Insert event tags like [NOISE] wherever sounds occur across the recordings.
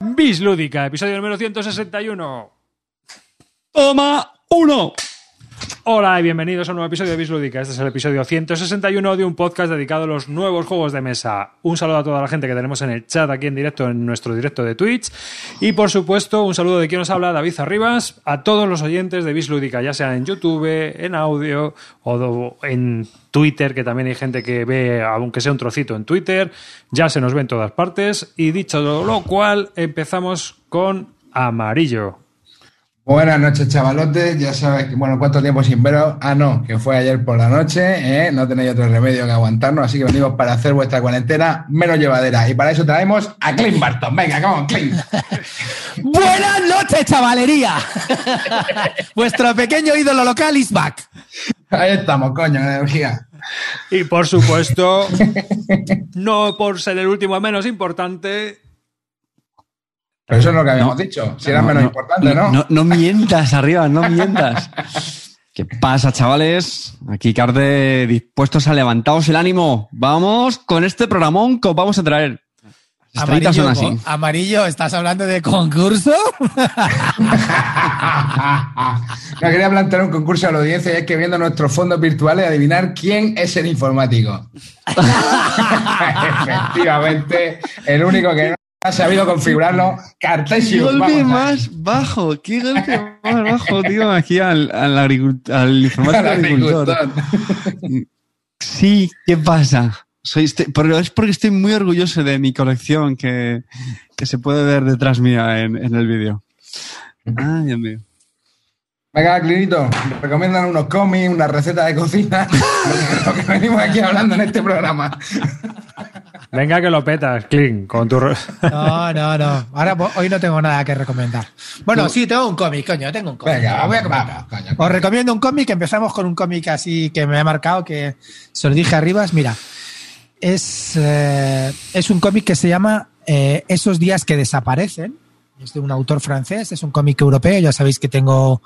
Bis Lúdica, episodio número 161. Toma uno. Hola y bienvenidos a un nuevo episodio de Bis Lúdica. Este es el episodio 161 de un podcast dedicado a los nuevos juegos de mesa. Un saludo a toda la gente que tenemos en el chat aquí en directo, en nuestro directo de Twitch. Y por supuesto, un saludo de quien nos habla, David Arribas, a todos los oyentes de Bis Lúdica, ya sea en YouTube, en audio o en Twitter, que también hay gente que ve, aunque sea un trocito en Twitter. Ya se nos ve en todas partes. Y dicho lo cual, empezamos con Amarillo. Buenas noches, chavalotes. Ya sabes que, bueno, ¿cuánto tiempo sin veros? Ah, no, que fue ayer por la noche, ¿eh? No tenéis otro remedio que aguantarnos, así que venimos para hacer vuestra cuarentena menos llevadera. Y para eso traemos a Clint Barton. Venga, come on, Clint. [LAUGHS] Buenas noches, chavalería. [LAUGHS] Vuestro pequeño ídolo local is back. Ahí estamos, coño, energía. Y por supuesto, [LAUGHS] no por ser el último menos importante, pero eso es lo que habíamos dicho, si era menos importante, ¿no? ¿no? mientas arriba, no mientas. [LAUGHS] ¿Qué pasa, chavales? Aquí Carde dispuestos a levantaros el ánimo. Vamos con este programón que os vamos a traer. Amarillo, son así. Amarillo, ¿estás hablando de concurso? [LAUGHS] no quería plantear un concurso a la audiencia y es que viendo nuestros fondos virtuales adivinar quién es el informático. [LAUGHS] Efectivamente, el único que no ha sabido configurarlo. Cartesio. Qué golpe más bajo, qué golpe más bajo, tío, aquí al, al, al informático agricultor. Sí, ¿qué pasa? Soy este, pero es porque estoy muy orgulloso de mi colección que, que se puede ver detrás mía en, en el vídeo. Ay, Dios mío. Venga, Clinito, recomiendan unos cómics, una receta de cocina, [LAUGHS] lo que venimos aquí hablando en este programa. Venga que lo petas, Clint, con tu... No, no, no. Ahora hoy no tengo nada que recomendar. Bueno, sí, tengo un cómic, coño, tengo un cómic. Venga, voy a comentar. Os recomiendo un cómic, empezamos con un cómic así que me ha marcado, que se lo dije arriba, mira, es, eh, es un cómic que se llama eh, Esos días que desaparecen. Es de un autor francés, es un cómic europeo, ya sabéis que tengo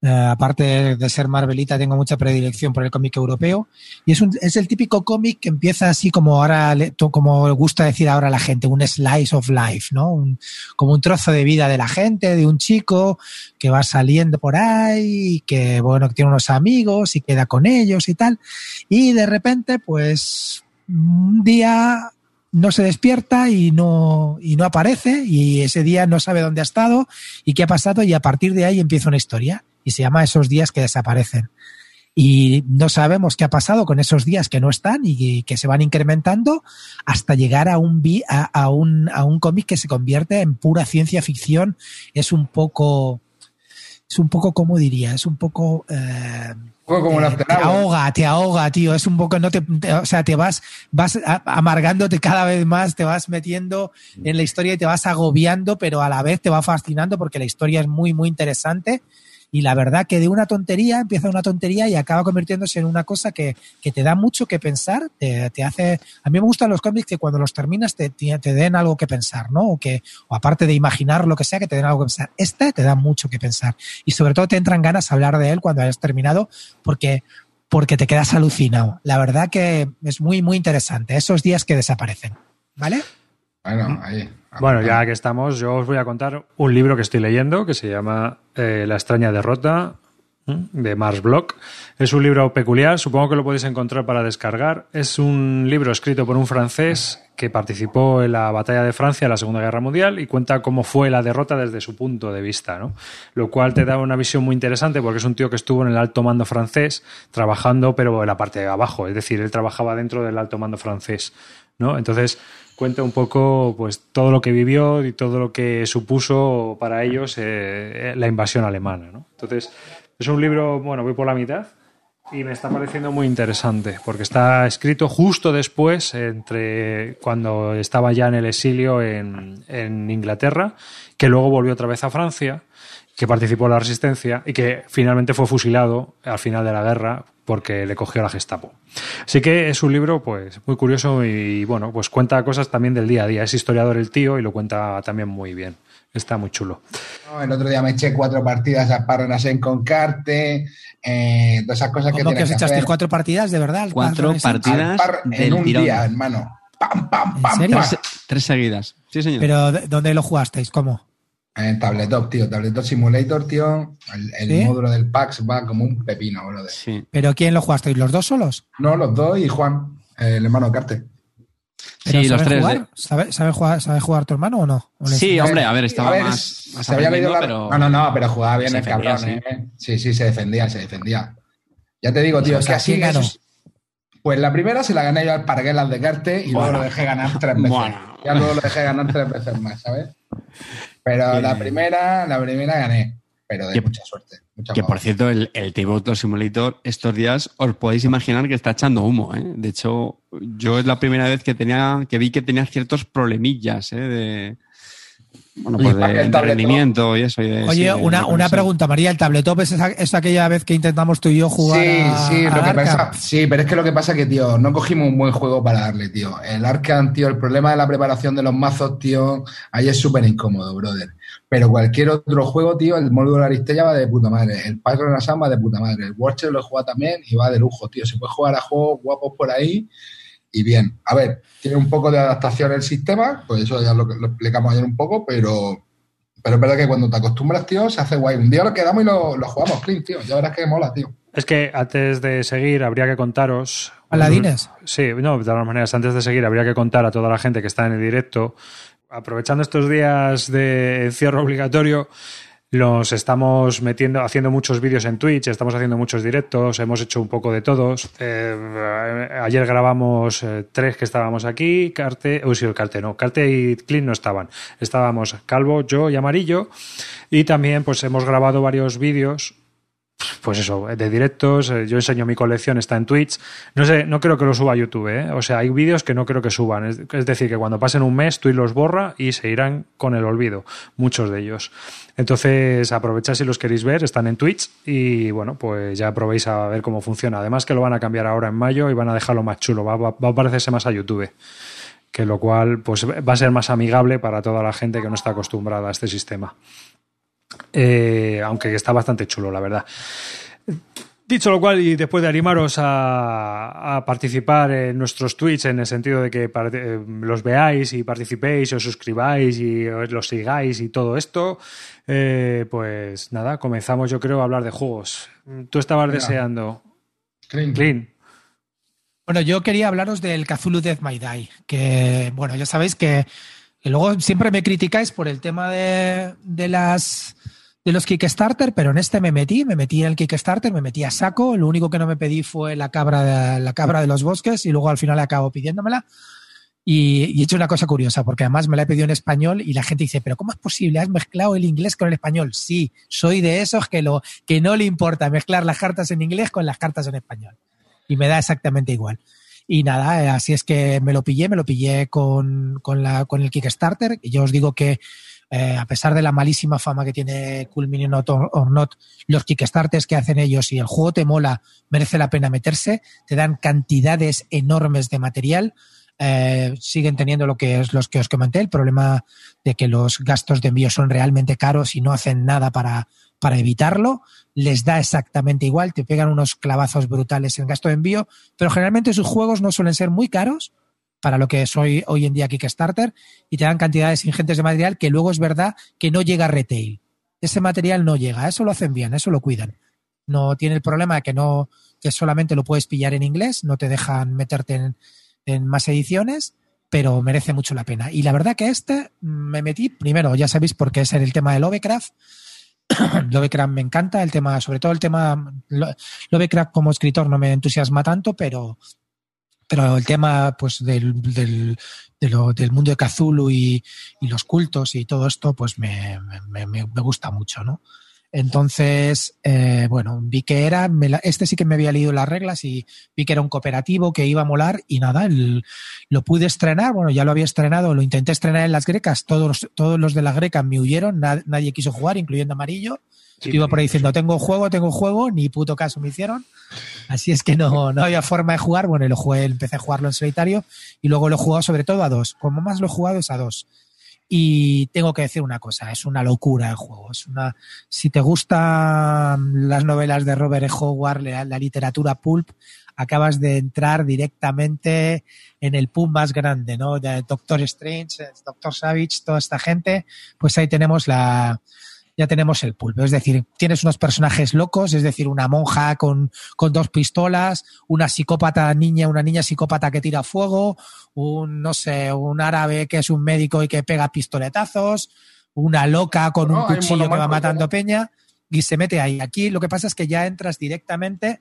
eh, aparte de ser Marvelita, tengo mucha predilección por el cómic europeo. Y es, un, es el típico cómic que empieza así como ahora, como gusta decir ahora la gente, un slice of life, ¿no? Como un trozo de vida de la gente, de un chico que va saliendo por ahí, que bueno, tiene unos amigos y queda con ellos y tal. Y de repente, pues, un día no se despierta y no, y no aparece y ese día no sabe dónde ha estado y qué ha pasado y a partir de ahí empieza una historia y se llama Esos días que desaparecen. Y no sabemos qué ha pasado con esos días que no están y que se van incrementando hasta llegar a un, a, un, a un cómic que se convierte en pura ciencia ficción. Es un poco, es un poco, ¿cómo diría? Es un poco... Eh, como eh, te ahoga, te ahoga, tío. Es un poco, no te, o sea, te vas, vas amargándote cada vez más, te vas metiendo en la historia y te vas agobiando, pero a la vez te va fascinando porque la historia es muy, muy interesante y la verdad que de una tontería empieza una tontería y acaba convirtiéndose en una cosa que, que te da mucho que pensar, te, te, hace... A mí me gustan los cómics que cuando los terminas te, te, den algo que pensar, ¿no? O que, o aparte de imaginar lo que sea, que te den algo que pensar. Este te da mucho que pensar y sobre todo te entran ganas de hablar de él cuando hayas terminado porque porque te quedas alucinado. La verdad que es muy, muy interesante. Esos días que desaparecen. ¿Vale? Bueno, ahí. Bueno, ya que estamos, yo os voy a contar un libro que estoy leyendo que se llama eh, La extraña derrota de Mars Block. Es un libro peculiar, supongo que lo podéis encontrar para descargar. Es un libro escrito por un francés que participó en la batalla de Francia en la Segunda Guerra Mundial y cuenta cómo fue la derrota desde su punto de vista, ¿no? Lo cual te da una visión muy interesante porque es un tío que estuvo en el alto mando francés trabajando, pero en la parte de abajo, es decir, él trabajaba dentro del alto mando francés, ¿no? Entonces, cuenta un poco pues todo lo que vivió y todo lo que supuso para ellos eh, la invasión alemana. ¿no? Entonces, es un libro, bueno, voy por la mitad y me está pareciendo muy interesante porque está escrito justo después, entre cuando estaba ya en el exilio en, en Inglaterra, que luego volvió otra vez a Francia, que participó en la resistencia y que finalmente fue fusilado al final de la guerra porque le cogió la Gestapo. Así que es un libro pues muy curioso y bueno, pues cuenta cosas también del día a día. Es historiador el tío y lo cuenta también muy bien. Está muy chulo. el otro día me eché cuatro partidas a Parrenasen con Carte, eh, todas esas cosas que que has echaste cuatro partidas de verdad? Cuatro partidas en un día, hermano. ¡Pam, pam, pam! ¿En serio? pam. Tres, tres seguidas. Sí, señor. Pero ¿de- ¿dónde lo jugasteis? ¿Cómo? En Tabletop, tío. Tabletop Simulator, tío. El, el ¿Sí? módulo del PAX va como un pepino, brother. Sí. ¿Pero quién lo jugasteis? ¿Los dos solos? No, los dos y Juan, el hermano Carte. ¿Pero Sí, los tres. Jugar? de- ¿Sabe, sabe jugar, ¿Sabe jugar tu hermano o no? ¿O le Sí, hombre, a ver, estaba A ver, más, más se había leído aprendiendo, la... pero... No, no, no, pero jugaba bien se el defendía, cabrón, sí. ¿eh? Sí, sí, se defendía, se defendía. Ya te digo, tío, O es que así... ¿quién ganó? esos- Pues la primera se la gané yo al Parguelas de Carte y luego lo dejé ganar tres veces. Bueno. Ya luego lo dejé ganar tres veces más, ¿sabes? Pero Que- la primera, la primera gané, pero de Que- mucha suerte. Mucha Que por cierto, el, el Tabletop Simulator estos días os podéis imaginar que está echando humo. ¿eh? De hecho, yo es la primera vez que tenía que vi que tenía ciertos problemillas ¿eh? de, bueno, pues de, el rendimiento y eso. y de- Oye, una, una pregunta, María. ¿El tabletop es, esa- es aquella vez que intentamos tú y yo jugar Sí, a- sí, lo que pasa, sí, pero es que lo que pasa es que, tío, no cogimos un buen juego para darle, tío. El Arkham, tío, el problema de la preparación de los mazos, tío, ahí es súper incómodo, brother. Pero cualquier otro juego, tío, el módulo de Aristella va de puta madre. El Pyro Assam va de puta madre. El Watcher lo he jugado también y va de lujo, tío. Se puede jugar a juegos guapos por ahí y bien. A ver, tiene un poco de adaptación el sistema, pues eso ya lo, lo explicamos ayer un poco, pero, pero es verdad que cuando te acostumbras, tío, se hace guay. Un día lo quedamos y lo, lo jugamos clean, tío. Ya verás que mola, tío. Es que antes de seguir habría que contaros... ¿Paladines? Sí, no, de todas maneras, antes de seguir habría que contar a toda la gente que está en el directo, aprovechando estos días de encierro obligatorio, los estamos metiendo, haciendo muchos vídeos en Twitch, estamos haciendo muchos directos, hemos hecho un poco de todos. Eh, ayer grabamos eh, tres que estábamos aquí, Carte, uy, sí, el Carte no, Carte y Clint no estaban. Estábamos Calvo, yo y Amarillo, y también pues hemos grabado varios vídeos pues eso, de directos, eh, yo enseño mi colección, está en Twitch. No sé, no creo que lo suba a YouTube, ¿eh? O sea, hay vídeos que no creo que suban. Es, decir, que cuando pasen un mes, Twitch los borra y se irán con el olvido, muchos de ellos. Entonces, aprovechad si los queréis ver, están en Twitch y bueno, pues ya probéis a ver cómo funciona. Además que lo van a cambiar ahora en mayo y van a dejarlo más chulo, va, va- va a parecerse más a YouTube. Que lo cual, pues va a ser más amigable para toda la gente que no está acostumbrada a este sistema. Eh, aunque está bastante chulo, la verdad. Dicho lo cual, y después de animaros a, a participar en nuestros tweets, en el sentido de que eh, los veáis y participéis, y os suscribáis y os los sigáis y todo esto, eh, pues nada, comenzamos yo creo a hablar de juegos. Tú estabas deseando, Clean. Clean. Bueno, yo quería hablaros del Cthulhu Death My Die, que, bueno, ya sabéis que, luego siempre me criticáis por el tema de, de las de los Kickstarter, pero en este me metí, me metí en el Kickstarter, me metí a saco, lo único que no me pedí fue la cabra de, la cabra de los bosques y luego al final acabo pidiéndomela. Y, y he hecho una cosa curiosa, porque además me la he pedido en español y la gente dice, pero ¿cómo es posible? ¿Has mezclado el inglés con el español? Sí, soy de esos que, lo, que no le importa mezclar las cartas en inglés con las cartas en español. Y me da exactamente igual. Y nada, eh, así es que me lo pillé, me lo pillé con, con, la, con el Kickstarter. Y yo os digo que eh, a pesar de la malísima fama que tiene Cool Mini or Not, los Kickstarters que hacen ellos y el juego te mola, merece la pena meterse, te dan cantidades enormes de material. Eh, siguen teniendo lo que es los que os comenté, el problema de que los gastos de envío son realmente caros y no hacen nada para, para evitarlo. Les da exactamente igual, te pegan unos clavazos brutales en gasto de envío, pero generalmente sus juegos no suelen ser muy caros para lo que soy hoy en día Kickstarter y te dan cantidades ingentes de material que luego es verdad que no llega a retail. Ese material no llega, eso lo hacen bien, eso lo cuidan. No tiene el problema de que no que solamente lo puedes pillar en inglés, no te dejan meterte en, en más ediciones, pero merece mucho la pena. Y la verdad que este me metí, primero, ya sabéis, porque es el tema de Lovecraft. [CLEARS THROAT] Lovecraft me encanta, el tema, sobre todo el tema, Lo- Lovecraft como escritor no me entusiasma tanto, pero, pero el tema pues del, del, del mundo de Cthulhu y, los cultos y todo esto, pues me, me- me gusta mucho, ¿no? Entonces, eh, bueno, vi que era, me la- este sí que me había leído las reglas y vi que era un cooperativo que iba a molar y nada, el- lo pude estrenar, bueno, ya lo había estrenado, lo intenté estrenar en las grecas, todos, todos los de las grecas me huyeron, na- nadie quiso jugar, incluyendo Amarillo. Sí, Iba por ahí diciendo, tengo juego, tengo juego, ni puto caso me hicieron. Así es que no, no había forma de jugar. Bueno, y lo jugué, empecé a jugarlo en solitario y luego lo he jugado sobre todo a dos. Como más lo he jugado es a dos. Y tengo que decir una cosa, es una locura el juego. Es una, si te gustan las novelas de Robert E. Howard, la, literatura pulp, acabas de entrar directamente en el pub más grande, ¿no? De Doctor Strange, Doctor Savage, toda esta gente, pues ahí tenemos la, ya tenemos el pulpo. Es decir, tienes unos personajes locos, es decir, una monja con, con, dos pistolas, una psicópata niña, una niña psicópata que tira fuego, un, no sé, un árabe que es un médico y que pega pistoletazos, una loca con un cuchillo que va matando peña y se mete ahí. Aquí lo que pasa es que ya entras directamente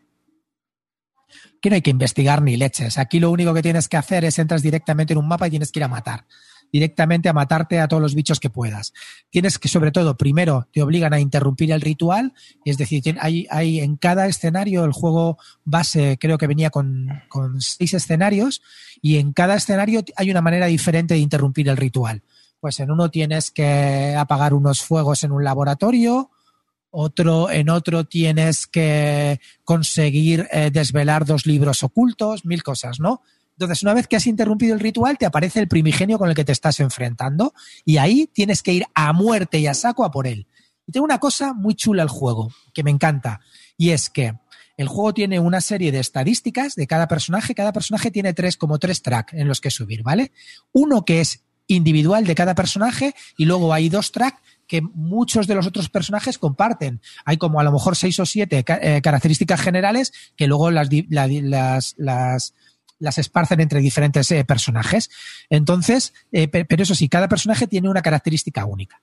que no hay que investigar ni leches. Aquí lo único que tienes que hacer es entras directamente en un mapa y tienes que ir a matar. Directamente a matarte a todos los bichos que puedas. Tienes que, sobre todo, primero te obligan a interrumpir el ritual, es decir, hay, hay en cada escenario, el juego base creo que venía con, con seis escenarios, y en cada escenario hay una manera diferente de interrumpir el ritual. Pues en uno tienes que apagar unos fuegos en un laboratorio, otro, en otro tienes que conseguir eh, desvelar dos libros ocultos, mil cosas, ¿no? Entonces, una vez que has interrumpido el ritual, te aparece el primigenio con el que te estás enfrentando y ahí tienes que ir a muerte y a saco a por él. Y tengo una cosa muy chula el juego, que me encanta, y es que el juego tiene una serie de estadísticas de cada personaje. Cada personaje tiene tres, como tres tracks en los que subir, ¿vale? Uno que es individual de cada personaje y luego hay dos tracks que muchos de los otros personajes comparten. Hay como a lo mejor seis o siete eh, características generales que luego las, las, las, las esparcen entre diferentes eh, personajes. Entonces, eh, pero eso sí, cada personaje tiene una característica única.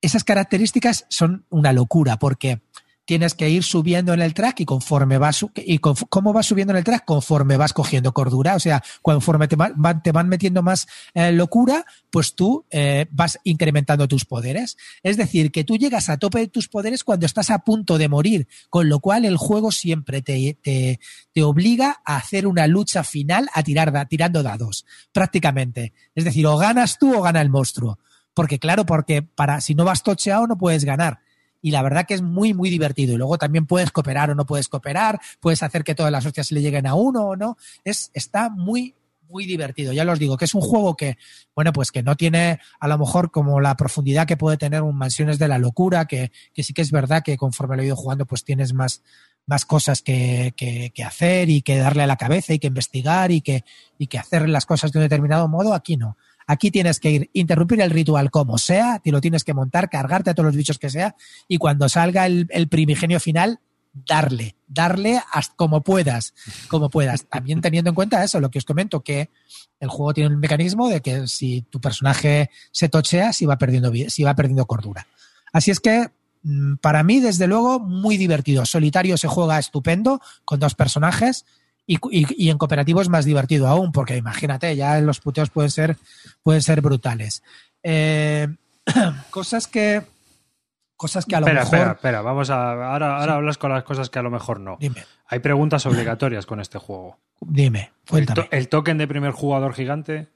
Esas características son una locura porque tienes que ir subiendo en el track y conforme vas y cómo vas subiendo en el track conforme vas cogiendo cordura, o sea, conforme te van, te van metiendo más eh, locura, pues tú eh, vas incrementando tus poderes. Es decir, que tú llegas a tope de tus poderes cuando estás a punto de morir, con lo cual el juego siempre te, te, te obliga a hacer una lucha final a tirar tirando dados, prácticamente. Es decir, o ganas tú o gana el monstruo. Porque claro, porque para si no vas tocheado no puedes ganar y la verdad que es muy, muy divertido. Y luego también puedes cooperar o no puedes cooperar, puedes hacer que todas las hostias le lleguen a uno o no. Es, está muy, muy divertido. Ya os digo que es un juego que, bueno, pues que no tiene a lo mejor como la profundidad que puede tener un Mansiones de la Locura, que, que sí que es verdad que conforme lo he ido jugando, pues tienes más, más cosas que, que, que, hacer y que darle a la cabeza y que investigar y que, y que hacer las cosas de un determinado modo. Aquí no. Aquí tienes que ir, interrumpir el ritual como sea, te lo tienes que montar, cargarte a todos los bichos que sea, y cuando salga el, primigenio final, darle, darle hasta como puedas, como puedas. También teniendo en cuenta eso, lo que os comento, que el juego tiene un mecanismo de que si tu personaje se tochea, si va perdiendo, si va perdiendo cordura. Así es que, mm, para mí, desde luego, muy divertido. Solitario se juega estupendo, con dos personajes. Y, y, en cooperativo es más divertido aún, porque imagínate, ya los puteos pueden ser, pueden ser brutales. Eh, [CLEARS THROAT] cosas que. Cosas que a lo espera, mejor. Espera, espera, vamos a. Ahora, ahora hablas con las cosas que a lo mejor no. Dime. Hay preguntas obligatorias con este juego. Dime, cuéntame. El, to el token de primer jugador gigante.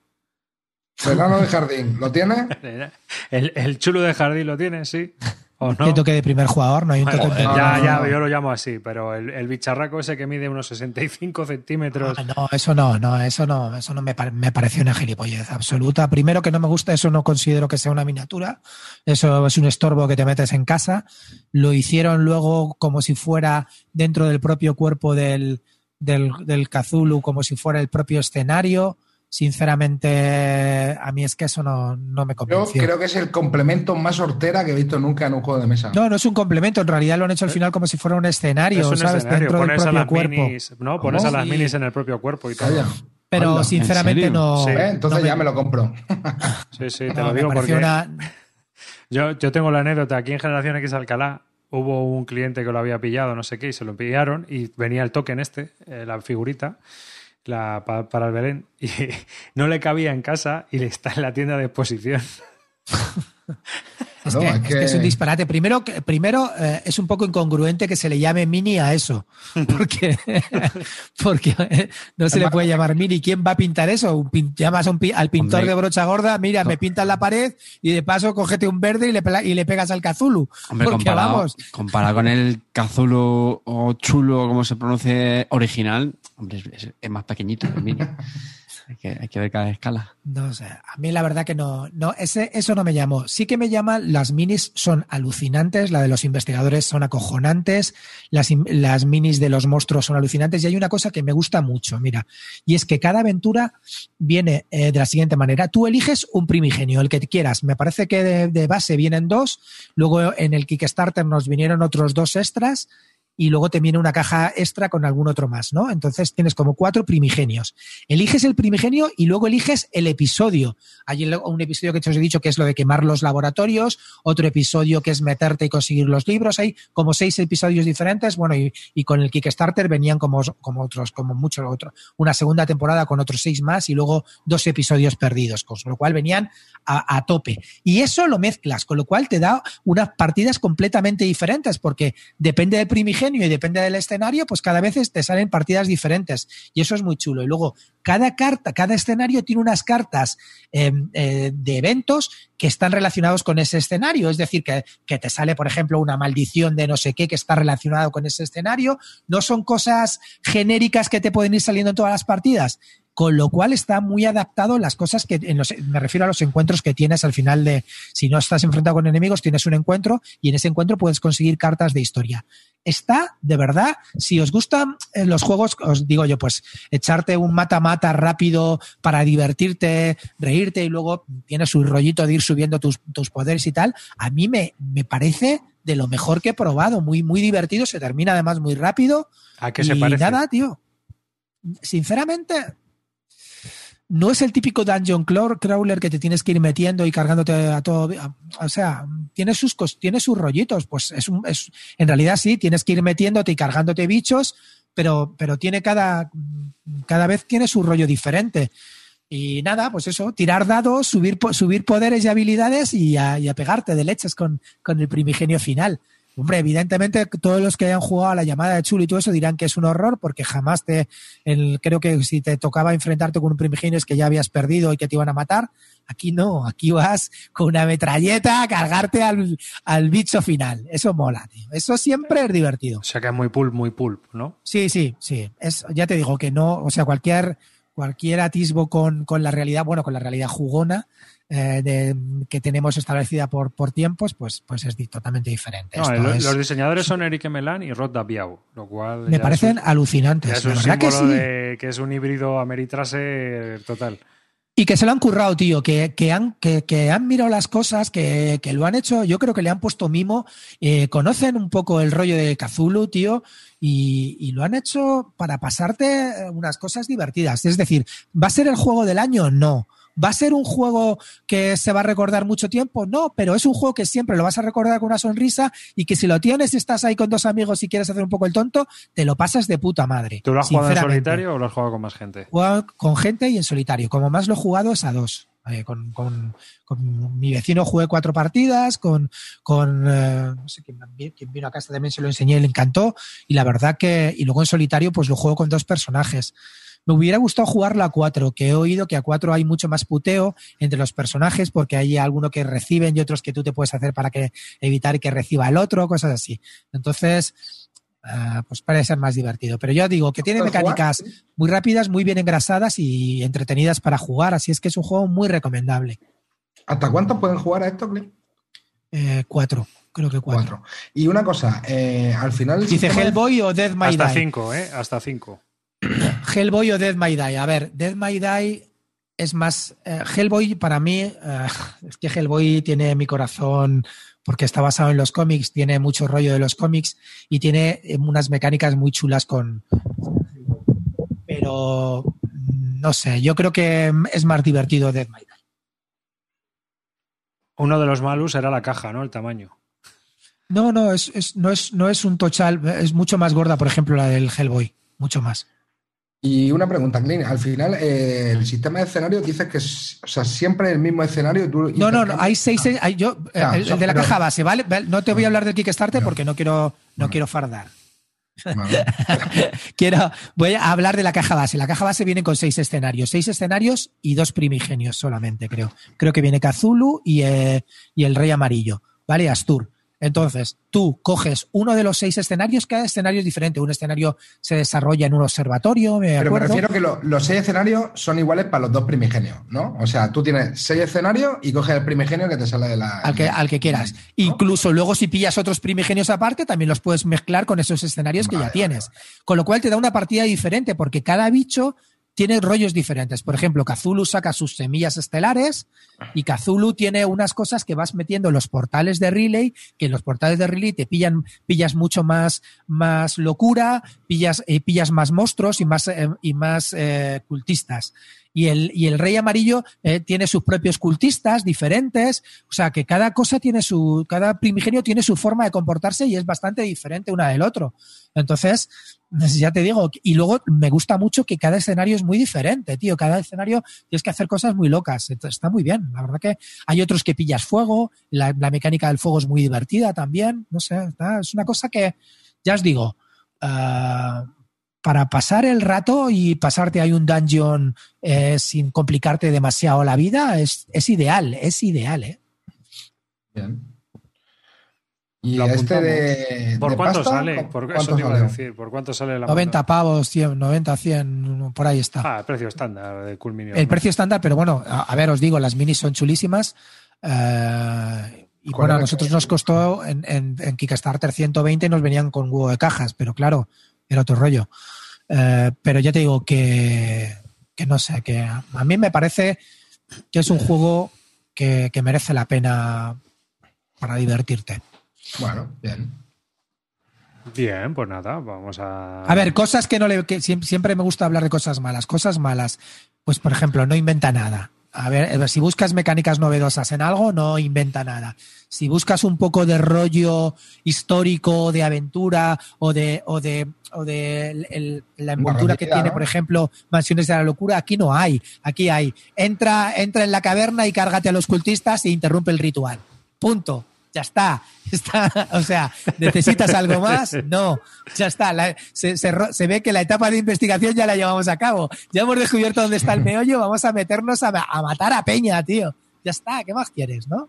Verano de jardín, ¿lo tiene? [LAUGHS] el, el chulo de jardín lo tiene, sí. [LAUGHS] ¿O no? ¿Qué toque de primer jugador? No hay un toque de ya, ya, yo lo llamo así, pero el, el bicharraco ese que mide unos 65 centímetros. Ah, no, eso no, no, eso no, eso no me, me parece una gilipollez absoluta. Primero que no me gusta, eso no considero que sea una miniatura. Eso es un estorbo que te metes en casa. Lo hicieron luego como si fuera dentro del propio cuerpo del, del, del Cthulhu, como si fuera el propio escenario. Sinceramente, a mí es que eso no, no me Yo convenció. creo que es el complemento más hortera que he visto nunca en un juego de mesa. No, no es un complemento, en realidad lo han hecho al final como si fuera un escenario, es un ¿sabes? escenario, Dentro del pones a propio las cuerpo. minis, no, pones ¿Cómo? a las minis en el propio cuerpo y todo. Calla. Pero Anda, ¿en sinceramente no. Sí. ¿Eh? Entonces no ya me lo compro. [LAUGHS] Sí, sí, te no, lo me digo porque una- [LAUGHS] yo, yo tengo la anécdota. Aquí en Generación X Alcalá hubo un cliente que lo había pillado, no sé qué, y se lo pillaron y venía el token este, eh, la figurita, la, pa- para el Belén, [LAUGHS] y no le cabía en casa y le está en la tienda de exposición. [LAUGHS] Es, No, que, es es que que- es un disparate. Primero, primero eh, es un poco incongruente que se le llame mini a eso. [LAUGHS] Porque, [LAUGHS] porque eh, no se le puede llamar mini. ¿Quién va a pintar eso? Un pin- llamas a un pi- al pintor Hombre. de brocha gorda, mira, me pintas la pared y de paso cógete un verde y le, pela- y le pegas al Cthulhu. Hombre, porque comparado, vamos, comparado con el Cthulhu o Chulo, como se pronuncie original, hombre, es- es más pequeñito. el mini. Hay que, ver cada escala. No sé, a mí la verdad que no, no ese, eso no me llamó. Sí que me llama, las minis son alucinantes, la de los investigadores son acojonantes, las, las minis de los monstruos son alucinantes y hay una cosa que me gusta mucho, mira, y es que cada aventura viene eh, de la siguiente manera. Tú eliges un primigenio, el que quieras. Me parece que de, de base vienen dos, luego en el Kickstarter nos vinieron otros dos extras y luego te viene una caja extra con algún otro más, ¿no? Entonces tienes como cuatro primigenios. Eliges el primigenio y luego eliges el episodio. Hay un episodio que te os he dicho que es lo de quemar los laboratorios, otro episodio que es meterte y conseguir los libros. Hay como seis episodios diferentes, bueno, y, con el Kickstarter venían como, otros, como mucho otro, una segunda temporada con otros seis más y luego dos episodios perdidos, con lo cual venían a, a tope. Y eso lo mezclas, con lo cual te da unas partidas completamente diferentes, porque depende del primigenio y depende del escenario, pues cada vez te salen partidas diferentes. Y eso es muy chulo. Y luego, cada carta, cada escenario tiene unas cartas eh, eh, de eventos que están relacionados con ese escenario. Es decir, que, que, te sale, por ejemplo, una maldición de no sé qué que está relacionado con ese escenario. No son cosas genéricas que te pueden ir saliendo en todas las partidas con lo cual está muy adaptado las cosas que en los, me refiero a los encuentros que tienes al final de si no estás enfrentado con enemigos tienes un encuentro y en ese encuentro puedes conseguir cartas de historia. Está de verdad si os gustan los juegos os digo yo pues echarte un mata mata rápido para divertirte reírte y luego tienes su rollito de ir subiendo tus, tus poderes y tal a mí me, me parece de lo mejor que he probado. Muy muy divertido se termina además muy rápido. ¿A qué se parece? nada tío. Sinceramente no es el típico dungeon crawler que te tienes que ir metiendo y cargándote a todo. O sea, tiene sus, tiene sus rollitos. Pues es, un, es en realidad sí, tienes que ir metiéndote y cargándote bichos, pero, pero tiene cada, cada vez tiene su rollo diferente. Y nada, pues eso, tirar dados, subir, subir poderes y habilidades y a, y a pegarte de leches con, con el primigenio final. Hombre, evidentemente todos los que hayan jugado a la llamada de Chul y todo eso dirán que es un horror porque jamás te, el, creo que si te tocaba enfrentarte con un primigenio es que ya habías perdido y que te iban a matar. Aquí no, aquí vas con una metralleta a cargarte al, al bicho final. Eso mola, tío. Eso siempre es divertido. O sea que es muy pulp, muy pulp, ¿no? Sí, sí, sí. Es, ya te digo que no, o sea, cualquier, cualquier atisbo con, con la realidad, bueno, con la realidad jugona, eh, de, que tenemos establecida por, por tiempos, pues, pues es totalmente diferente. No, los, es- los diseñadores son Eric Melan y Rod Daviau, lo cual me parecen es un, alucinantes. es la un verdad que símbolo sí. de que es un híbrido ameritrase total. Y que se lo han currado, tío, que, que, han, que, que han mirado las cosas, que, que lo han hecho, yo creo que le han puesto mimo, eh, conocen un poco el rollo de Cthulhu, tío, y, y lo han hecho para pasarte unas cosas divertidas. Es decir, ¿va a ser el juego del año? No. ¿Va a ser un juego que se va a recordar mucho tiempo? No, pero es un juego que siempre lo vas a recordar con una sonrisa y que si lo tienes y estás ahí con dos amigos y quieres hacer un poco el tonto, te lo pasas de puta madre. ¿Tú lo has jugado en solitario o lo has jugado con más gente? Jugado con gente y en solitario. Como más lo he jugado es a dos. Eh, con, con- con mi vecino jugué cuatro partidas, con, con eh, no sé quién, quién vino a casa también se lo enseñé y le encantó. Y la verdad que, y luego en solitario, pues lo juego con dos personajes. Me hubiera gustado jugarlo a cuatro, que he oído que a cuatro hay mucho más puteo entre los personajes, porque hay alguno que reciben y otros que tú te puedes hacer para que evitar que reciba el otro, cosas así. Entonces, ah, pues parece ser más divertido. Pero yo digo que tiene ¿Puedes jugar? mecánicas muy rápidas, muy bien engrasadas y entretenidas para jugar, así es que es un juego muy recomendable. ¿Hasta cuánto pueden jugar a esto, Clint? Eh, cuatro, creo que cuatro. Cuatro. Y una cosa, eh, al final. Dice de- Hellboy o Death My Hasta Die. cinco, ¿eh? Hasta cinco. [COUGHS] Hellboy o Death My Die. A ver, Death My Die es más. eh, Hellboy para mí, eh, [LAUGHS] es que Hellboy tiene mi corazón porque está basado en los cómics, tiene mucho rollo de los cómics y tiene eh, unas mecánicas muy chulas con. Pero mm, no sé, yo creo que es más divertido Death My Die. Uno de los malus era la caja, ¿no? El tamaño. No, no, es, es- no, es, no es un tochal, es mucho más gorda, por ejemplo, la del Hellboy, mucho más. Y una pregunta, Clint. Al final, eh, el sistema de escenario dices que es o sea, siempre el mismo escenario. tú No, no, no, hay seis, hay, yo, eh, Ah, el, el de la pero- caja base, ¿vale? No te voy a hablar del Kickstarter porque no quiero, no quiero fardar. Vale. [LAUGHS] Quiero, voy a hablar de la caja base. La caja base viene con seis escenarios, seis escenarios y dos primigenios solamente, creo. Creo que viene Cthulhu y, eh, y el Rey Amarillo, ¿vale? Astur. Entonces, tú coges uno de los seis escenarios, cada escenario es diferente. Un escenario se desarrolla en un observatorio. Me Pero me refiero que los seis escenarios son iguales para los dos primigenios, ¿no? O sea, tú tienes seis escenarios y coges el primigenio que te sale de la. Al que, al que quieras. Incluso luego, si pillas otros primigenios aparte, también los puedes mezclar con esos escenarios que ya tienes. Con lo cual te da una partida diferente, porque cada bicho tiene rollos diferentes. Por ejemplo, Cthulhu saca sus semillas estelares y Cthulhu tiene unas cosas que vas metiendo en los portales de Relay, que en los portales de Relay te pillan, pillas mucho más, más locura, pillas, eh, pillas más monstruos y más, eh, y más eh, cultistas. Y el, y el rey amarillo eh, tiene sus propios cultistas diferentes. O sea que cada cosa tiene su, cada primigenio tiene su forma de comportarse y es bastante diferente una del otro. Entonces, ya te digo, y luego me gusta mucho que cada escenario es muy diferente, tío. Cada escenario tienes que hacer cosas muy locas. Está muy bien. La verdad que hay otros que pillas fuego. La, mecánica del fuego es muy divertida también. No sé, es una cosa que, ya os digo, ah, para pasar el rato y pasarte ahí un dungeon eh, sin complicarte demasiado la vida es, es ideal, es ideal, ¿eh? Bien. Y Lo este de. ¿Por de cuánto pasta, sale? ¿cu- Por cuánto eso te iba a sale? decir. ¿Por cuánto sale la 90 pavos, 100, 90, 100, por ahí está. Ah, el precio estándar de Cool Mini. el precio estándar, pero bueno, a, a ver, os digo, las minis son chulísimas. eh, y bueno, a nosotros nos costó en, en, en Kickstarter 120 y nos venían con huevo de cajas, pero claro, era otro rollo. Eh, pero ya te digo que, que no sé, que a, mí me parece que es un juego que, que merece la pena para divertirte. Bueno, bien. Bien, pues nada, vamos a. A ver, cosas que no le. Que siem- siempre me gusta hablar de cosas malas. Cosas malas. Pues, por ejemplo, no inventa nada. A ver, ver, si buscas mecánicas novedosas en algo, no inventa nada. Si buscas un poco de rollo histórico, de aventura o de, o de, o de el- el- la envoltura que tiene, ¿no? por ejemplo, Mansiones de la Locura, aquí no hay. Aquí hay. Entra, entra en la caverna y cárgate a los cultistas e interrumpe el ritual. Punto. Ya está. [LAUGHS] está. O sea, ¿necesitas algo más? No. Ya está. La- se, se ro- se ve que la etapa de investigación ya la llevamos a cabo. Ya hemos descubierto dónde está el meollo. Vamos a meternos a, a matar a Peña, tío. Ya está. ¿Qué más quieres, no?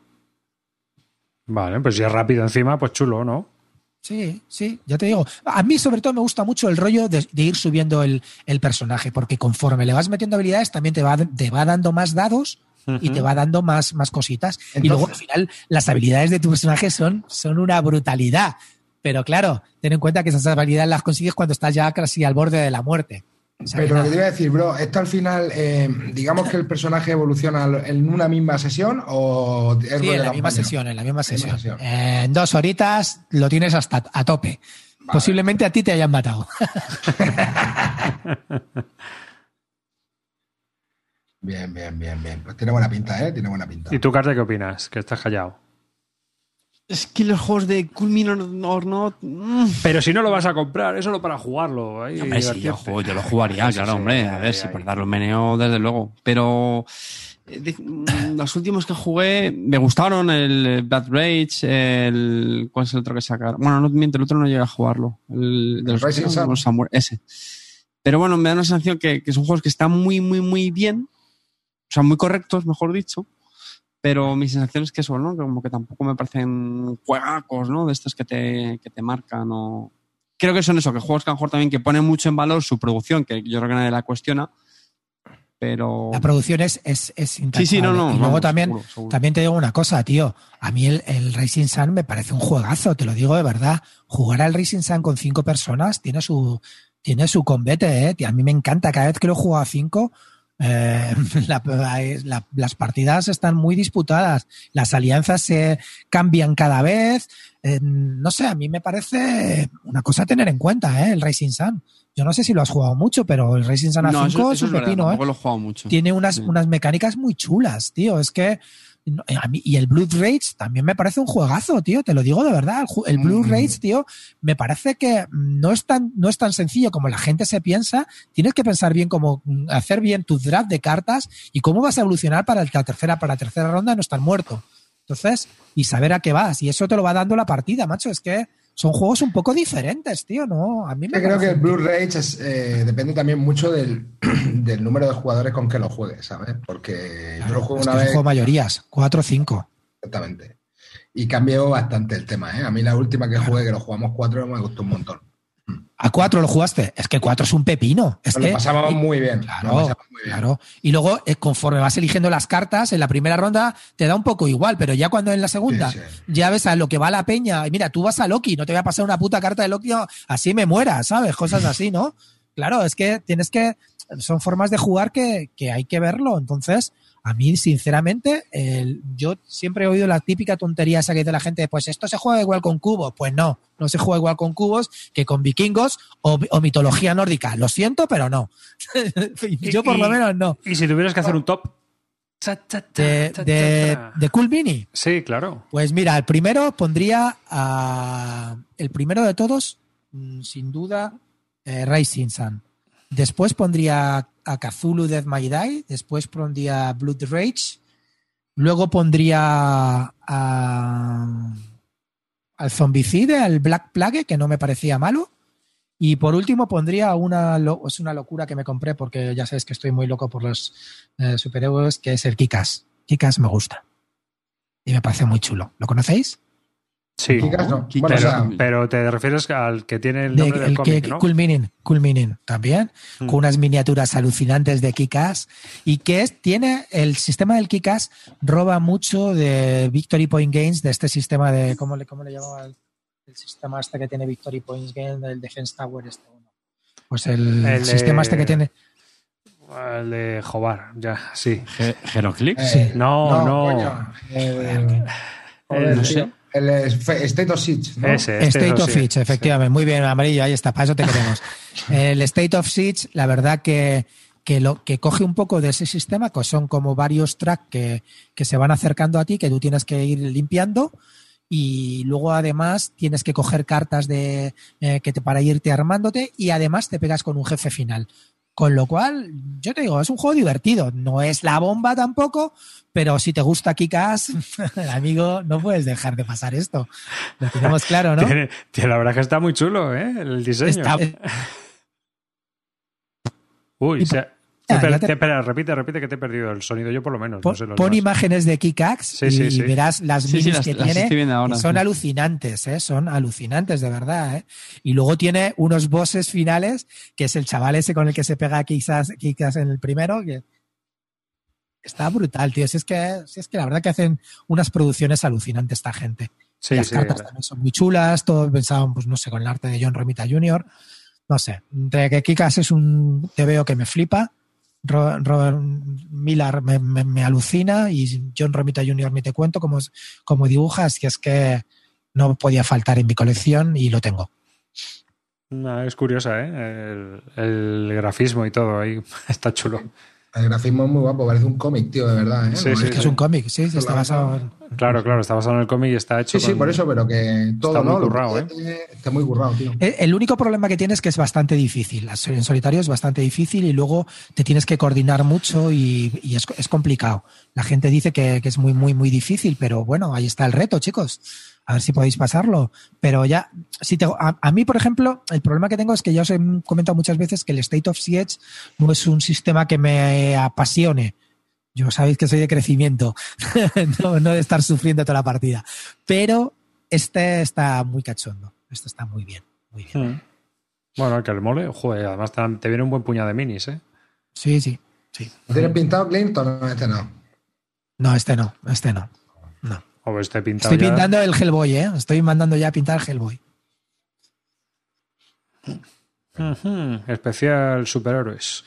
Vale, pues si es rápido encima, pues chulo, ¿no? Sí, sí, ya te digo. A mí sobre todo me gusta mucho el rollo de, de ir subiendo el, el personaje, porque conforme le vas metiendo habilidades también te va, te va dando más dados y te va dando más, más cositas. y luego al final las habilidades de tu personaje son, son una brutalidad. Pero claro, ten en cuenta que esas habilidades las consigues cuando estás ya casi al borde de la muerte. O sea que Pero lo que te iba a decir, bro, ¿esto al final, eh, digamos que el personaje evoluciona en una misma sesión o es Sí, en la misma sesión, en la misma sesión. sesión. Eh, en dos horitas lo tienes hasta a tope. Posiblemente a ti te hayan matado. [LAUGHS] [LAUGHS] Bien, bien, bien, bien. Pues tiene buena pinta, ¿eh? Tiene buena pinta. ¿Y tú, Carte, qué opinas? Que estás callado. Es que los juegos de Cool Mini or Not. mm. Pero si no lo vas a comprar, es solo para jugarlo. ahí, Hombre, sí, yo, divertirte. juego- yo lo jugaría, Sí, claro, sí, hombre. a ver, si ahí. por darlo meneo, desde luego. Pero eh, de- mm, los últimos que jugué me gustaron, el Bad Rage, el. ¿Cuál es el otro que sacaron? Bueno, no miento, el otro no llega a jugarlo. El de los, Rising Sun. los Samurai- ese. Pero bueno, me da una sensación que, que son juegos que están muy, muy, muy bien. O sea, muy correctos, mejor dicho. Pero mi sensación es que eso, ¿no? Como que tampoco me parecen juegacos, ¿no? De estos que te, que te marcan o... Creo que son eso, que juegos que a lo mejor también que ponen mucho en valor su producción, que yo creo que nadie la cuestiona, pero... La producción es, es, es. Sí, sí, no, no, Y luego vamos, también, seguro, seguro. también te digo una cosa, tío. A mí el, el Racing Sun me parece un juegazo, te lo digo de verdad. Jugar al Racing Sun con cinco personas tiene su, tiene su combate, eh. A mí me encanta. Cada vez que lo juego a cinco, eh, [LAUGHS] la- la- las partidas están muy disputadas. Las alianzas se cambian cada vez. Eh, no sé, a mí me parece una cosa a tener en cuenta, eh, el Racing Sun. Yo no sé si lo has jugado mucho, pero el Racing Sun a no, 5 eso, es un verdad, pepino, eh tampoco lo he jugado mucho. tiene unas, Sí. unas mecánicas muy chulas, tío. Es que no, a mí, y el Blood Rage también me parece un juegazo, tío. Te lo digo de verdad. El, el Blood Mm. Rage, tío, me parece que no es tan, no es tan sencillo como la gente se piensa. Tienes que pensar bien cómo mm, hacer bien tu draft de cartas y cómo vas a evolucionar para la tercera, para la tercera ronda no estar muerto. Entonces, y saber a qué vas. Y eso te lo va dando la partida, macho. Es que son juegos un poco diferentes, tío, ¿no? A mí me Yo creo que el Blue Rage es, eh, depende también mucho del, [CLEARS THROAT] del número de jugadores con que lo juegues, ¿sabes? Porque yo lo juego una vez. juego mayorías, cuatro o cinco. Exactamente. y cambió bastante el tema. ¿eh? A mí la última que jugué, que lo jugamos cuatro, me gustó un montón. ¿A cuatro lo jugaste? Es que cuatro es un pepino. Es que, lo pasábamos muy bien. Claro, muy bien. claro. Y luego, eh, conforme vas eligiendo las cartas, en la primera ronda te da un poco igual, pero ya cuando en la segunda Sí, sí. ya ves a lo que va la peña. Y mira, tú vas a Loki, no te voy a pasar una puta carta de Loki, así me muera, ¿sabes? Cosas así, ¿no? [LAUGHS] Claro, es que tienes que. Son formas de jugar que, que hay que verlo. Entonces, a mí, sinceramente, el- yo siempre he oído la típica tontería esa que dice la gente, pues esto se juega igual con cubos. Pues no, no se juega igual con cubos que con vikingos o, o mitología nórdica. Lo siento, pero no. [LAUGHS] yo por lo menos no. Y si tuvieras que hacer un top. De, de Cool Mini. Sí, claro. Pues mira, el primero pondría a. El primero de todos, mm, sin duda, eh, Rising Sun. Después pondría a Cthulhu Death May Die. Después pondría Blood Rage. Luego pondría a, al Zombicide, al Black Plague, que no me parecía malo. Y por último pondría una, es una locura que me compré porque ya sabes que estoy muy loco por los eh, superhéroes, que es el Kikas. Kikas me gusta. Y me parece muy chulo. ¿Lo conocéis? Sí. Kikas no. Kikas. Bueno, o Pero, sea, pero te refieres al que tiene el De- nombre del el cómic, que, ¿no? Cool Minin, Cool Minin también, Mm. con unas miniaturas alucinantes de Kikas y que es, tiene el sistema del Kikas roba mucho de Victory Point Games, de este sistema de, ¿cómo le, cómo le llamaba el, el sistema este que tiene Victory Point Games, del Defense Tower este uno? Pues el, El de- sistema este que tiene, El de Jobar, ya, sí. Ge- Heroclix. eh, sí. No, no. coño, el- no sé. El eh, State of Siege, ¿no? Ese, State of sí. Siege, efectivamente. Muy bien, amarillo, ahí está, para eso te queremos. [LAUGHS] El State of Siege, la verdad que, que lo que coge un poco de ese sistema, que son como varios tracks que, que se van acercando a ti, que tú tienes que ir limpiando. Y luego además tienes que coger cartas de eh, que te para irte armándote y además te pegas con un jefe final. Con lo cual, yo te digo, es un juego divertido. No es la bomba tampoco, pero si te gusta Kikas, [LAUGHS] amigo, no puedes dejar de pasar esto. Lo tenemos claro, ¿no? Tiene, la verdad que está muy chulo, ¿eh? El diseño. Está- Uy, y se- te- te- espera, repite, repite que te he perdido el sonido, yo por lo menos. pon no sé los pon demás. imágenes de Kikax Sí, y, sí, y sí. verás las Sí, sí, minis las- que las tiene. ahora, que son sí. alucinantes, ¿eh? son alucinantes de verdad. ¿eh? Y luego tiene unos bosses finales, que es el chaval ese con el que se pega quizás, quizás en el primero, que está brutal, tío. Si es, que, si es que la verdad que hacen unas producciones alucinantes esta gente. Sí, las sí. cartas también son muy chulas, todo pensado, pues no sé, con el arte de John Romita Jr. No sé, entre que Kikas es un te veo que me flipa, Ro- Robert Millar me, alucina y John Romita Jr. me te cuento como, como dibujas, que es que no podía faltar en mi colección y lo tengo. No, es curiosa, ¿eh? El, el grafismo y todo ahí [LAUGHS] está chulo. El grafismo es muy guapo, parece un cómic, tío, de verdad. ¿eh? Sí, No sí, es que es un cómic, sí, está basado en... Claro, claro, está basado en el cómic y está hecho. Sí, sí, por eso, pero que todo, Está muy ¿no? Lo currado, que tiene- Está muy currado, tío. Eh, El único problema que tienes es que es bastante difícil. En solitario es bastante difícil y luego te tienes que coordinar mucho y, y es, es complicado. La gente dice que, que es muy, muy, muy difícil, pero bueno, ahí está el reto, chicos. A ver si podéis pasarlo. Pero ya, si te, a, a mí, por ejemplo, el problema que tengo es que ya os he comentado muchas veces que el State of Siege no es un sistema que me apasione. Yo sabéis que soy de crecimiento, [LAUGHS] no, no de estar sufriendo toda la partida. Pero este está muy cachondo. Este está muy bien, muy bien. Mm. Bueno, el que le mole, joder, además te, te viene un buen puñado de minis, ¿eh? Sí, sí, sí. ¿Lo tienes pintado, Clinton? No, este no. No, este no, este no. No. O este pintado Estoy ya. pintando el Hellboy, ¿eh? Estoy mandando ya a pintar el Hellboy. Especial superhéroes.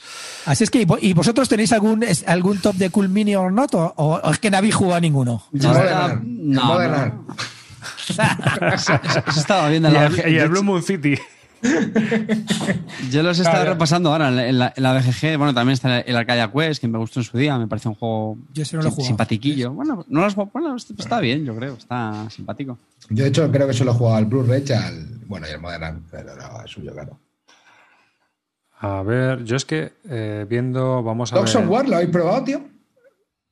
Así es que, ¿y vo- ¿y vosotros tenéis algún algún top de Cool Mini or not? ¿O, o es que no habéis jugado a ninguno? No, no. Art. [LAUGHS] Eso estaba viendo Y la el, y el Blue Moon City. [LAUGHS] Yo los he estado Claro. repasando ahora en la, en la- en la BGG. Bueno, también está el Arcadia Quest, que me gustó en su día. Me parece un juego Yo no lo he simpatiquillo. Bueno, no lo has jugado- bueno, está bien, yo creo. Está simpático. Yo, de hecho, creo que solo he jugado al Blue Rage, al. Bueno, y el Modern pero no, es suyo, claro. A ver, yo es que eh, viendo, vamos a Dogs ver. of War, ¿lo habéis probado, tío?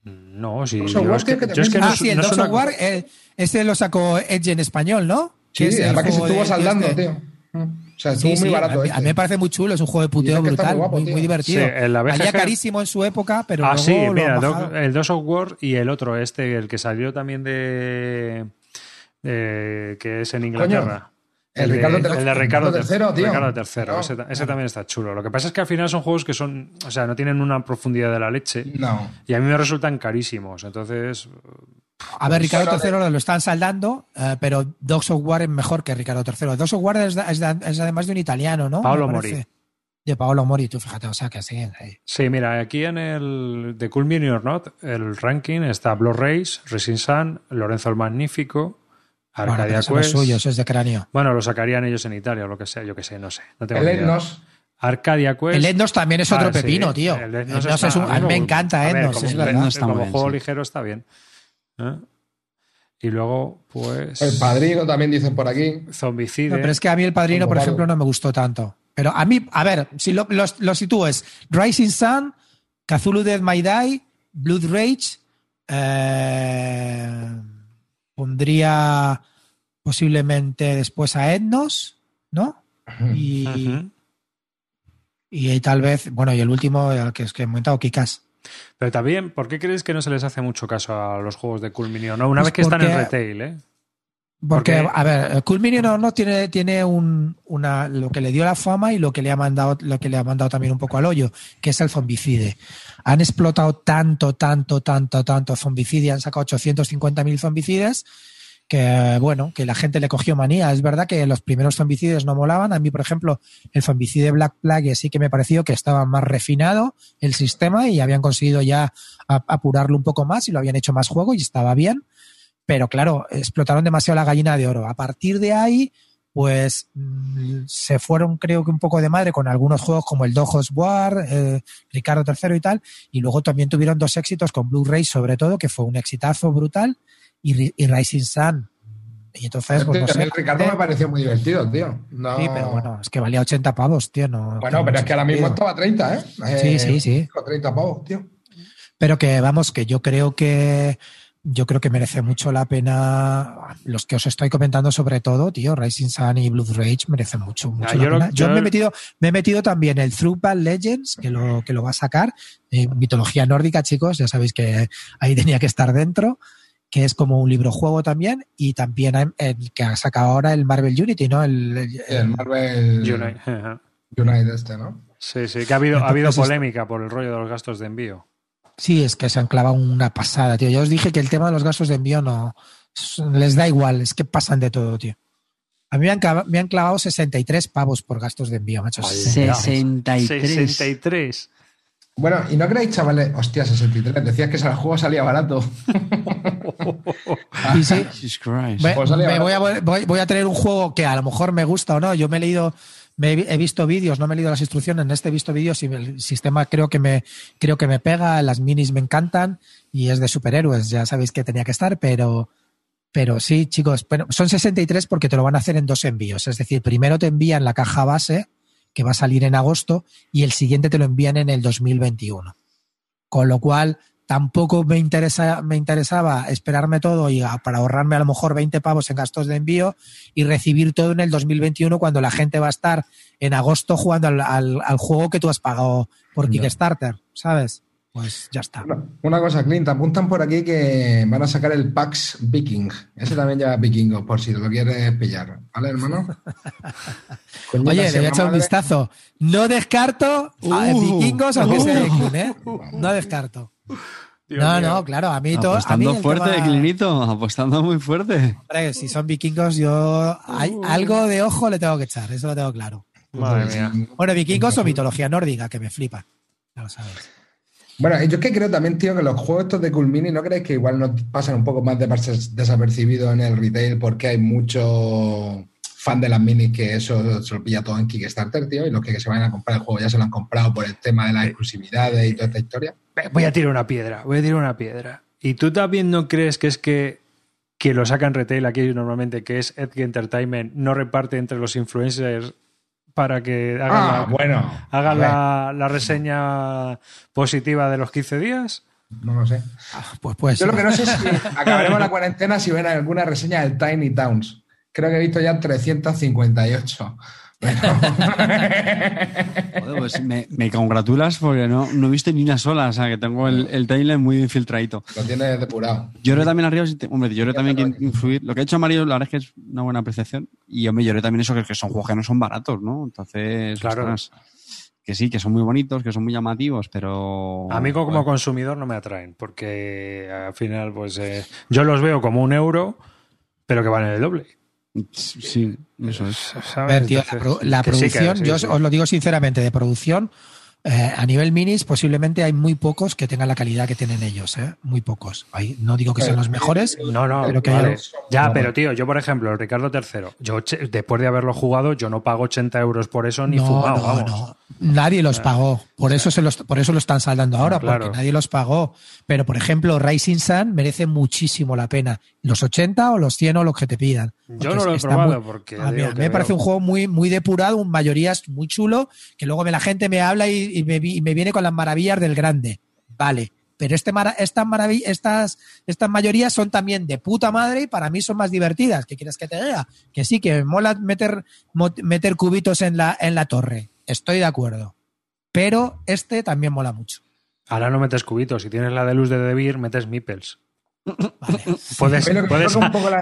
No, sí. Dogs War, es que, tío, que yo es que también- no, ah, sí, el no Dogs War, eh, ese lo sacó Edge en español, ¿no? Sí, es el que se estuvo saldando, este. tío. Mm. O sea, estuvo muy barato. A, este. a, mí me parece muy chulo, es un juego de puteo Dice que brutal, muy guapo, muy, divertido. BGG carísimo en su época, pero Ah, luego sí, lo mira, el Dos of War y el otro, este, el que salió también de. que es en Inglaterra. El de- Ricardo el de III, Ricardo Ricardo III, tío. Ricardo III, Claro. ese, ese también está chulo. Lo que pasa es que al final son juegos que son, o sea, no tienen una profundidad de la leche No. y a mí me resultan carísimos. Entonces, A ver, Ricardo Bueno, III lo están saldando, eh, pero Dogs of War es mejor que Ricardo III. Dogs of War es, es es además de un italiano, ¿no? Paolo. Mori. De Paolo Mori, tú fíjate, o sea que sí. ahí. sí, mira, aquí en el de Cool Mini or Not, el ranking está Blood Race, Racing Sun, Lorenzo el Magnífico, Bueno, Arcadia los Quest. suyos, es de cráneo. Bueno, lo sacarían ellos en Italia o lo que sea, yo que sé, no sé. No tengo El. Etnos. Arcadia Quest. El Etnos también es otro Ah, sí, pepino, tío. el Etnos Etnos está- es un- a mí me encanta a ver, Etnos, como, es verdad. Etnos como juego sí. ligero está bien. ¿Eh? Y luego, pues. El padrino también dicen por aquí. Zombicide. No, pero es que a mí el padrino, por ejemplo, no me gustó tanto. Pero a mí, a ver, si lo, lo, lo sitúo es Rising Sun, Cthulhu Dead My Die, Blood Rage, eh, pondría posiblemente después a Etnos, ¿no? Y, Ujú. y tal vez, bueno, y el último, que es que he comentado, Kikas. Pero también, ¿por qué crees que no se les hace mucho caso a los juegos de Cool Mini o no? Una Pues vez que están en retail, ¿eh? Porque, Porque- a ver, Cool Minion no, no tiene, tiene un, una, lo que le dio la fama y lo que le ha mandado, lo que le ha mandado también un poco al hoyo, que es el zombicide. Han explotado tanto, tanto, tanto, tanto zombicide, han sacado 850.000 zombicides, que bueno, que la gente le cogió manía. Es verdad que los primeros zombicides no molaban. A mí, por ejemplo, el zombicide Black Plague sí que me pareció que estaba más refinado el sistema y habían conseguido ya apurarlo un poco más y lo habían hecho más juego y estaba bien pero claro, explotaron demasiado la gallina de oro. A partir de ahí, pues mm, se fueron, creo que un poco de madre con algunos juegos como el Dojos War, eh, Ricardo III y tal, y luego también tuvieron dos éxitos con Blu-ray, sobre todo, que fue un exitazo brutal, y, y Rising Sun. Y entonces, pues no a mí sé. el Ricardo me pareció muy divertido, tío. No- Sí, pero bueno, es que valía 80 pavos, tío. No, Bueno, pero es que ahora mismo estaba a 30, ¿eh? Sí, Eh, sí, sí. 30 pavos, tío. Pero que vamos, que yo creo que yo creo que merece mucho la pena los que os estoy comentando sobre todo, tío, Rising Sun y Blood Rage merecen mucho, mucho Ah, la yo lo- pena. Yo yo- me he metido, me he metido también el Thrupal Legends, que lo, que lo va a sacar, eh, mitología nórdica, chicos, ya sabéis que ahí [LAUGHS] tenía que estar dentro, que es como un libro juego también, y también el, el que ha sacado ahora el Marvel Unity, ¿no? El, el- El Marvel Unite. Ajá. Unite este, ¿no? Sí, sí, que ha habido, ha habido polémica por el rollo de los gastos de envío. Sí, es que se han clavado una pasada, tío. Yo os dije que el tema de los gastos de envío no les da igual, es que pasan de todo, tío. A mí me han, clavado, me han clavado 63 pavos por gastos de envío, macho. 63. 63. Bueno, ¿y no creéis, chavales? Hostia, 63. Decías que el juego salía barato. [LAUGHS] Y sí, Jesus Christ. me- Pues salía me voy, a, barato. voy, voy a tener un juego que a lo mejor me gusta o no. Yo me he leído, me he, he visto vídeos, no me he leído las instrucciones. En este he visto vídeos y el sistema creo que me, creo que me pega. Las minis me encantan y es de superhéroes. Ya sabéis que tenía que estar, pero, pero sí, chicos, pero son 63 porque te lo van a hacer en dos envíos. Es decir, primero te envían la caja base que va a salir en agosto y el siguiente te lo envían en el 2021. Con lo cual, tampoco me, interesa, me interesaba esperarme todo y a- para ahorrarme a lo mejor 20 pavos en gastos de envío y recibir todo en el 2021 cuando la gente va a estar en agosto jugando al, al- al juego que tú has pagado por. Kickstarter, ¿sabes? Pues ya está. Una, una cosa, Clint, apuntan por aquí que van a sacar el Pax Viking. Ese también lleva vikingos, por si te lo quieres pillar. ¿Vale, hermano? [LAUGHS] Oye, se le voy a echar un vistazo. No descarto a Uh, vikingos aunque uh. sea de Kun, ¿eh? No descarto. Dios no, mío. no, claro, a mí todo. A mí Apostando fuerte, tema- Clinito. Apostando muy fuerte. Hombre, si son vikingos, yo hay algo de ojo le tengo que echar, eso lo tengo claro. Madre mía. Bueno, vikingos o mitología nórdica, que me flipa. Ya lo sabes. Bueno, yo es que creo también, tío, que los juegos estos de Cool Mini, ¿no crees que igual nos pasan un poco más de desapercibidos en el retail porque hay mucho fan de las minis que eso se lo pilla todo en Kickstarter, tío, y los que se vayan a comprar el juego ya se lo han comprado por el tema de las exclusividades y toda esta historia? Voy a tirar una piedra, voy a tirar una piedra. ¿Y tú también no crees que es que que lo sacan retail aquí normalmente, que es Edge Entertainment, no reparte entre los influencers para que hagan, Ah, la, bueno. hagan a ver, la, la reseña positiva de los 15 días? No lo sé. Pues pues. Yo lo que no sé es si [LAUGHS] acabaremos la cuarentena si ven alguna reseña del Tiny Towns. Creo que he visto ya 358. [LAUGHS] Joder, pues me, me congratulas porque no, no he visto ni una sola. O sea, que tengo el, el timeline muy infiltradito. Lo tienes depurado. Lloré también arriba, si te- hombre, lloré también que influir. Lo que ha hecho Mario, la verdad es que es una buena apreciación. Y yo me lloré también eso, que, que son juegos que no son baratos, ¿no? Entonces, Claro. ostras, que sí, que son muy bonitos, que son muy llamativos, pero. A mí como consumidor no me atraen, porque al final, pues eh, yo los veo como un euro, pero que valen el doble. Sí, eso es. A ¿sabes? ver, tío, la, Entonces, pro- la que sí, que producción, sí, yo sí. os lo digo sinceramente, de producción, eh, a nivel minis posiblemente hay muy pocos que tengan la calidad que tienen ellos, ¿eh? Muy pocos. Hay- no digo que sean los mejores, No, no, Pero que vale. yo- ya, pero tío, yo por ejemplo, Ricardo III, yo después de haberlo jugado, yo no pago 80 euros por eso ni no, fumado, no, vamos. no. Nadie los pagó. Por eso, se los, por eso lo están saldando ahora, Claro. porque nadie los pagó. Pero, por ejemplo, Rising Sun merece muchísimo la pena. Los 80 o los 100 o los que te pidan. Yo no lo he probado muy- porque a mí, digo a mí me parece veo- un juego muy, muy depurado, un mayorías muy chulo, que luego la gente me habla y, y me, y me viene con las maravillas del grande. Vale. Pero este estas, estas, estas mayorías son también de puta madre y para mí son más divertidas. ¿Qué quieres que te diga? Que sí, que me mola meter, meter cubitos en la, en la torre. Estoy de acuerdo. Pero este también mola mucho. Ahora no metes cubitos, si tienes la de luz de Debir, metes meeples. [LAUGHS] Puedes,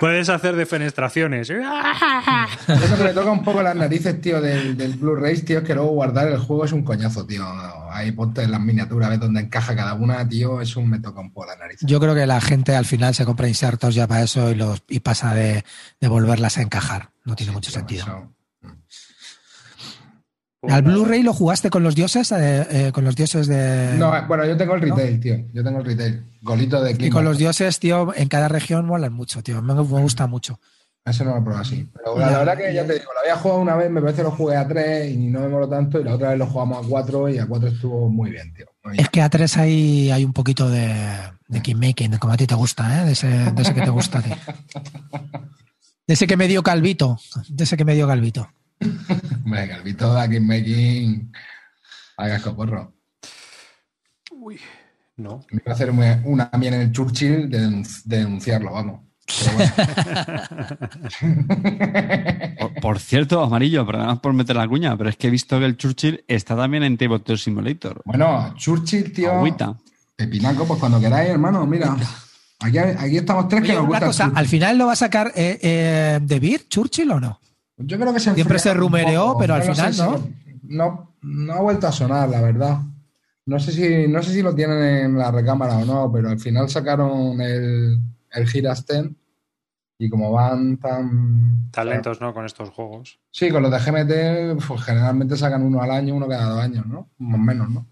puedes, la- hacer defenestraciones. [LAUGHS] Eso que me toca un poco las narices, tío, del, del Blu-ray, tío, es que luego guardar el juego es un coñazo, tío. Ahí ponte las miniaturas, ves dónde encaja cada una, tío, eso me toca un poco las narices. Yo creo que la gente al final se compra insertos ya para eso y, los, y pasa de, de volverlas a encajar. No tiene mucho Tío, sentido. eso. ¿Al Blu-ray lo jugaste con los dioses? eh, eh, con los dioses de. No, eh, bueno, yo tengo el retail, tío. Yo tengo el retail. Golito de y clima. con los dioses, tío, en cada región molan mucho, tío. Me, me gusta mucho. Eso no lo probado así. Pero la, la verdad que ya te digo, lo había jugado una vez, me parece que lo jugué a 3 y no me moló tanto. Y la otra vez lo jugamos a 4 y a 4 estuvo muy bien, tío. Muy bien. Es que a tres hay, hay un poquito de, de kingmaking, de como a ti te gusta, ¿eh? De ese, de ese que te gusta a ti. De ese que me dio calvito. De ese que me dio calvito. Venga, el Vito de making. Hagas coporro. No. Me iba a hacer una mía en el Churchill de, denun- de denunciarlo, vamos. Pero bueno. [LAUGHS] Por, por cierto, Amarillo, perdón por meter la cuña, pero es que he visto que el Churchill está también en Tabletop Simulator. Bueno, Churchill, tío. Agüita. Pepinaco, pues cuando queráis, hermano, mira. Aquí, aquí estamos tres que nos una gusta. cosa. ¿al final lo va a sacar eh, eh, De Beer, Churchill o no? Yo creo que se Siempre se rumoreó, poco. pero al final sé si no. no. No ha vuelto a sonar, la verdad. No sé si, no sé si lo tienen en la recámara o no, pero al final sacaron el, el Girasten y como van tan... Talentos, ¿no? Con estos juegos. Sí, con los de GMT pues, generalmente sacan uno al año, uno cada dos años, ¿no? Más o menos, ¿no?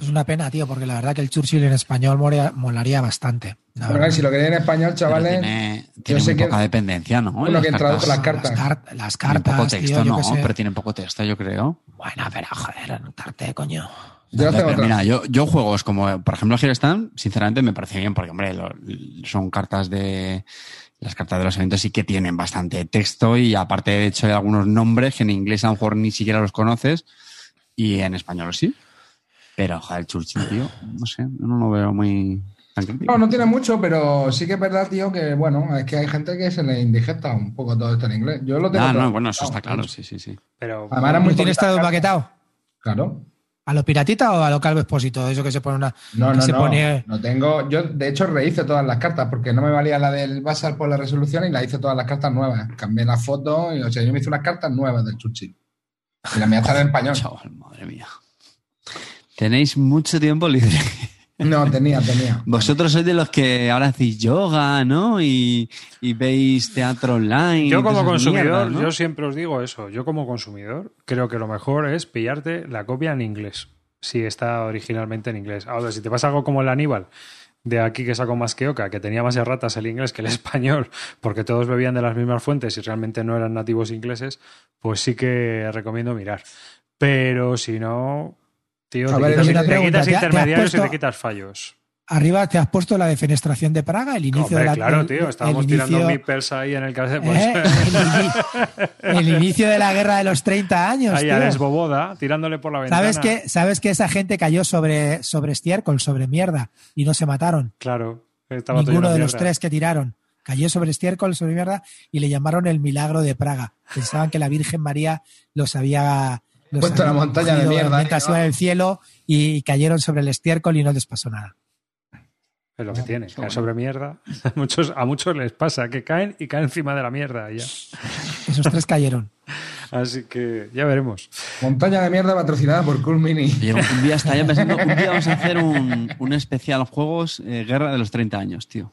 Es una pena, tío, porque la verdad que el Churchill en español morea- molaría bastante. la Pero si lo queréis en español, Pero chavales, tiene tiene sé muy que- poca dependencia, ¿no? Bueno, Las que traduce las cartas. Las, car- las Tiene poco cartas, texto, tío, yo no, sé. pero tiene poco texto, yo creo. Bueno, pero joder, anotarte, coño. yo Pero otra- mira, yo, yo juegos como, por ejemplo, Here Stand, sinceramente me parece bien, porque, hombre, lo- son cartas de. Las cartas de los eventos sí que tienen bastante texto y, aparte, de hecho, hay algunos nombres que en inglés a lo mejor ni siquiera los conoces y en español sí. Pero, joder, el Churchill, tío, no sé, yo no lo veo muy. No, no tiene mucho, pero sí que es verdad, tío, que bueno, es que hay gente que se le indigesta un poco todo esto en inglés. Yo lo tengo Ah, no, bueno, eso está claro, sí, sí, sí. Pero Además, era muy ¿No tienes poquitas todo cartas. maquetado? Claro. ¿A lo piratita o a lo calvo expósito? Eso que se pone una. No, que no, se no. pone- No tengo. Yo, de hecho, rehice todas las cartas porque no me valía la del Basar por la resolución y la hice todas las cartas nuevas. Cambié la foto y, o sea, yo me hice unas cartas nuevas del Churchill. Y la mía está en español. [LAUGHS] Chaval, madre mía. Tenéis mucho tiempo libre. [LAUGHS] No, tenía, tenía. Vosotros sois de los que ahora hacéis yoga, ¿no? Y, y veis teatro online. Yo como consumidor, yo siempre os digo eso. Yo como consumidor creo que lo mejor es pillarte la copia en inglés, si está originalmente en inglés. Ahora, si te pasa algo como el Aníbal, de aquí que sacó más que Oca, que tenía más erratas el inglés que el [LAUGHS] español, porque todos bebían de las mismas fuentes y realmente no eran nativos ingleses, pues sí que recomiendo mirar. Pero si no, tío, A te, ver, quitas, hay una te pregunta. quitas ¿Te ha- te has intermediarios y te quitas fallos. Arriba te has puesto la defenestración de Praga, el inicio Hombre, de la. claro, tío, estábamos tirando inicio- meeples ahí en el cassette. pues, ¿eh? el, ini- el inicio de la guerra de los 30 años. ahí tío. a la esboboda, tirándole por la ventana. ¿Sabes que, ¿Sabes que esa gente cayó sobre, sobre estiércol, sobre mierda, y no se mataron? Claro, estaba Ninguno de los mierda. tres que tiraron. Cayó sobre estiércol, sobre mierda, y le llamaron el milagro de Praga. Pensaban que la Virgen María los había... Había la montaña de mierda, Mientras ¿no? iban en el cielo y cayeron sobre el estiércol y no les pasó nada. Es lo que tiene, caer sobre mierda. [LAUGHS] A muchos, a muchos les pasa que caen y caen encima de la mierda ya. [LAUGHS] Esos tres cayeron. [LAUGHS] Así que ya veremos. Montaña de mierda patrocinada por Cool Mini. Oye, un día estaba yo pensando, un día vamos a hacer un, un especial juegos eh, Guerra de los 30 años, tío.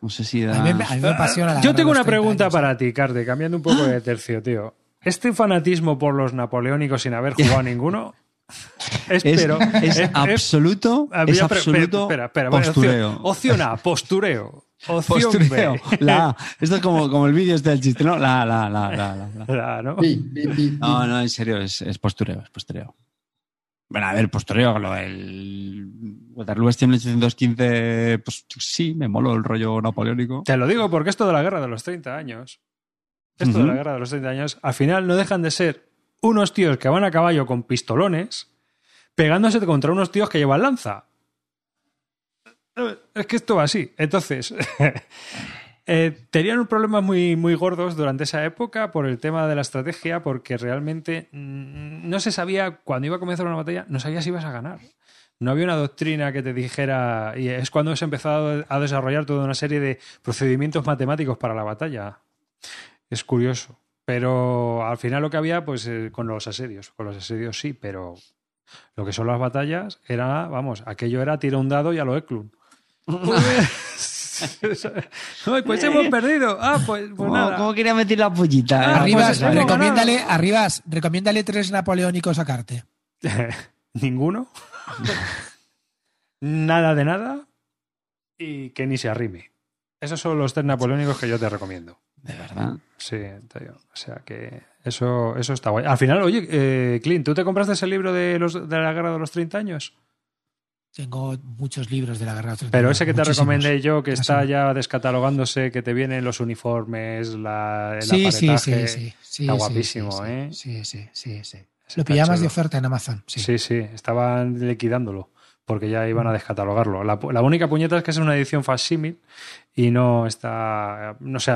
No sé si da... A mí, me- a mí me apasiona la Yo tengo una los 30 pregunta años. para ti, Carte, cambiando un poco [GASPS] de tercio, tío. ¿Este fanatismo por los napoleónicos sin haber jugado a [LAUGHS] ninguno? Es, Es, pero, es absoluto, es pre- absoluto espera, espera, bueno, postureo. Opción, opción A, postureo. Opción Postureo. B. La A. [LAUGHS] Esto es como, como el vídeo este del chiste, ¿no? La, la, la, la, la, la. La, ¿no? Pi, pi, pi, pi. No, no, en serio, es, es postureo, es postureo. Bueno, a ver, postureo, lo del Waterloo este 1815, pues sí, me moló el rollo napoleónico. Te lo digo porque esto de la guerra de los 30 años, esto de la guerra de los 30 años, al final no dejan de ser unos tíos que van a caballo con pistolones pegándose contra unos tíos que llevan lanza. Es que esto va así. Entonces, [LAUGHS] eh, tenían problemas muy, muy gordos durante esa época por el tema de la estrategia, porque realmente mm, no se sabía, cuando iba a comenzar una batalla, no sabías si ibas a ganar. No había una doctrina que te dijera, y es cuando se empezó a- a desarrollar toda una serie de procedimientos matemáticos para la batalla. Es curioso. Pero al final lo que había, pues eh, con los asedios. Con los asedios sí, pero lo que son las batallas era, vamos, aquello era tira un dado y a lo Eklund. [LAUGHS] Ay, pues hemos perdido. Ah, pues, pues ¿Cómo, nada. cómo quería meter la pollita? Ah, eh? Arribas, pues recomiéndale. Arribas, recomiéndale tres napoleónicos a Carte. [LAUGHS] Ninguno. nada de nada. Y que ni se arrime. Esos son los tres napoleónicos que yo te recomiendo. De verdad. Sí, tío. O sea que eso, eso está guay. Al final, oye, eh, Clint, ¿tú te compraste ese libro de, los, de la guerra de los 30 años? Tengo muchos libros de la guerra de los 30 Pero ese que te recomendé yo, que está ya descatalogándose, que te vienen los uniformes, la, el Sí, sí, sí, sí, sí, Está guapísimo, sí, sí, ¿eh? Sí, sí, sí, sí. Lo pillabas de oferta en Amazon. Sí. Sí, sí, estaban liquidándolo porque ya iban a descatalogarlo. La, la única puñeta es que es una edición facsímil y no está, no sé,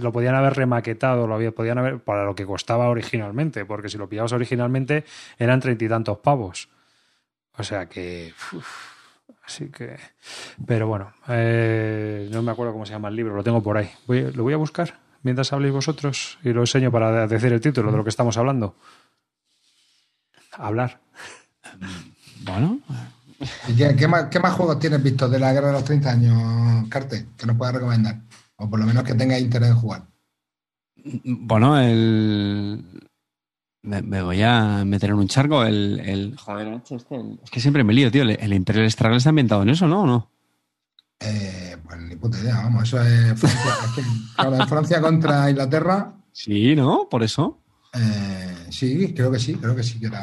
lo podían haber remaquetado, lo había- podían haber para lo que costaba originalmente, porque si lo pillabas originalmente eran treinta y tantos pavos. O sea que, uf, así que, pero bueno, eh, no me acuerdo cómo se llama el libro, lo tengo por ahí. Voy- lo voy a buscar mientras habléis vosotros y lo enseño para decir el título de lo que estamos hablando. Hablar. [LAUGHS] Bueno, ¿Y qué, qué más, qué más juegos tienes visto de la guerra de los 30 años, Carte, que nos puedas recomendar? O por lo menos que tengas interés en jugar. bueno, el... Me, me voy a meter en un charco. El, el... Joder, este, el- es que siempre me lío, tío. El, el Imperial Struggle está ambientado en eso, ¿no? ¿O no? Eh, pues ni puta idea, vamos, eso es Francia, es que, claro, es Francia contra Inglaterra. Sí, ¿no? Por eso. eh, sí, creo que sí, creo que sí que era.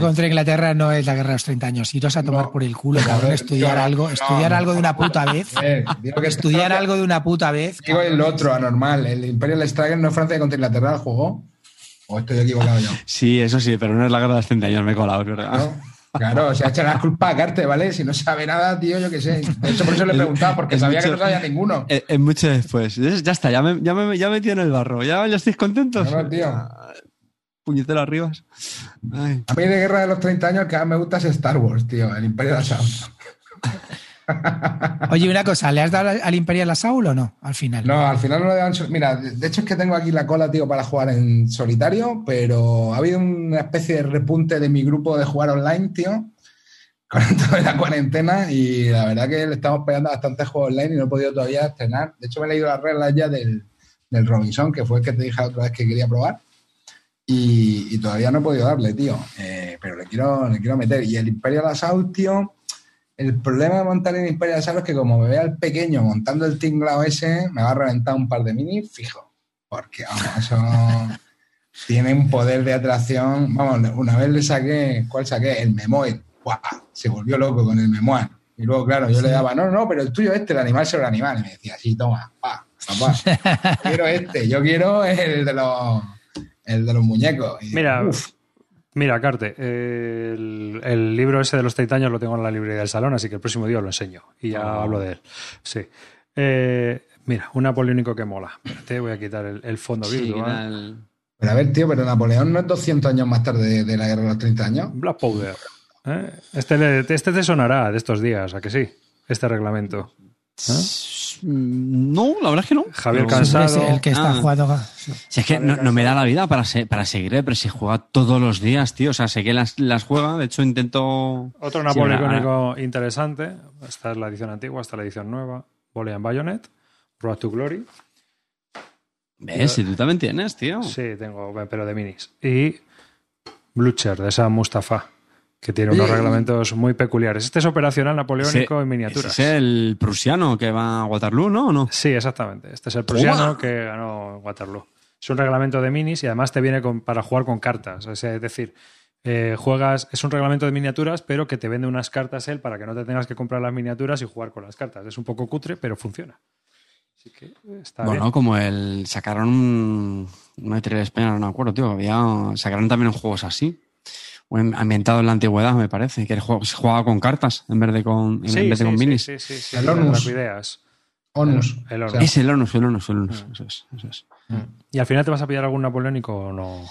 Contra Inglaterra no es la guerra de los 30 años. Iros a tomar No. por el culo, cabrón, estudiar algo, no, estudiar no. algo de una puta [LAUGHS] vez. Eh, digo que Estudiar algo de una puta vez. Digo el otro, anormal. El Imperial Struggle no es Francia contra Inglaterra el juego. ¿O estoy equivocado yo? [LAUGHS] Sí, eso sí, pero no es la guerra de los 30 años, me he colado, es verdad. ¿No? Claro, se ha hecho la culpa a Carte, ¿vale? Si no sabe nada, tío, yo qué sé. De hecho, por eso le he preguntado, porque es sabía que no sabía ninguno. Es, es mucho después. Ya está, ya me, ya me, ya me metí en el barro. ¿Ya, ya estáis contentos? Claro, tío. Puñetero arriba. Ay. A mí de Guerra de los 30 años el que más me gusta es Star Wars, tío, el Imperial Assault. [LAUGHS] Oye, una cosa, ¿le has dado al Imperial Assault o no? Al final. No, al final no le dan... Mira, de de hecho es que tengo aquí la cola, tío, para jugar en solitario, pero ha habido una especie de repunte de mi grupo de jugar online, tío, con [LAUGHS] toda la cuarentena y la verdad que le estamos pegando a bastantes juegos online y no he podido todavía estrenar. De hecho, me he leído las reglas ya del, del Robinson, que fue el que te dije la otra vez que quería probar. Y, y todavía no he podido darle, tío. Eh, pero le quiero, le quiero meter. Y el Imperial Assault, tío, el problema de montar el Imperial Assault es que como me vea el pequeño montando el tinglao ese, me va a reventar un par de mini fijo. Porque, vamos, eso [LAUGHS] tiene un poder de atracción. Vamos, una vez le saqué, ¿cuál saqué? El Memoir. ¡Buah! Se volvió loco con el Memoir. Y luego, claro, yo le daba, no, no, pero el tuyo este, el animal sobre el animal. Y me decía, sí, toma, pa, papá. Yo [LAUGHS] quiero este, yo quiero el de los, el de los muñecos. Y, Mira, uf, mira, Carte, eh, el, el libro ese de los 30 años lo tengo en la librería del salón, así que el próximo día lo enseño y ya Oh. hablo de él. Sí. Eh, mira, un napoleónico que mola. Te voy a quitar el, fondo virtual. Pero a ver, tío, pero Napoleón no es 200 años más tarde de, la guerra de los 30 años. Black Powder. ¿eh? Este, este te sonará de estos días, ¿a que sí? Este reglamento. ¿Eh? No, la verdad es que no. Javier Cansado. el que está ah. jugando. Si es que no, me da la vida para, para seguir, pero si juega todos los días, tío. O sea, sé que las, las juega. De hecho, intento. Otro napoleónico interesante. Esta es la edición antigua, esta es la edición nueva. Volley and Bayonet. Road to Glory. ¿Ves? Si tú también tienes, tío. Sí, tengo, pero de minis. Y Blucher, de esa Mustafa que tiene unos reglamentos muy peculiares. Este es operacional napoleónico en miniaturas. es el prusiano que va a Waterloo, ¿no? no? Sí, exactamente. Este es el prusiano que ganó Waterloo. Es un reglamento de minis y además te viene para jugar con cartas. Es decir, eh, juegas, es un reglamento de miniaturas, pero que te vende unas cartas él para que no te tengas que comprar las miniaturas y jugar con las cartas. Es un poco cutre, pero funciona. Así que está bueno, como el sacaron un, una de España, no me acuerdo, tío. Había, sacaron también juegos así ambientado en la antigüedad, me parece, que se jugaba con cartas en vez de con, en vez de con minis. Sí, sí, sí, el Onus. Ideas. Onus. El, Onus. Es el Onus, el Onus, el Onus. Mm. Eso es, eso es. Mm. ¿Y al final te vas a pillar algún napoleónico o no?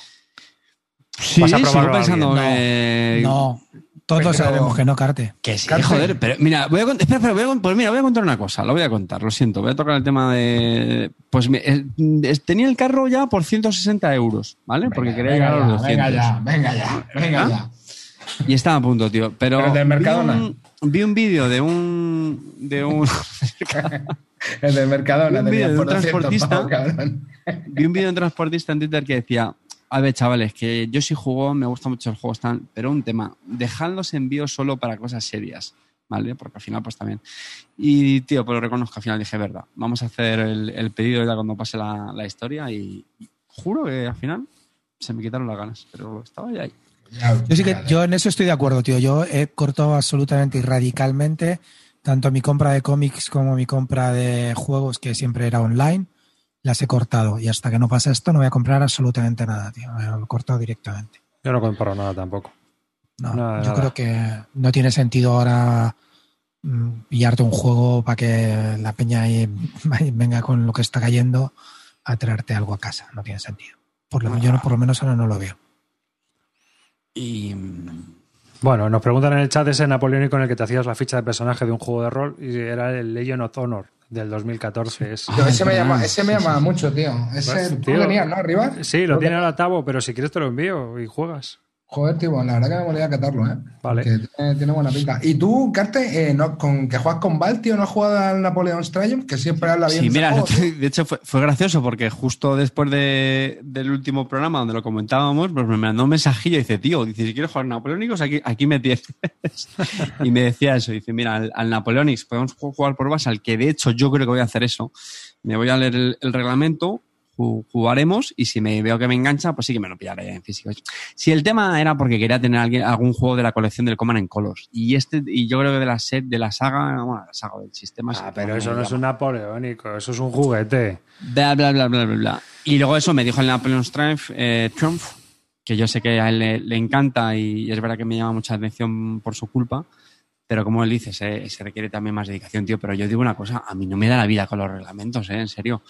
Sí, ¿Vas a sigo pensando que... No, todos sabemos que no carte. Que sí, joder. Pero mira, voy a, espera, voy a, pues mira, voy a contar una cosa. Lo voy a contar, lo siento. Voy a tocar el tema de. Pues tenía el carro ya por 160 euros, ¿vale? Porque quería llegar a los 200. Venga ya, venga ya, venga ¿Ah? ya. Y estaba a punto, tío. Pero, ¿Pero del Mercadona. Vi un, vídeo de un. de un. [LAUGHS] el del Mercadona. Vi [LAUGHS] un vídeo de un transportista. vi un vídeo de un transportista en Twitter que decía a ver, chavales, que yo sí juego, me gusta mucho el juego, están, pero un tema, dejad los envíos solo para cosas serias, ¿vale? Porque al final, pues también. Y, tío, pues lo reconozco, al final dije, verdad, vamos a hacer el, pedido ya cuando pase la, historia y, juro que al final se me quitaron las ganas, pero estaba ya ahí. Yo sí que, yo en eso estoy de acuerdo, tío. Yo he cortado absolutamente y radicalmente tanto mi compra de cómics como mi compra de juegos, que siempre era online las he cortado. Y hasta que no pase esto, no voy a comprar absolutamente nada, tío. Me lo he cortado directamente. Yo no compro nada tampoco. No, yo creo que no tiene sentido ahora mm, pillarte un juego para que la peña ahí [LAUGHS] venga con lo que está cayendo a traerte algo a casa. No tiene sentido. Por lo, yo por lo menos ahora no lo veo. Y bueno, nos preguntan en el chat ese napoleónico en el que te hacías la ficha de personaje de un juego de rol y era el Legion of Honor del 2014. ese, me llama, [LAUGHS] ese me llama mucho, tío. Ese, pues, tú tenías, ¿no? Arriba. Sí, lo tiene ahora Tavo, pero si quieres te lo envío y juegas. Joder, tío, la verdad que me molía catarlo, ¿eh? Vale. tiene, buena pinta. ¿Y tú, Carte, eh, no, con, que juegas con Val, tío, no has jugado al Napoleon Triumph? Que siempre habla bien Sí, mira, de hecho fue, gracioso porque justo después del último programa donde lo comentábamos, pues me mandó un mensajillo y dice, tío, dice, si quieres jugar Napoleónicos, aquí, aquí me tienes. [LAUGHS] y me decía eso, dice, mira, al, al Napoleonics podemos jugar por al que de hecho yo creo que voy a hacer eso. Me voy a leer el reglamento, jugaremos y si me veo que me engancha, pues sí que me lo pillaré en físico. Si el tema era porque quería tener alguien, algún juego de la colección del Command en Colors y este y yo creo que de la set de la saga, bueno, la saga del sistema. Ah, pero eso no es un napoleónico, eso es un juguete. Bla bla bla bla bla bla. Y luego eso me dijo el Napoleon Triumph, eh, Triumph, que yo sé que a él le, encanta y es verdad que me llama mucha atención por su culpa. Pero como él dice, se, se requiere también más dedicación, tío. Pero yo digo una cosa, a mí no me da la vida con los reglamentos, ¿eh? En serio.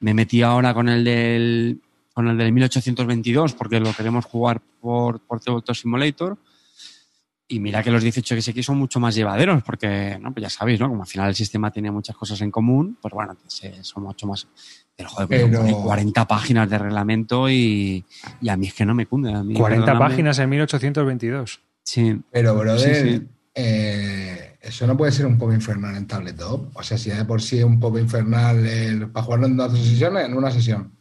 Me metí ahora con el del, con el del 1822 porque lo queremos jugar por, por Tabletop Simulator. Y mira que los 18XX son mucho más llevaderos, porque, ¿no? Pues ya sabéis, ¿no? Como al final el sistema tiene muchas cosas en común, pues bueno, son mucho más. Pero joder, pues 40 páginas de reglamento y, y, a mí es que no me cunde. A 40 páginas en 1822. Sí. Pero, brother, Eh, eso no puede ser un poco infernal en tabletop. O sea, si de por sí es un poco infernal para jugarlo en dos sesiones, en una sesión.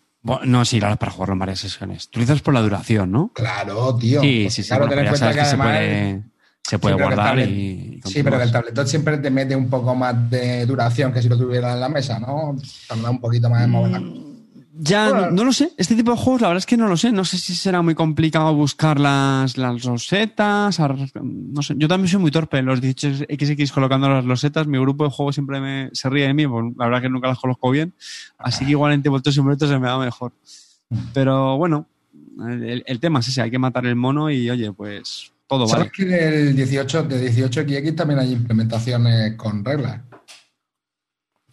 no, sí, para jugarlo en varias sesiones. Tú dices por la duración, ¿no? Claro, tío. Sí, sí, sí. Claro, ten en cuenta que, se puede, se puede guardar y, Sí, pero que el tabletop siempre te mete un poco más de duración que si lo tuviera en la mesa, ¿no? Tarda un poquito más en mover ya, no, lo sé. Este tipo de juegos, la verdad es que no lo sé. No sé si será muy complicado buscar las, las rosetas. No sé. Yo también soy muy torpe en los 18XX colocando las rosetas. Mi grupo de juegos siempre me, se ríe de mí. Pues, la verdad que nunca las conozco bien. Así que igual en vueltos y momentos se me da mejor. Pero bueno, el, tema es ese. Hay que matar el mono y oye, pues todo vale. ¿Sabes que del 18, de 18XX también hay implementaciones con reglas?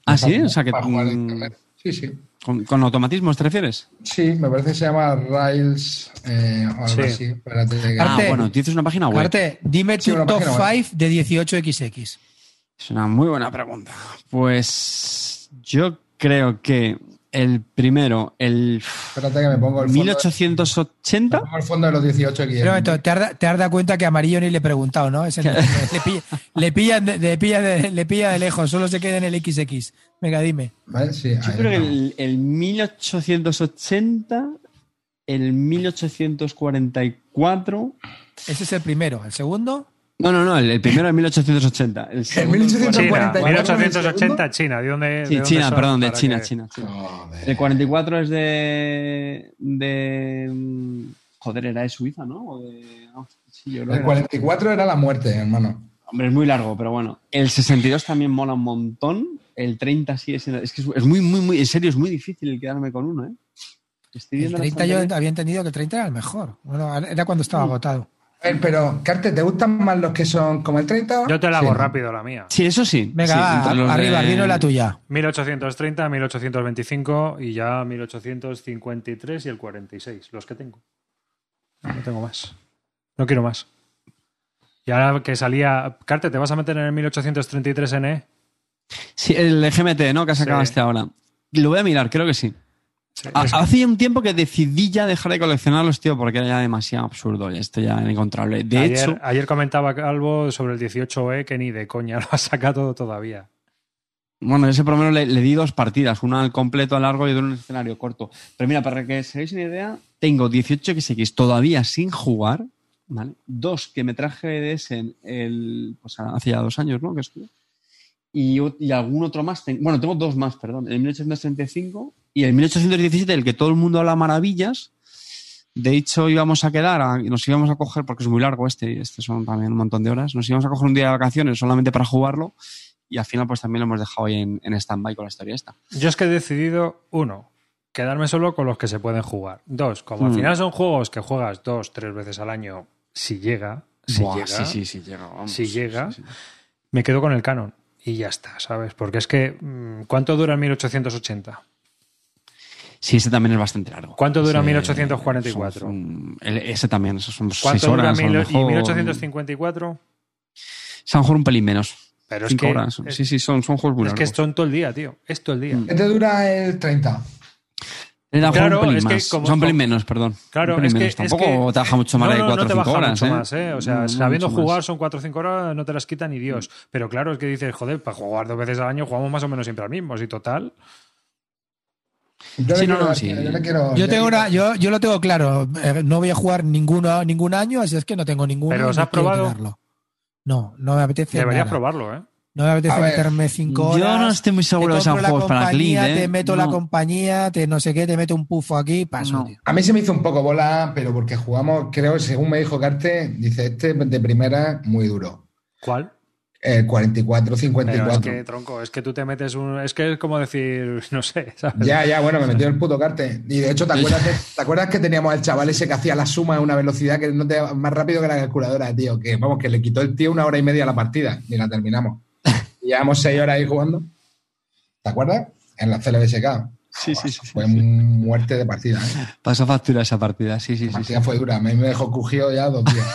Ah, sí, o sea que. Para jugar en mm. Sí, sí. ¿Con, con automatismos te refieres? Sí, me parece que se llama Rails eh, o algo Sí. así. Espérate que- Ah, Arte. bueno, dices una página web. Arte, dime Sí, tu top página web. 5 de 18XX. Es una muy buena pregunta. Pues yo creo que el primero, el Espérate que me pongo el fondo, de, 1880. me pongo el fondo de los 18 aquí. Pero un momento, te has, te has dado cuenta que a Amarillo ni le he preguntado, ¿no? Ese no- le, pilla, le, pillan de, le, pilla de, le pilla de lejos, solo se queda en el XX. Venga, dime. ¿Vale? Sí, Yo ahí creo que el, el 1880, el 1844. Ese es el primero. ¿El segundo? No, no, no, el, el primero es 1880. El [LAUGHS] segundo, 1840. China, 44 1880, China. ¿De dónde, de Sí, dónde China, son? perdón, de China, que- China, China. Joder. El 44 es de. de. mm, Joder, era de Suiza, ¿no? O de. no, sí, yo creo que El era- 44 era la muerte, hermano. Hombre, es muy largo, pero bueno. El 62 también mola un montón. El 30 sigue siendo. Es que es, es muy, muy, muy. En serio, es muy difícil el quedarme con uno, ¿eh? Estoy El viendo la 30 yo había entendido que el 30 era el mejor. Bueno, era cuando Mm. estaba agotado. Pero, Carte, ¿te gustan más los que son como el 30? Yo te la hago rápido, la mía. Sí, eso sí. Venga, Sí, va, arriba, de- dinos la tuya. 1830, 1825 y ya 1853 y el 46, los que tengo. No tengo más. No quiero más. Y ahora que salía... Carte, ¿te vas a meter en el 1833 NE? Sí, el GMT, ¿no? Que has sacado Sí. este ahora. Lo voy a mirar, creo que sí. Sí, es- Hace un tiempo que decidí ya dejar de coleccionarlos, tío, porque era ya demasiado absurdo. Ya esto ya inencontrable. De ayer, hecho, ayer comentaba Calvo sobre el 18E que ni de coña lo ha sacado todavía. bueno, ese por lo menos le, le di dos partidas, una al completo, al largo y otra en un escenario corto. Pero mira, para que os hagáis una idea, tengo 18 XX todavía sin jugar, ¿vale? Dos que me traje de ese el, pues hace ya dos años, ¿no? Que estuve. Y, y algún otro más. ten- bueno, tengo dos más, perdón. El 1835 y el 1817, del que todo el mundo habla maravillas. De hecho, íbamos a quedar, a- nos íbamos a coger, porque es muy largo este, y este son también un montón de horas, nos íbamos a coger un día de vacaciones solamente para jugarlo y al final pues también lo hemos dejado ahí en, en stand-by con la historia esta. Yo es que he decidido, uno, quedarme solo con los que se pueden jugar. Dos, como al Mm. final son juegos que juegas dos, tres veces al año, si llega, si Buah, llega, sí, sí, sí, llega. vamos. si llega, me quedo con el canon. Y ya está, ¿sabes? Porque es que, mm, ¿cuánto dura el 1880? Sí, ese también es bastante largo. ¿Cuánto dura Ese- 1844? son- son- el- ese también, esos son seis ¿Cuánto dura horas. a lo mil- y mejor. 1854? Se a lo mejor un pelín menos. Pero es Cinco que, horas. es, Sí, sí, son, son juegos muy es que son todo el día, tío. Es todo el día. Mm. ¿Qué te dura el 30? Era Claro, un pelín es que más. como- Son un pelín menos, perdón. Claro, es que, menos. es Tampoco que- te baja mucho más no, de no, 4 no o te 5 baja horas. mucho ¿eh? más, ¿eh? O sea, No, no sabiendo mucho más. jugar son 4 o 5 horas, no te las quita ni Dios. Pero claro, es que dices, joder, para jugar dos veces al año jugamos más o menos siempre al mismo. Y total, Yo Sí, le no, quiero- no, sí. Yo le quiero. Yo le tengo una, yo, yo lo tengo claro. eh, No voy a jugar ninguno, ningún año, así es que no tengo ninguno. ¿Pero os no has probado? No, no me apetece. deberías nada. probarlo, ¿eh? No me apetece A ver, meterme cinco horas. Yo no estoy muy seguro de que sean compro la juegos para Clint, ¿eh? Te meto la compañía, te no sé qué, te meto un pufo aquí, paso, No. tío. A mí se me hizo un poco bola, pero porque jugamos, creo, según me dijo Carte, dice este de primera muy duro. ¿Cuál? El 44, Pero 54. es que, tronco, es que tú te metes un. Es que es como decir, [LAUGHS] no sé, ¿sabes? Ya, ya, bueno, me metió el puto Carte. Y de hecho, ¿te acuerdas, que, [LAUGHS] ¿te acuerdas que teníamos al chaval ese que hacía la suma a una velocidad que no te más rápido que la calculadora, tío? Que vamos, que le quitó el tío una hora y media a la partida y la terminamos. Y [LAUGHS] llevamos seis horas ahí jugando. ¿Te acuerdas? En la CLBSK. Sí, sí, sí, sí, Fue sí. muerte de partida, ¿eh? Pasó factura esa partida, sí, sí, La sí. partida fue dura. A mí me dejó crujido ya dos días.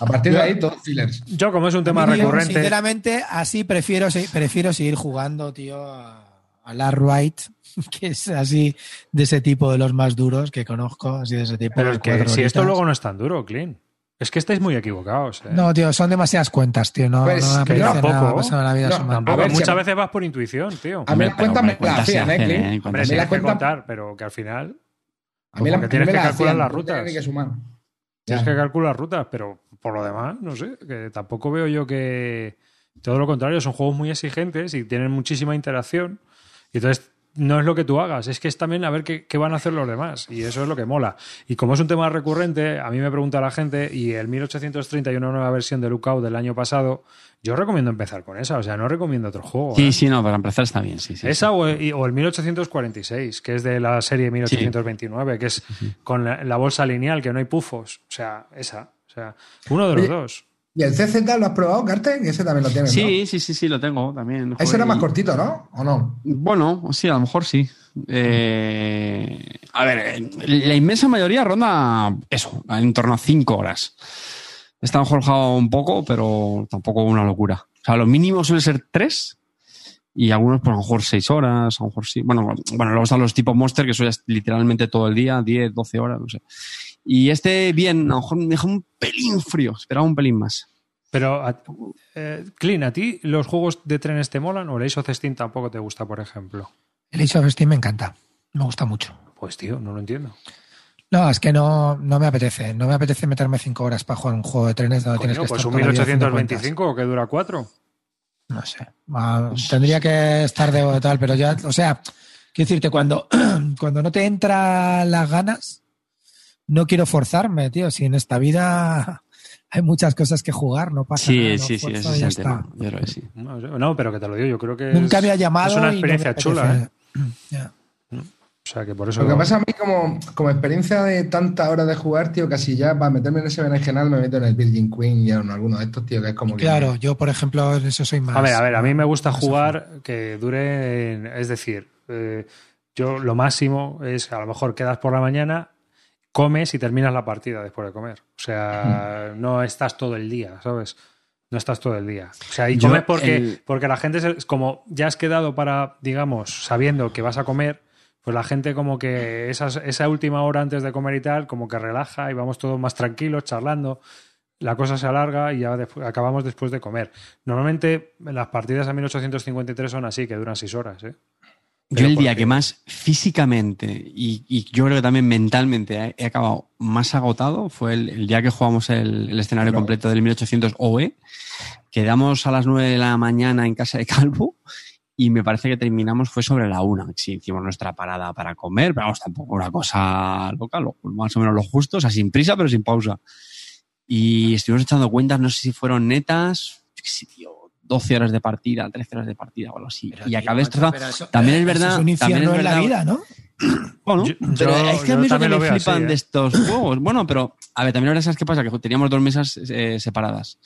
A partir de ahí, todos fillers. Yo, como es un tema recurrente. Sinceramente, así prefiero, prefiero seguir jugando, tío, a, a la Wright, [LAUGHS] que es así de ese tipo de los más duros que conozco, así de ese tipo. Pero de es que si esto luego no es tan duro, Clean. Es que estáis muy equivocados. ¿eh? No, tío, son demasiadas cuentas, tío. No, Pues, no me que tampoco. nada la vida No. Tampoco, A ver, muchas veces vas por intuición, tío. A mí las cuentas me se hacían, ¿eh, Clint? Hombre, mí la cuenta- contar, pero que al final A mí la, Porque tienes me que la calcular las rutas. tienes que calcular rutas, pero por lo demás, no sé, que tampoco veo yo que todo lo contrario, son juegos muy exigentes y tienen muchísima interacción. Y entonces no es lo que tú hagas, es que es también a ver qué, qué van a hacer los demás. Y eso es lo que mola. Y como es un tema recurrente, a mí me pregunta la gente, y el 1830 y una nueva versión de Lookout del año pasado, yo recomiendo empezar con esa, o sea, no recomiendo otro juego. ¿eh? Sí, sí, no, para empezar está bien, sí, sí. Esa o el, y- o el 1846, que es de la serie 1829, que es con la, la bolsa lineal, que no hay pufos. O sea, esa. O sea, uno de los Oye, dos. ¿Y el CZ lo has probado, Carte? ese también lo tienes, Sí, sí, sí, sí, lo tengo también. Ese era más cortito, ¿no? ¿O no? Bueno, sí, a lo mejor sí. Eh, a ver, la inmensa mayoría ronda eso, en torno a 5 horas. Está mejor jugado un poco, pero tampoco una locura. O sea, lo mínimo suele ser 3 y algunos, pues a lo mejor 6 horas, a lo mejor sí. Bueno, bueno, luego están los tipos Monster, que eso ya es literalmente todo el día, 10, 12 horas, no sé. Y este, bien, a lo mejor me dejó un pelín frío, esperaba un pelín más. Pero, eh, Clean, ¿a ti los juegos de trenes te molan o el Ace of Steam tampoco te gusta, por ejemplo? El Ace of Steam me encanta, me gusta mucho. Pues tío, no lo entiendo. No, es que no, no me apetece. No me apetece meterme cinco horas para jugar un juego de trenes donde tienes que pues estar un 1825 que dura cuatro. No sé. Ah, tendría que estar de tal, pero ya, o sea, quiero decirte, cuando, [CLEARS THROAT] cuando no te entra las ganas, no quiero forzarme, tío. Si en esta vida [LAUGHS] hay muchas cosas que jugar, no pasa sí, nada. Sí, sí, sí, sí, está. Yo creo que sí. No, pero que te lo digo, yo creo que Nunca me ha llamado. Es una experiencia chula, ¿eh? [CLEARS THROAT] O sea, que por eso. Lo que pasa a mí, como, como experiencia de tanta hora de jugar, tío, casi ya para meterme en ese berenjenal me meto en el Virgin Queen y en alguno de estos, tío, que es como. Claro, yo, por ejemplo, en eso soy más. A ver, a ver, a mí me gusta jugar que dure. Es decir, eh, yo lo máximo es a lo mejor quedas por la mañana, comes y terminas la partida después de comer. O sea, no estás todo el día, ¿sabes? No estás todo el día. O sea, y comes porque, porque la gente es como ya has quedado para, digamos, sabiendo que vas a comer, pues la gente como que esas, esa última hora antes de comer y tal, como que relaja y vamos todos más tranquilos, charlando. La cosa se alarga y ya acabamos después de comer. Normalmente las partidas a 1853 son así, que duran seis horas. ¿eh? Yo el día que más físicamente y, yo creo que también mentalmente he, acabado más agotado fue el, día que jugamos el, escenario completo del 1800 OE. Quedamos a las 9 de la mañana en casa de Calvo y me parece que terminamos fue sobre la una. Sí, hicimos nuestra parada para comer, pero vamos, tampoco una cosa local, más o menos lo justo, o sea, sin prisa, pero sin pausa. Y estuvimos echando cuentas, no sé si fueron netas, sí, tío, 12 horas de partida, 13 horas de partida o algo así. y acabé esto También es verdad. Es un infierno en la vida, ¿no? [CLEARS THROAT] Bueno, pero es que a mí lo que me flipan ¿eh? de estos juegos. Bueno, pero, a ver, también ahora sabes qué pasa, que teníamos dos mesas eh, separadas.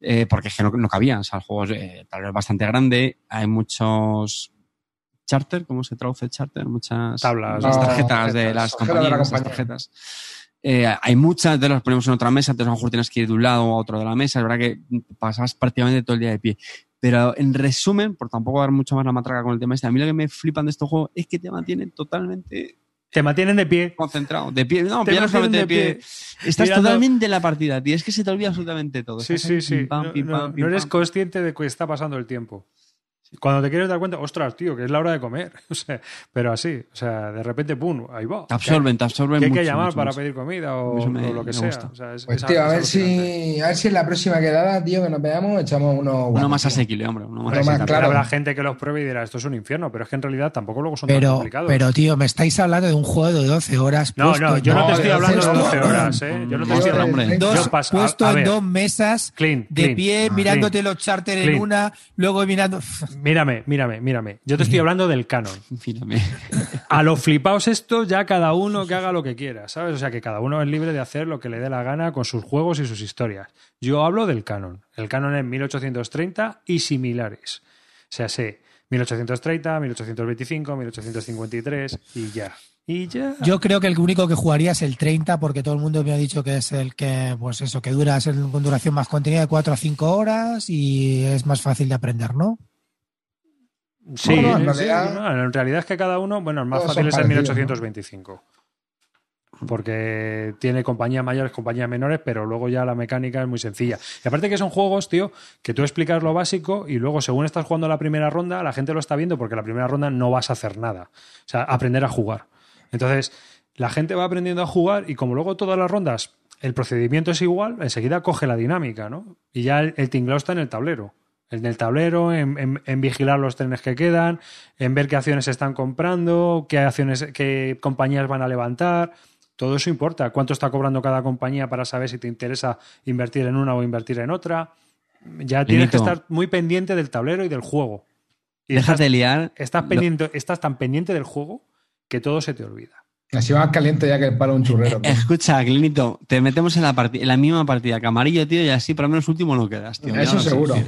Eh, porque es que no, cabía. O sea, el juego es, eh, tal vez bastante grande. Hay muchos charter, ¿cómo se traduce charter? Muchas tablas, las tarjetas, de las compañías, las tarjetas. Eh, hay muchas de las ponemos en otra mesa, entonces a lo mejor tienes que ir de un lado a otro de la mesa. Es verdad que pasas prácticamente todo el día de pie. Pero en resumen, por tampoco dar mucho más la matraca con el tema este, a mí lo que me flipan de estos juegos es que te mantienen totalmente te mantienen de pie. Concentrado. De pie. No, te solamente de pie. Estás totalmente en la partida, tío. Es que se te olvida absolutamente todo. Sí, sí, sí. no, eres consciente de que está pasando el tiempo. Cuando te quieres dar cuenta, ostras, tío, que es la hora de comer. [LAUGHS] O sea, pero así, o sea, de repente, pum, ahí va. Te absorben, te absorben ¿Qué hay que llamar para pedir comida o, lo que sea? pues, tío, a ver, si, a ver si en la próxima quedada, tío, que nos veamos, echamos uno. Uno más asequible, hombre. Uno más, asequible. claro. Habrá gente que los pruebe y dirá, esto es un infierno, pero es que en realidad tampoco luego son pero, tan complicados. Pero, tío, me estáis hablando de un juego de 12 horas. No, no, yo no, te estoy hablando de 12 horas, ¿eh? Yo no te estoy hablando. Dos, puesto en dos mesas, de pie, mirándote los charter en una, luego mirando. Mírame, mírame mírame. Yo te estoy hablando del canon. A los flipaos esto, ya cada uno que haga lo que quiera, ¿sabes? O sea, que cada uno es libre de hacer lo que le dé la gana con sus juegos y sus historias. Yo hablo del canon. El canon es 1830 y similares. O sea, sé 1830, 1825, 1853 y ya. Y ya. Yo creo que el único que jugaría es el 30 porque todo el mundo me ha dicho que es el que, pues eso, que dura, es con duración más contenida de 4 a 5 horas y es más fácil de aprender, ¿no? Sí, en, realidad, es que cada uno, bueno, el más fácil es el 1825. Porque tiene compañías mayores, compañías menores, pero luego ya la mecánica es muy sencilla. Y aparte que son juegos, tío, que tú explicas lo básico y luego según estás jugando la primera ronda, la gente lo está viendo porque la primera ronda no vas a hacer nada. O sea, aprender a jugar. Entonces, la gente va aprendiendo a jugar y como luego todas las rondas el procedimiento es igual, enseguida coge la dinámica, ¿no? Y ya el, el tinglado está en el tablero en el tablero, en, vigilar los trenes que quedan, en ver qué acciones se están comprando, qué acciones, qué compañías van a levantar. Todo eso importa. ¿Cuánto está cobrando cada compañía para saber si te interesa invertir en una o invertir en otra? Ya tienes que estar muy pendiente del tablero y del juego. Y Déjate liar. Estás, pendiente, estás tan pendiente del juego que todo se te olvida. Así más caliente ya que el palo un churrero. Eh, escucha, Clinito, te metemos en la, en la misma partida que amarillo, tío, y así por lo menos último no quedas, tío. Eso seguro. [LAUGHS]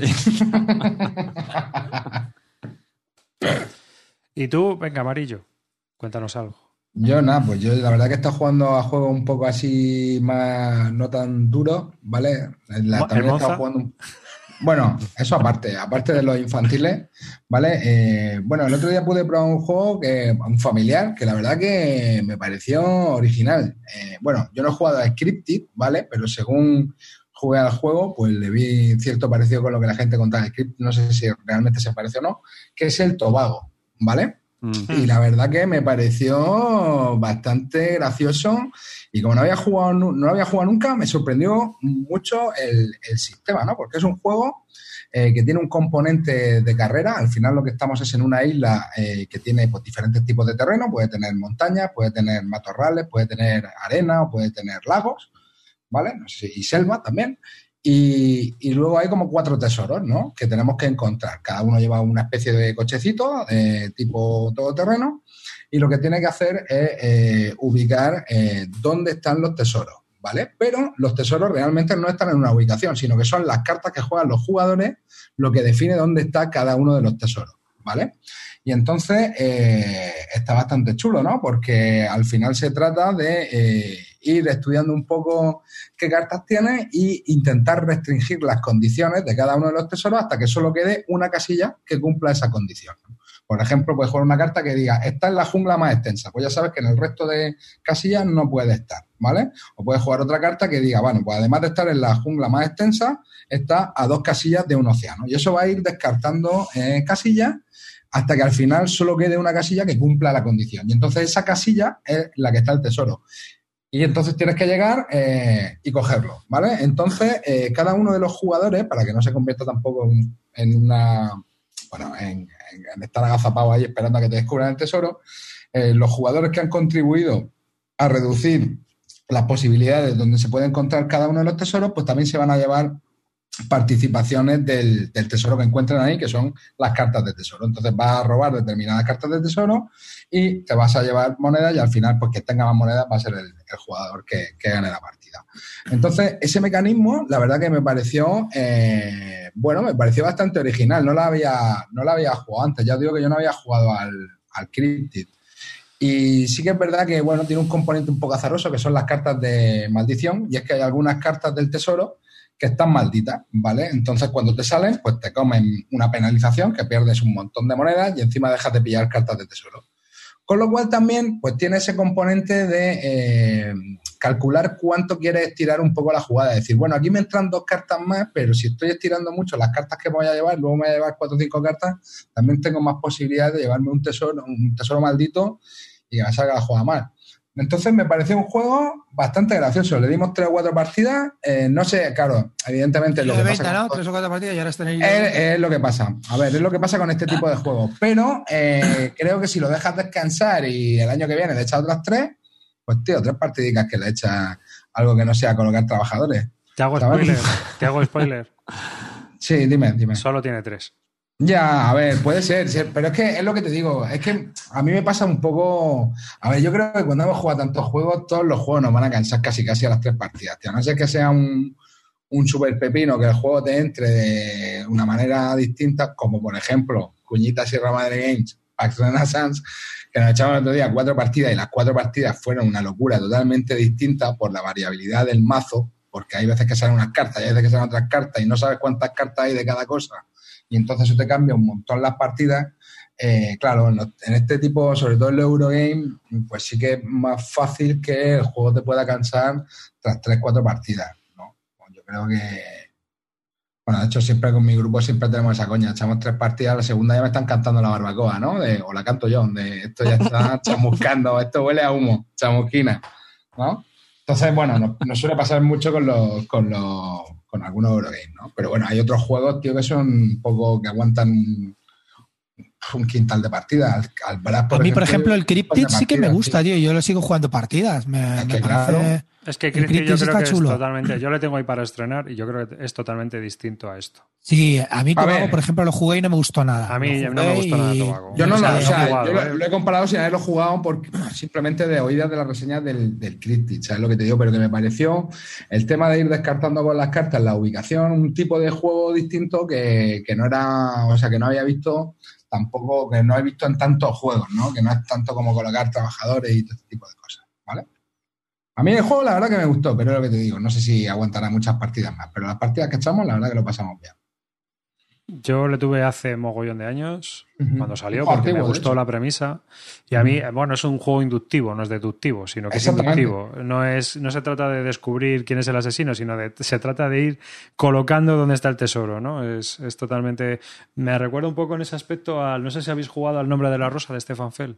¿Y tú? Venga, amarillo. Cuéntanos algo. Yo nada, pues yo la verdad que he estado jugando a juegos un poco así más no tan duros, ¿vale? La, también he estado jugando bueno, eso aparte, aparte de los infantiles, ¿vale? Eh, bueno, el otro día pude probar un juego, que, un familiar, que la verdad que me pareció original. Eh, bueno, yo no he jugado a Scripted, ¿vale? Pero según jugué al juego, pues le vi cierto parecido con lo que la gente contaba de Script, no sé si realmente se parece o no, que es el Tobago, ¿vale? Y la verdad que me pareció bastante gracioso y como no había jugado, no había jugado nunca, me sorprendió mucho el, sistema, ¿no? Porque es un juego eh, que tiene un componente de carrera. Al final lo que estamos es en una isla eh, que tiene pues, diferentes tipos de terreno. Puede tener montañas, puede tener matorrales, puede tener arena o puede tener lagos, ¿vale? y selva también. Y, luego hay como cuatro tesoros, ¿no? Que tenemos que encontrar. Cada uno lleva una especie de cochecito de tipo todoterreno y lo que tiene que hacer es eh, ubicar eh, dónde están los tesoros, ¿vale? Pero los tesoros realmente no están en una ubicación, sino que son las cartas que juegan los jugadores lo que define dónde está cada uno de los tesoros, ¿vale? Y entonces eh, está bastante chulo, ¿no? Porque al final se trata de ir estudiando un poco qué cartas tiene e intentar restringir las condiciones de cada uno de los tesoros hasta que solo quede una casilla que cumpla esa condición. Por ejemplo, puedes jugar una carta que diga, está en la jungla más extensa. Pues ya sabes que en el resto de casillas no puede estar, ¿vale? O puedes jugar otra carta que diga, bueno, pues además de estar en la jungla más extensa, está a dos casillas de un océano. Y eso va a ir descartando eh, casillas hasta que al final solo quede una casilla que cumpla la condición. Y entonces esa casilla es la que está el tesoro. Y entonces tienes que llegar eh, y cogerlo, ¿vale? Entonces, eh, cada uno de los jugadores, para que no se convierta tampoco en, una. Bueno, en, estar agazapado ahí esperando a que te descubran el tesoro, eh, los jugadores que han contribuido a reducir las posibilidades donde se puede encontrar cada uno de los tesoros, pues también se van a llevar participaciones del, tesoro que encuentran ahí, que son las cartas de tesoro. Entonces vas a robar determinadas cartas de tesoro y te vas a llevar monedas y al final, pues que tenga más monedas va a ser el, jugador que, gane la partida. Entonces, ese mecanismo, la verdad que me pareció, eh, bueno, me pareció bastante original. No la había, no la había jugado antes. Ya digo que yo no había jugado al, al Cryptid. Y sí que es verdad que, bueno, tiene un componente un poco azaroso, que son las cartas de maldición, y es que hay algunas cartas del tesoro que están malditas, ¿vale? Entonces, cuando te salen, pues te comen una penalización, que pierdes un montón de monedas y encima dejas de pillar cartas de tesoro. Con lo cual también, pues tiene ese componente de eh, calcular cuánto quieres estirar un poco la jugada. Es decir, bueno, aquí me entran dos cartas más, pero si estoy estirando mucho las cartas que voy a llevar, luego me voy a llevar cuatro o cinco cartas, también tengo más posibilidades de llevarme un tesoro, un tesoro maldito y que me salga la jugada mal. Entonces me pareció un juego bastante gracioso. Le dimos tres o cuatro partidas. Eh, no sé, claro, evidentemente lo que pasa. ¿no? Tres o cuatro partidas y ahora están ahí. Es, lo que pasa. A ver, es lo que pasa con este tipo de juegos. Pero eh, [COUGHS] creo que si lo dejas descansar y el año que viene le echas otras tres, pues tío, tres partidicas que le echas algo que no sea colocar trabajadores. Te hago spoiler. Te hago spoiler. [LAUGHS] Sí, dime, dime. Solo tiene tres. Ya, a ver, puede ser, pero es que es lo que te digo, es que a mí me pasa un poco, a ver, yo creo que cuando hemos jugado tantos juegos, todos los juegos nos van a cansar casi casi a las tres partidas, tío. no sé que sea un, un super pepino, que el juego te entre de una manera distinta, como por ejemplo, Cuñita Sierra Madre Games, Pax Renaissance, que nos echamos el otro día cuatro partidas y las cuatro partidas fueron una locura totalmente distinta por la variabilidad del mazo, porque hay veces que salen unas cartas y hay veces que salen otras cartas y no sabes cuántas cartas hay de cada cosa y entonces eso te cambia un montón las partidas. Eh, claro, en, este tipo, sobre todo en el Eurogame, pues sí que es más fácil que el juego te pueda cansar tras 3-4 partidas. ¿no? Pues yo creo que. Bueno, de hecho, siempre con mi grupo siempre tenemos esa coña. Echamos tres partidas, la segunda ya me están cantando la barbacoa, ¿no? o la canto yo, de esto ya está [LAUGHS] chamuscando, esto huele a humo, chamusquina, ¿no? Entonces, bueno, nos, suele pasar mucho con los, con los con algunos Eurogames, ¿no? Pero bueno, hay otros juegos, tío, que son un poco que aguantan un, quintal de partidas. a mí, por ejemplo, el Cryptid sí que me gusta, tío. Yo lo sigo jugando partidas. Me, parece, Es que yo creo que chulo. es totalmente. Yo le tengo ahí para estrenar y yo creo que es totalmente distinto a esto. Sí, a mí Tobago, por ejemplo, lo jugué y no me gustó nada. A mí no me gustó nada Tobago. Yo no, lo, he comparado sin haberlo jugado porque simplemente de oídas de las reseñas del, del ¿sabes lo que te digo? Pero que me pareció el tema de ir descartando con las cartas la ubicación, un tipo de juego distinto que, que no era, o sea, que no había visto tampoco, que no he visto en tantos juegos, ¿no? Que no es tanto como colocar trabajadores y todo este tipo de cosas, ¿vale? A mí el juego la verdad que me gustó, pero es lo que te digo, no sé si aguantará muchas partidas más, pero las partidas que echamos la verdad que lo pasamos bien. Yo le tuve hace mogollón de años, cuando salió, porque me gustó la premisa. Y a mí, bueno, es un juego inductivo, no es deductivo, sino que es inductivo. No, es, no se trata de descubrir quién es el asesino, sino de, se trata de ir colocando dónde está el tesoro, ¿no? Es, es totalmente... Me recuerda un poco en ese aspecto al... No sé si habéis jugado al Nombre de la Rosa de Stefan Fell.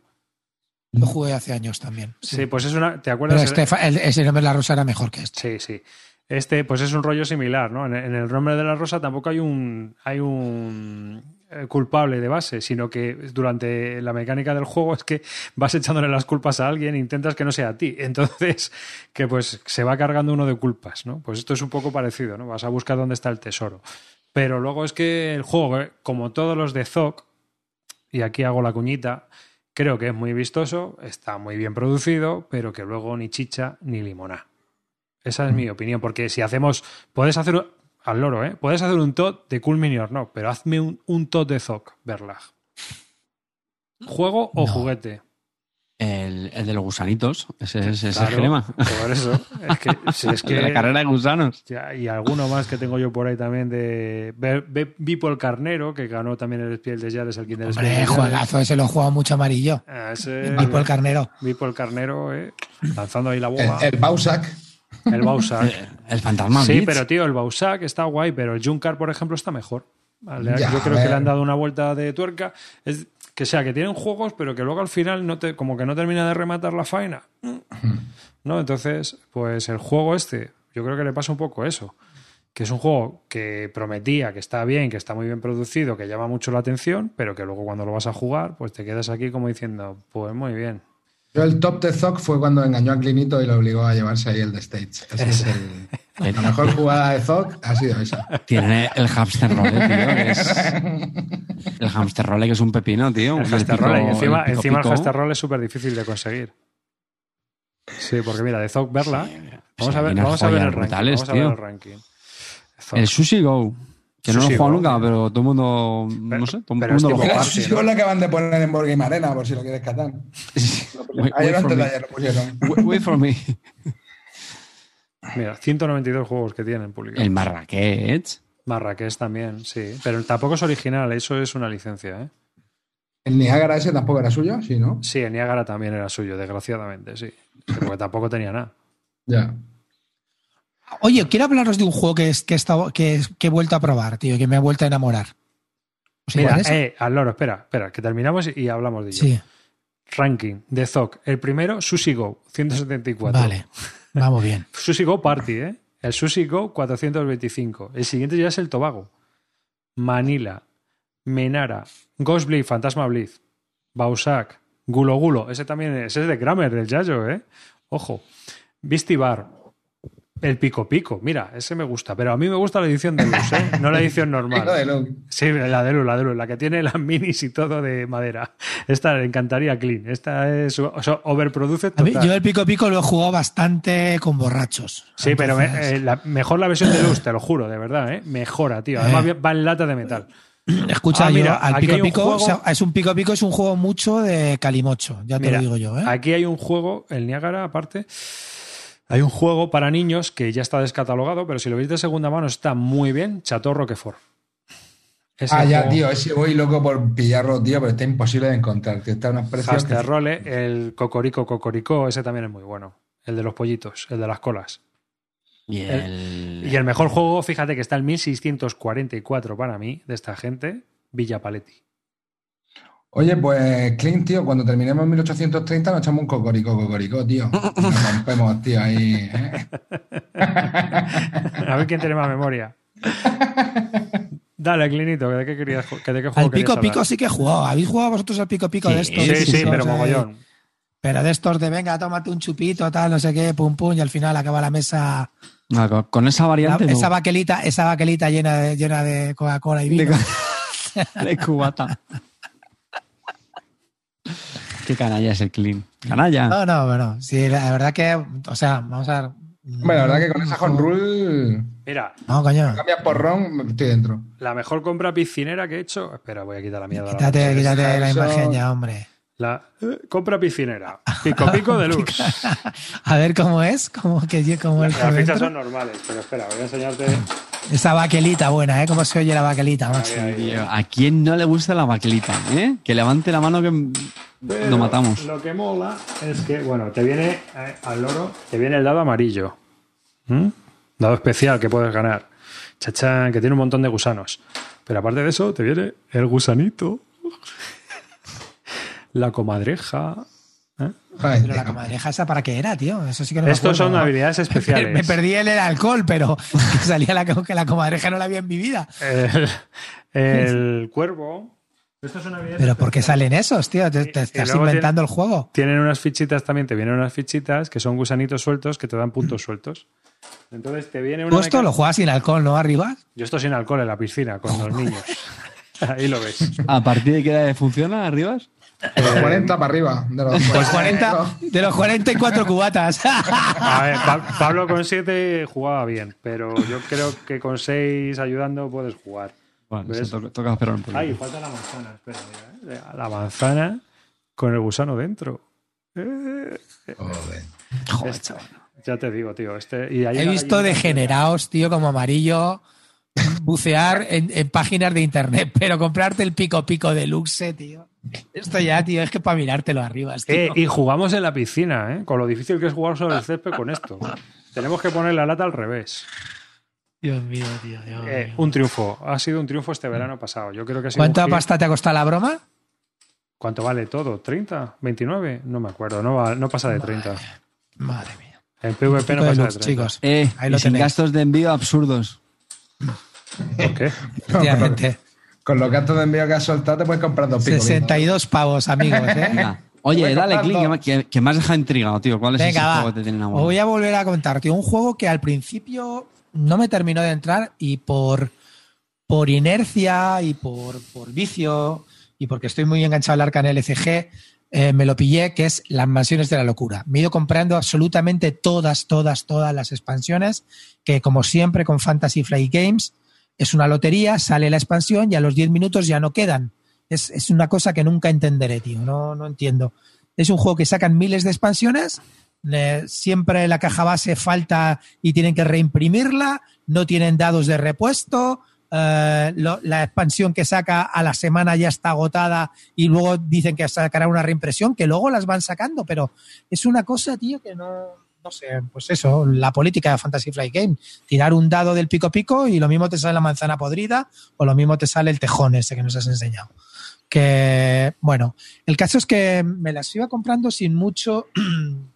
Lo jugué hace años también. Sí, pues es una... ¿Te acuerdas? Pero ese Nombre de la Rosa era mejor que este. Sí, sí. Este, pues es un rollo similar, ¿no? En, el nombre de la rosa tampoco hay un, hay un eh, culpable de base, sino que durante la mecánica del juego es que vas echándole las culpas a alguien e intentas que no sea a ti. Entonces, que pues se va cargando uno de culpas, ¿no? Pues esto es un poco parecido, ¿no? Vas a buscar dónde está el tesoro. Pero luego es que el juego, eh, como todos los de Zoc, y aquí hago la cuñita, creo que es muy vistoso, está muy bien producido, pero que luego ni chicha ni limoná. Esa es mi opinión, porque si hacemos, puedes hacer al loro, ¿eh? Puedes hacer un tot de Cool Mini or no, pero hazme un, un tot de Zoc, Verlag. ¿Juego o juguete? El, el, de los gusanitos, ese, es el crema. Por eso. Es que, [LAUGHS] si es que, de la carrera de gusanos. y alguno más que tengo yo por ahí también de. Vipo el Carnero, que ganó también el Spiel de Jades, el Kinder Hombre, juegazo, ese lo he jugado mucho amarillo. Ah, Vipo el Carnero. Vipo el Carnero, eh, lanzando ahí la boba. El, el Bausac. El Bausac. [LAUGHS] Eh, el fantasma. Sí, pero tío, el Bausac está guay, pero el Junkar, por ejemplo, está mejor. Yo creo que le han dado una vuelta de tuerca. Es que sea, que tienen juegos, pero que luego al final no te, como que no termina de rematar la faena. ¿No? Entonces, pues el juego este, yo creo que le pasa un poco eso. Que es un juego que prometía, que está bien, que está muy bien producido, que llama mucho la atención, pero que luego cuando lo vas a jugar, pues te quedas aquí como diciendo, pues muy bien el top de Zoc fue cuando engañó a Clinito y lo obligó a llevarse ahí el de es el, [LAUGHS] la mejor jugada de Zoc ha sido esa. Tiene el hamster roll, tío. [LAUGHS] el hamster roll que es un pepino, tío. El hamster roll. Y encima, el, encima el hamster roll es súper difícil de conseguir. Sí, porque mira, de Zoc verla. Vamos a ver, vamos a ver el ranking. Vamos a ver el ranking. El Sushi Go. Que no lo he jugado nunca, pero todo el mundo. no sé, todo el mundo lo juega. Es lo que acaban de poner en Board Game Arena, por si lo quieres catar. [LAUGHS] ayer antes de ayer lo pusieron. [LAUGHS] Wait for me. Mira, 192 juegos que tienen publicados. El Marrakech. Marrakech también, sí. Pero tampoco es original, eso es una licencia, ¿eh? ¿El Niágara ese tampoco era suyo? Sí, ¿no? Sí, el Niágara también era suyo, desgraciadamente, sí. Porque tampoco tenía nada. Ya. Oye, quiero hablaros de un juego que, es, que, he estado, que, he vuelto a probar, tío, que me ha vuelto a enamorar. Mira, eh, al loro, espera, espera, que terminamos y hablamos de ello. Sí. Ranking de ZOC. El primero, Sushi Go, 174. Vale, vamos bien. [LAUGHS] Sushi Go Party, ¿eh? El Sushi Go, 425. El siguiente ya es el Tobago. Manila, Menara, Ghost Blade, Fantasma Blitz, Bausac, Gulo Gulo. Ese también es, ese es de Kramer, del Yayo, ¿eh? Ojo. Beastie Bar, el pico pico, mira, ese me gusta, pero a mí me gusta la edición de luz, ¿eh? no la edición normal. [LAUGHS] sí, la de luz, la de luz, la que tiene las minis y todo de madera. Esta le encantaría clean. Esta es o sea, overproduce total. yo el pico pico lo he jugado bastante con borrachos. Sí, pero eh, mejor la versión de luz, te lo juro, de verdad, ¿eh? mejora, tío. Además eh. va en lata de metal. [CLEARS THROAT] Escucha, ah, mira, al pico pico es un pico pico, es un juego mucho de calimocho, ya te lo digo yo. ¿eh? Aquí hay un juego, el Niágara, aparte hay un juego para niños que ya está descatalogado, pero si lo veis de segunda mano está muy bien, Chateau Roquefort. ah, ya, tío, ese voy loco por pillarlo, tío, pero está imposible de encontrar. Está unos precios. Role, el Cocorico Cocorico, ese también es muy bueno. El de los pollitos, el de las colas. Y el... y el mejor juego, fíjate que está el 1644 para mí, de esta gente, Villa Paletti. Oye, pues Clint, tío, cuando terminemos en 1830 nos echamos un cocorico, cocorico, tío. [LAUGHS] Nos rompemos, tío, ahí. ¿eh? [LAUGHS] A ver quién tiene más memoria. Dale, Clinito, ¿de qué querías de qué juego Al pico pico sí que he jugado. ¿Habéis jugado vosotros al pico pico de esto? Sí, sí, pero mogollón. Pero de estos de venga, tómate un chupito, tal, no sé qué, pum pum, y al final acaba la mesa. Ah, con, esa la- variante. no. esa baquelita, esa baquelita llena de, llena de Coca-Cola y vino. de [LAUGHS] cubata. Qué canalla es el clean. Canalla. No, no, bueno, sí, la verdad que, o sea, vamos a ver. Bueno, la verdad que con esa home rule Mira, No, coño. cambias por ron, estoy dentro. la mejor compra piscinera que he hecho. Espera, voy a quitar la mierda. Quítate, quítate la eso- imagen ya, hombre. La eh, compra piscinera. Pico pico de luz. [LAUGHS] A ver cómo es, cómo que cómo Las fichas dentro. son normales, pero espera, voy a enseñarte. Esa baquelita buena, ¿eh? Cómo se oye la baquelita, macho. Ahí, ahí. Tío, ¿A quién no le gusta la baquelita? ¿eh? Que levante la mano que Pero lo matamos. Lo que mola es que, bueno, te viene eh, al loro, te viene el dado amarillo. ¿Mm? Dado especial que puedes ganar. Chachán, que tiene un montón de gusanos. Pero aparte de eso, te viene el gusanito. [LAUGHS] la comadreja. ¿eh? Ay, Pero la comadreja esa para qué era, tío. Eso sí que no Estos son habilidades [LAUGHS] especiales. Me perdí el, el alcohol, pero [LAUGHS] que salía la, que la comadreja no la había en mi vida. El, el cuervo. Pero ¿por qué salen esos, tío? Te, te estás inventando el juego. Tienen unas fichitas también, te vienen unas fichitas que son gusanitos sueltos que te dan puntos sueltos. Entonces te viene una. Tú esto lo juegas sin alcohol, ¿no? Arriba. Yo estoy sin alcohol en la piscina con los niños. [LAUGHS] Ahí lo ves. [LAUGHS] ¿A partir de qué edad funciona, Arribas? de los 40 para arriba. De los Pues 40, de los 44 cubatas. [LAUGHS] A ver, Pa- Pablo con 7 jugaba bien, pero yo creo que con 6 ayudando puedes jugar. Vale, ¿Ves? eso to- toca esperar un poco. Ay, falta la manzana. Espera, mira, ¿eh? La manzana con el gusano dentro. Eh, Joder. Joder, chaval. ya te digo, tío. Este, y He visto degenerados, tío, como amarillo, bucear en, en páginas de internet, [LAUGHS] pero comprarte el pico pico de luxe, tío. Esto ya, tío, es que para mirártelo arriba, tío. Eh, y jugamos en la piscina, ¿eh? Con lo difícil que es jugar sobre el césped con esto. [LAUGHS] Tenemos que poner la lata al revés. Dios mío, tío. Dios Eh, mío. un triunfo. Ha sido un triunfo este verano pasado. Yo creo que ha sido ¿Cuánta un pasta te ha costado la broma? ¿Cuánto vale todo? ¿30? ¿29? No me acuerdo. No, va- no pasa de 30. Madre mía. En PvP no de pasa de lux, 30. chicos. Eh, Ahí lo y sin gastos de envío absurdos. ¿Por qué? Efectivamente. [LAUGHS] Con los gastos de envío que has soltado, te puedes comprar dos picos. 62 pavos, amigos, ¿eh? Venga. Oye, dale clic, que, que, me has dejado intrigado, tío. ¿Cuál es ese Venga, juego va. que te tiene Os enamorado? voy a volver a contar, tío. Un juego que al principio no me terminó de entrar y por, por inercia y por, por vicio y porque estoy muy enganchado al arca en LCG, eh, me lo pillé, que es Las Mansiones de la Locura. Me he ido comprando absolutamente todas, todas, todas las expansiones, que como siempre con Fantasy Flight Games, es una lotería, sale la expansión y a los 10 minutos ya no quedan. Es, es una cosa que nunca entenderé, tío. No, no entiendo. Es un juego que sacan miles de expansiones, siempre la caja base falta y tienen que reimprimirla, no tienen dados de repuesto, eh, la expansión que saca a la semana ya está agotada y luego dicen que sacará una reimpresión, que luego las van sacando, pero es una cosa, tío, que no, no sé, pues eso, la política de Fantasy Flight Game, tirar un dado del pico pico y lo mismo te sale la manzana podrida o lo mismo te sale el tejón ese que nos has enseñado. Que, bueno, el caso es que me las iba comprando sin mucho, [CLEARS THROAT]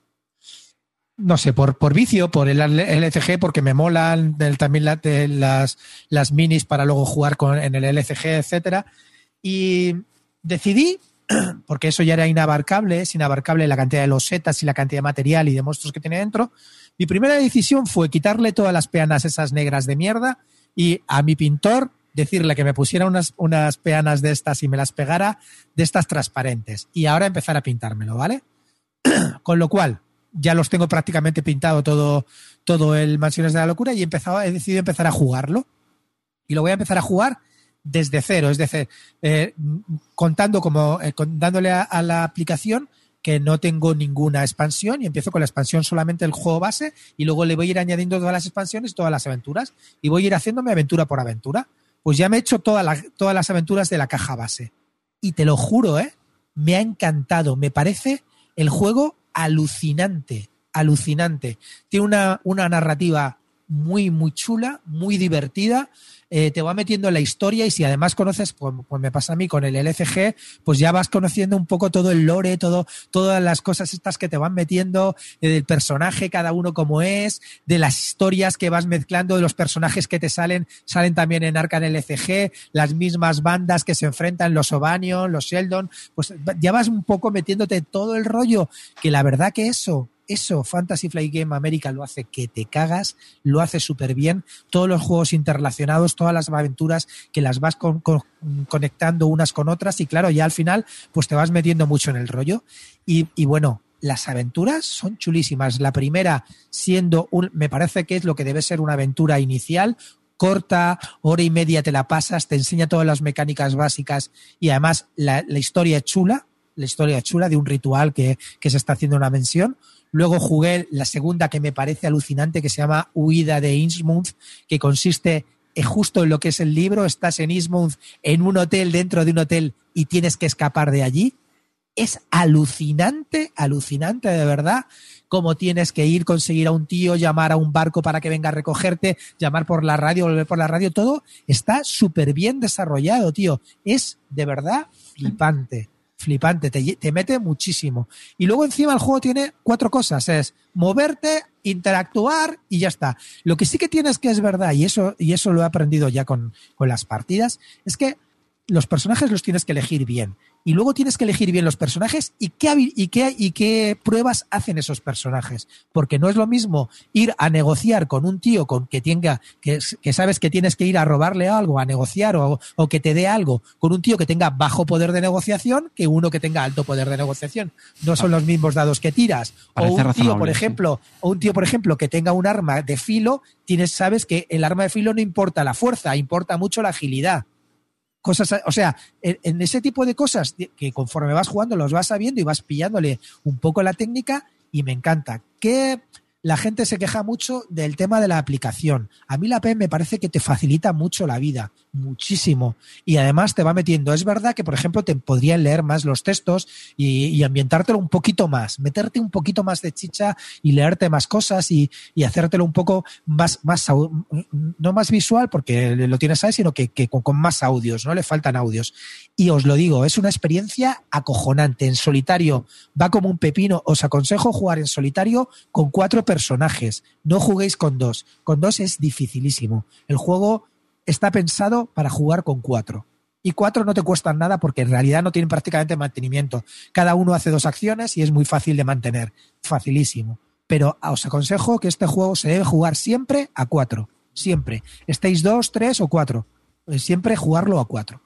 no sé, por, por vicio, por el LCG, porque me molan el- también las, las minis para luego jugar con, en el LCG, etcétera. Y decidí, [CLEARS THROAT] porque eso ya era inabarcable, es inabarcable la cantidad de losetas y la cantidad de material y de monstruos que tiene dentro. Mi primera decisión fue quitarle todas las peanas esas negras de mierda y a mi pintor decirle que me pusiera unas, unas peanas de estas y me las pegara de estas transparentes. Y ahora empezar a pintármelo, ¿vale? [CLEARS THROAT] Con lo cual, ya los tengo prácticamente pintado todo, todo el Mansiones de la Locura y he, decidido empezar a jugarlo. Y lo voy a empezar a jugar desde cero, es decir, eh, contando como, eh, dándole a, la aplicación que no tengo ninguna expansión y empiezo con la expansión solamente del juego base y luego le voy a ir añadiendo todas las expansiones, todas las aventuras y voy a ir haciéndome aventura por aventura. Pues ya me he hecho toda la- todas las aventuras de la caja base. Y te lo juro, ¿eh? Me ha encantado. Me parece el juego alucinante, alucinante. Tiene una, una narrativa muy, muy chula, muy divertida. Eh, te va metiendo en la historia y si además conoces, pues, pues, me pasa a mí con el LCG, pues ya vas conociendo un poco todo el lore, todo, todas las cosas estas que te van metiendo, eh, del personaje, cada uno como es, de las historias que vas mezclando, de los personajes que te salen, salen también en Arcan LCG, las mismas bandas que se enfrentan, los Ovanion, los Sheldon, pues ya vas un poco metiéndote todo el rollo, que la verdad que eso eso Fantasy Flight Game America lo hace que te cagas, lo hace súper bien. Todos los juegos interrelacionados, todas las aventuras que las vas conectando unas con otras y claro, ya al final pues te vas metiendo mucho en el rollo. Y, bueno, las aventuras son chulísimas. La primera siendo un, me parece que es lo que debe ser una aventura inicial, corta, hora y media te la pasas, te enseña todas las mecánicas básicas y además la, historia chula, la historia chula de un ritual que, que se está haciendo en una mención. Luego jugué la segunda que me parece alucinante, que se llama Huida de Innsmouth, que consiste justo en lo que es el libro. Estás en Innsmouth, en un hotel, dentro de un hotel, y tienes que escapar de allí. Es alucinante, alucinante de verdad, cómo tienes que ir, conseguir a un tío, llamar a un barco para que venga a recogerte, llamar por la radio, volver por la radio, todo está súper bien desarrollado, tío. Es de verdad flipante flipante, te, mete muchísimo. Y luego encima el juego tiene cuatro cosas, es moverte, interactuar y ya está. Lo que sí que tienes que es verdad, y eso, y eso lo he aprendido ya con, con las partidas, es que los personajes los tienes que elegir bien y luego tienes que elegir bien los personajes y qué, y qué, y qué pruebas hacen esos personajes. Porque no es lo mismo ir a negociar con un tío con que tenga, que, que sabes que tienes que ir a robarle algo, a negociar o, o, que te dé algo con un tío que tenga bajo poder de negociación que uno que tenga alto poder de negociación. No son los mismos dados que tiras. o un tío, por ejemplo, o un tío, por ejemplo, que tenga un arma de filo, tienes, sabes que el arma de filo no importa la fuerza, importa mucho la agilidad cosas, o sea, en, ese tipo de cosas que conforme vas jugando los vas sabiendo y vas pillándole un poco la técnica y me encanta. ¿Qué, la gente se queja mucho del tema de la aplicación. A mí la P me parece que te facilita mucho la vida, muchísimo. Y además te va metiendo. Es verdad que, por ejemplo, te podrían leer más los textos y, ambientártelo un poquito más, meterte un poquito más de chicha y leerte más cosas y, hacértelo un poco más, más, no más visual porque lo tienes ahí, sino que, con, con más audios, ¿no? Le faltan audios. Y os lo digo, es una experiencia acojonante. En solitario va como un pepino. Os aconsejo jugar en solitario con cuatro personajes. No juguéis con dos. Con dos es dificilísimo. El juego está pensado para jugar con cuatro. Y cuatro no te cuestan nada porque en realidad no tienen prácticamente mantenimiento. Cada uno hace dos acciones y es muy fácil de mantener. Facilísimo. Pero os aconsejo que este juego se debe jugar siempre a cuatro. Siempre. Estéis dos, tres o cuatro. Siempre jugarlo a cuatro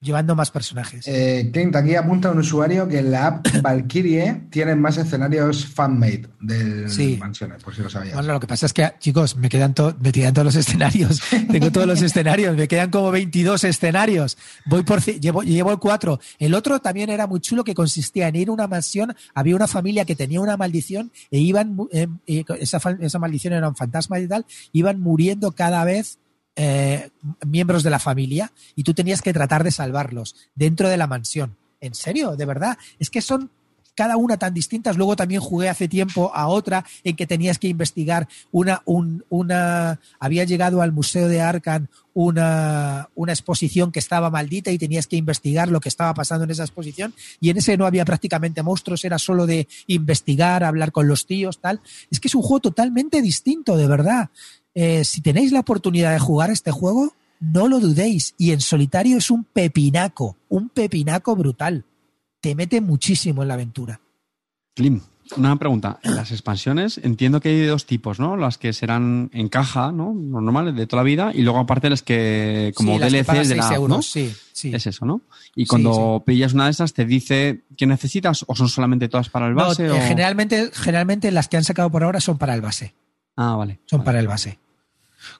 llevando más personajes. Eh, Clint, aquí apunta un usuario que en la app [COUGHS] Valkyrie tiene más escenarios fan-made del sí. Mansiones, por si lo sabías. Bueno, lo que pasa es que, chicos, me quedan, me quedan todos los escenarios. [LAUGHS] Tengo todos los escenarios, me quedan como 22 escenarios. Voy por llevo, llevo el 4. El otro también era muy chulo que consistía en ir a una mansión, había una familia que tenía una maldición e iban, eh, esa, esa maldición era un fantasma y tal, iban muriendo cada vez eh, miembros de la familia y tú tenías que tratar de salvarlos dentro de la mansión. ¿En serio? ¿De verdad? Es que son cada una tan distintas. Luego también jugué hace tiempo a otra en que tenías que investigar una, un, una, había llegado al Museo de Arcan una, una exposición que estaba maldita y tenías que investigar lo que estaba pasando en esa exposición y en ese no había prácticamente monstruos, era solo de investigar, hablar con los tíos, tal. Es que es un juego totalmente distinto, de verdad. Eh, si tenéis la oportunidad de jugar este juego, no lo dudéis. Y en solitario es un pepinaco, un pepinaco brutal. Te mete muchísimo en la aventura. Slim, una pregunta. Las expansiones entiendo que hay dos tipos, ¿no? Las que serán en caja, ¿no? Normales de toda la vida. Y luego aparte las que como DLCs de la euros, sí, sí. Es eso, ¿no? Y cuando pillas una de esas te dice qué necesitas o son solamente todas para el base. Eh, generalmente, generalmente las que han sacado por ahora son para el base. Ah, vale. Son para el base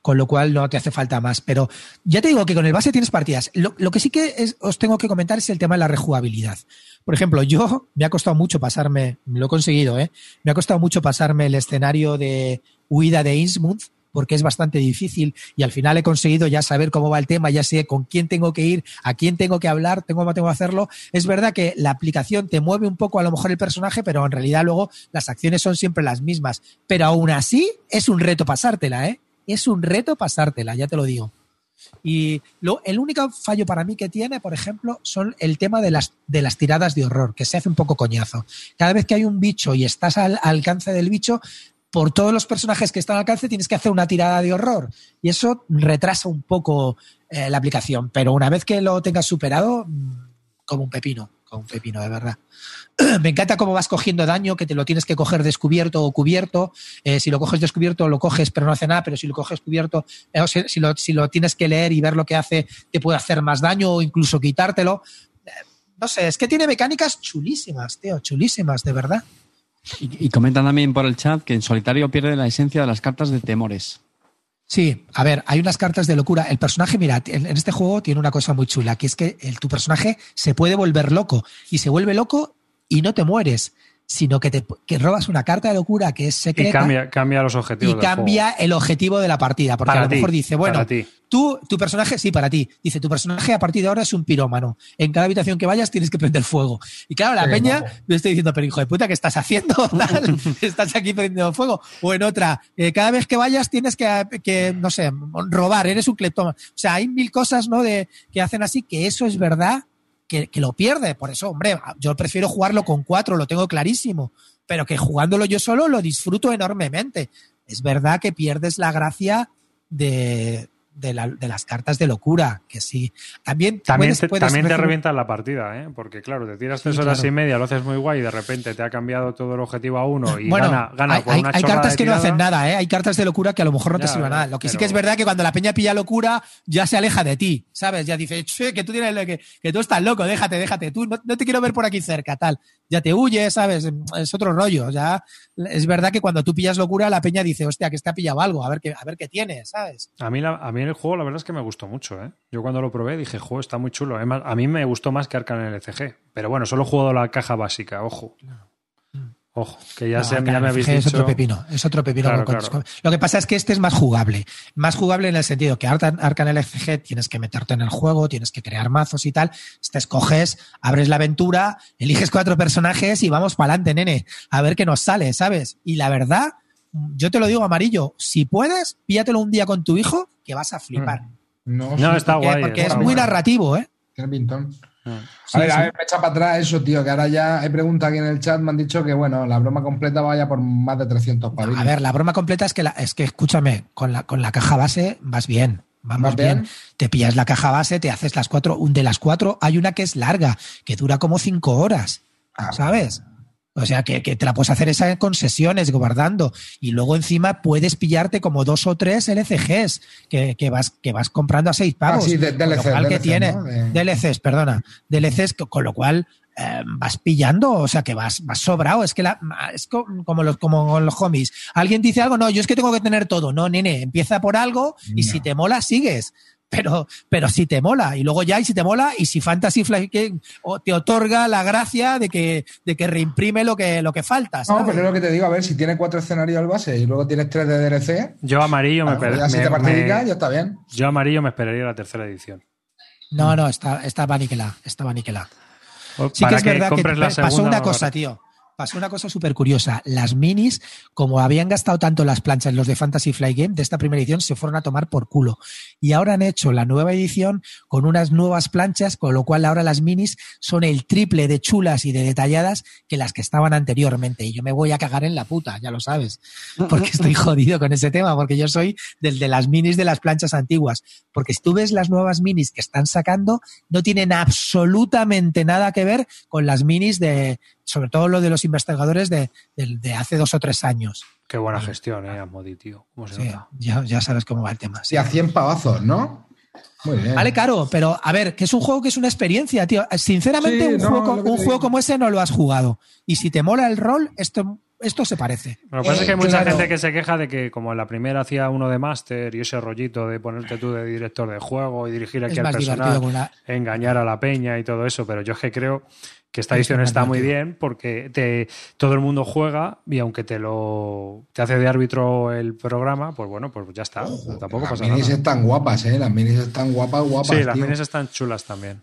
con lo cual no te hace falta más. Pero ya te digo que con el base tienes partidas. Lo, que sí que os tengo que comentar es el tema de la rejugabilidad. Por ejemplo, yo me ha costado mucho pasarme, lo he conseguido, ¿eh? Me ha costado mucho pasarme el escenario de huida de Innsmouth porque es bastante difícil y al final he conseguido ya saber cómo va el tema, ya sé con quién tengo que ir, a quién tengo que hablar, tengo, tengo que hacerlo. Es verdad que la aplicación te mueve un poco a lo mejor el personaje, pero en realidad luego las acciones son siempre las mismas. Pero aún así es un reto pasártela, ¿eh? Es un reto pasártela, ya te lo digo. Y lo, el único fallo para mí que tiene, por ejemplo, son el tema de las, de las tiradas de horror, que se hace un poco coñazo. Cada vez que hay un bicho y estás al, alcance del bicho, por todos los personajes que están al alcance tienes que hacer una tirada de horror. Y eso retrasa un poco eh, la aplicación. Pero una vez que lo tengas superado, mm, como un pepino, como un pepino, de verdad. [CLEARS THROAT] me encanta cómo vas cogiendo daño, que te lo tienes que coger descubierto o cubierto. Eh, si lo coges descubierto, lo coges, pero no hace nada, pero si lo coges cubierto, eh, si, lo, si, lo, tienes que leer y ver lo que hace, te puede hacer más daño o incluso quitártelo. Eh, no sé, es que tiene mecánicas chulísimas, tío, chulísimas, de verdad. Y, y comentan también por el chat que en solitario pierde la esencia de las cartas de temores. Sí, a ver, hay unas cartas de locura. El personaje, mira, en este juego tiene una cosa muy chula, que es que el, tu personaje se puede volver loco y se vuelve loco y no te mueres, sino que te que robas una carta de locura que es secreta. Y cambia, cambia los objetivos. Y cambia el objetivo de la partida. Porque a lo mejor dice, bueno, tú, tu personaje, sí, para ti. Dice, tu personaje a partir de ahora es un pirómano. En cada habitación que vayas tienes que prender fuego. Y claro, la peña me estoy diciendo, pero hijo de puta, ¿qué estás haciendo? [LAUGHS] estás aquí prendiendo fuego. O en otra, eh, cada vez que vayas tienes que, que, no sé, robar, eres un cleptómano. O sea, hay mil cosas, ¿no? De, que hacen así, que eso es verdad que, lo pierde. Por eso, hombre, yo prefiero jugarlo con cuatro, lo tengo clarísimo. Pero que jugándolo yo solo lo disfruto enormemente. Es verdad que pierdes la gracia de, de, las cartas de locura, que sí. También, también, te, también te revientan la partida, ¿eh? porque claro, te tiras tres horas y media, lo haces muy guay y de repente te ha cambiado todo el objetivo a uno y gana, gana hay, por una Hay cartas que no hacen nada, ¿eh? hay cartas de locura que a lo mejor no te sirven nada. Lo que sí que es verdad que cuando la peña pilla locura ya se aleja de ti, ¿sabes? Ya dice, que tú tienes que, que tú estás loco, déjate, déjate, tú no, te quiero ver por aquí cerca, tal. Ya te huye, ¿sabes? Es otro rollo. Ya es verdad que cuando tú pillas locura, la peña dice, hostia, que está pillado algo, a ver qué, a ver qué tiene, ¿sabes? A mí, a mí el juego, la verdad es que me gustó mucho, ¿eh? Yo cuando lo probé dije, juego está muy chulo. a mí me gustó más que Arcan LCG. Pero bueno, solo he jugado la caja básica, ojo. Ojo, que ya, se, me habéis dicho... Es otro pepino, es otro pepino. Lo que pasa es que este es más jugable. Más jugable en el sentido que Arcan LCG tienes que meterte en el juego, tienes que crear mazos y tal. Este escoges, abres la aventura, eliges cuatro personajes y vamos para adelante, nene. A ver qué nos sale, ¿sabes? Y la verdad, yo te lo digo amarillo, si puedes, píllatelo un día con tu hijo que vas a flipar. Mm. No, está guay. Porque es muy narrativo, ¿eh? Ah. a ver, a ver, me echa para atrás eso, tío, que ahora ya hay preguntas aquí en el chat, me han dicho que, bueno, la broma completa vaya por más de 300 pavillos. a ver, la broma completa es que, es que escúchame, con la, con la caja base vas bien. Vamos bien? Te pillas la caja base, te haces las cuatro. De las cuatro hay una que es larga, que dura como cinco horas. Ah, ¿Sabes? O sea, que, te la puedes hacer esa con sesiones, guardando. Y luego encima puedes pillarte como dos o tres LCGs que, vas, que vas comprando a seis. Ah, sí, de, DLCs, que tiene, DLCs, perdona. DLCs, con lo cual eh, vas pillando, o sea, que vas, vas sobrado. Es que la, es como los, como los homies. Alguien dice algo, no, yo es que tengo que tener todo. No, nene, empieza por algo y si te mola, sigues pero, pero si te mola, y luego ya, y si te mola, y si Fantasy Flight te otorga la gracia de que, de que reimprime lo que, lo que falta. No, pero es lo que te digo, a ver, si tienes cuatro escenarios al base y luego tienes tres de DLC. Yo amarillo me, esperaría. Si te ya está bien. Yo amarillo me esperaría la tercera edición. No, no, está, estaba aniquilada, estaba aniquilada. Sí que es verdad que pasó una cosa, tío pasó una cosa súper curiosa. Las minis, como habían gastado tanto las planchas los de Fantasy Fly Game de esta primera edición, se fueron a tomar por culo. Y ahora han hecho la nueva edición con unas nuevas planchas, con lo cual ahora las minis son el triple de chulas y de detalladas que las que estaban anteriormente. Y yo me voy a cagar en la puta, ya lo sabes. Porque estoy [LAUGHS] jodido con ese tema, porque yo soy del de las minis de las planchas antiguas. Porque si tú ves las nuevas minis que están sacando, no tienen absolutamente nada que ver con las minis de, sobre todo lo de los investigadores de, hace dos o tres años. Qué buena gestión, ¿eh? Modi, tío. ya, ya, sabes cómo va el tema. Sí, a 100 pavazos, ¿no? Vale, claro, pero a ver, que es un juego que es una experiencia, tío. Sinceramente, un, juego, un juego como ese no lo has jugado. Y si te mola el rol, esto esto se parece. Lo que pasa es que hay mucha gente que se queja de que como en la primera hacía uno de máster y ese rollito de ponerte tú de director de juego y dirigir aquí al personal, engañar a la peña y todo eso, pero yo es que creo que esta edición está muy bien porque te, todo el mundo juega y aunque te lo te hace de árbitro el programa, pues bueno, pues ya está. Tampoco las minis están guapas, ¿eh? Las minis están guapas, guapas. Sí, las minis están chulas también.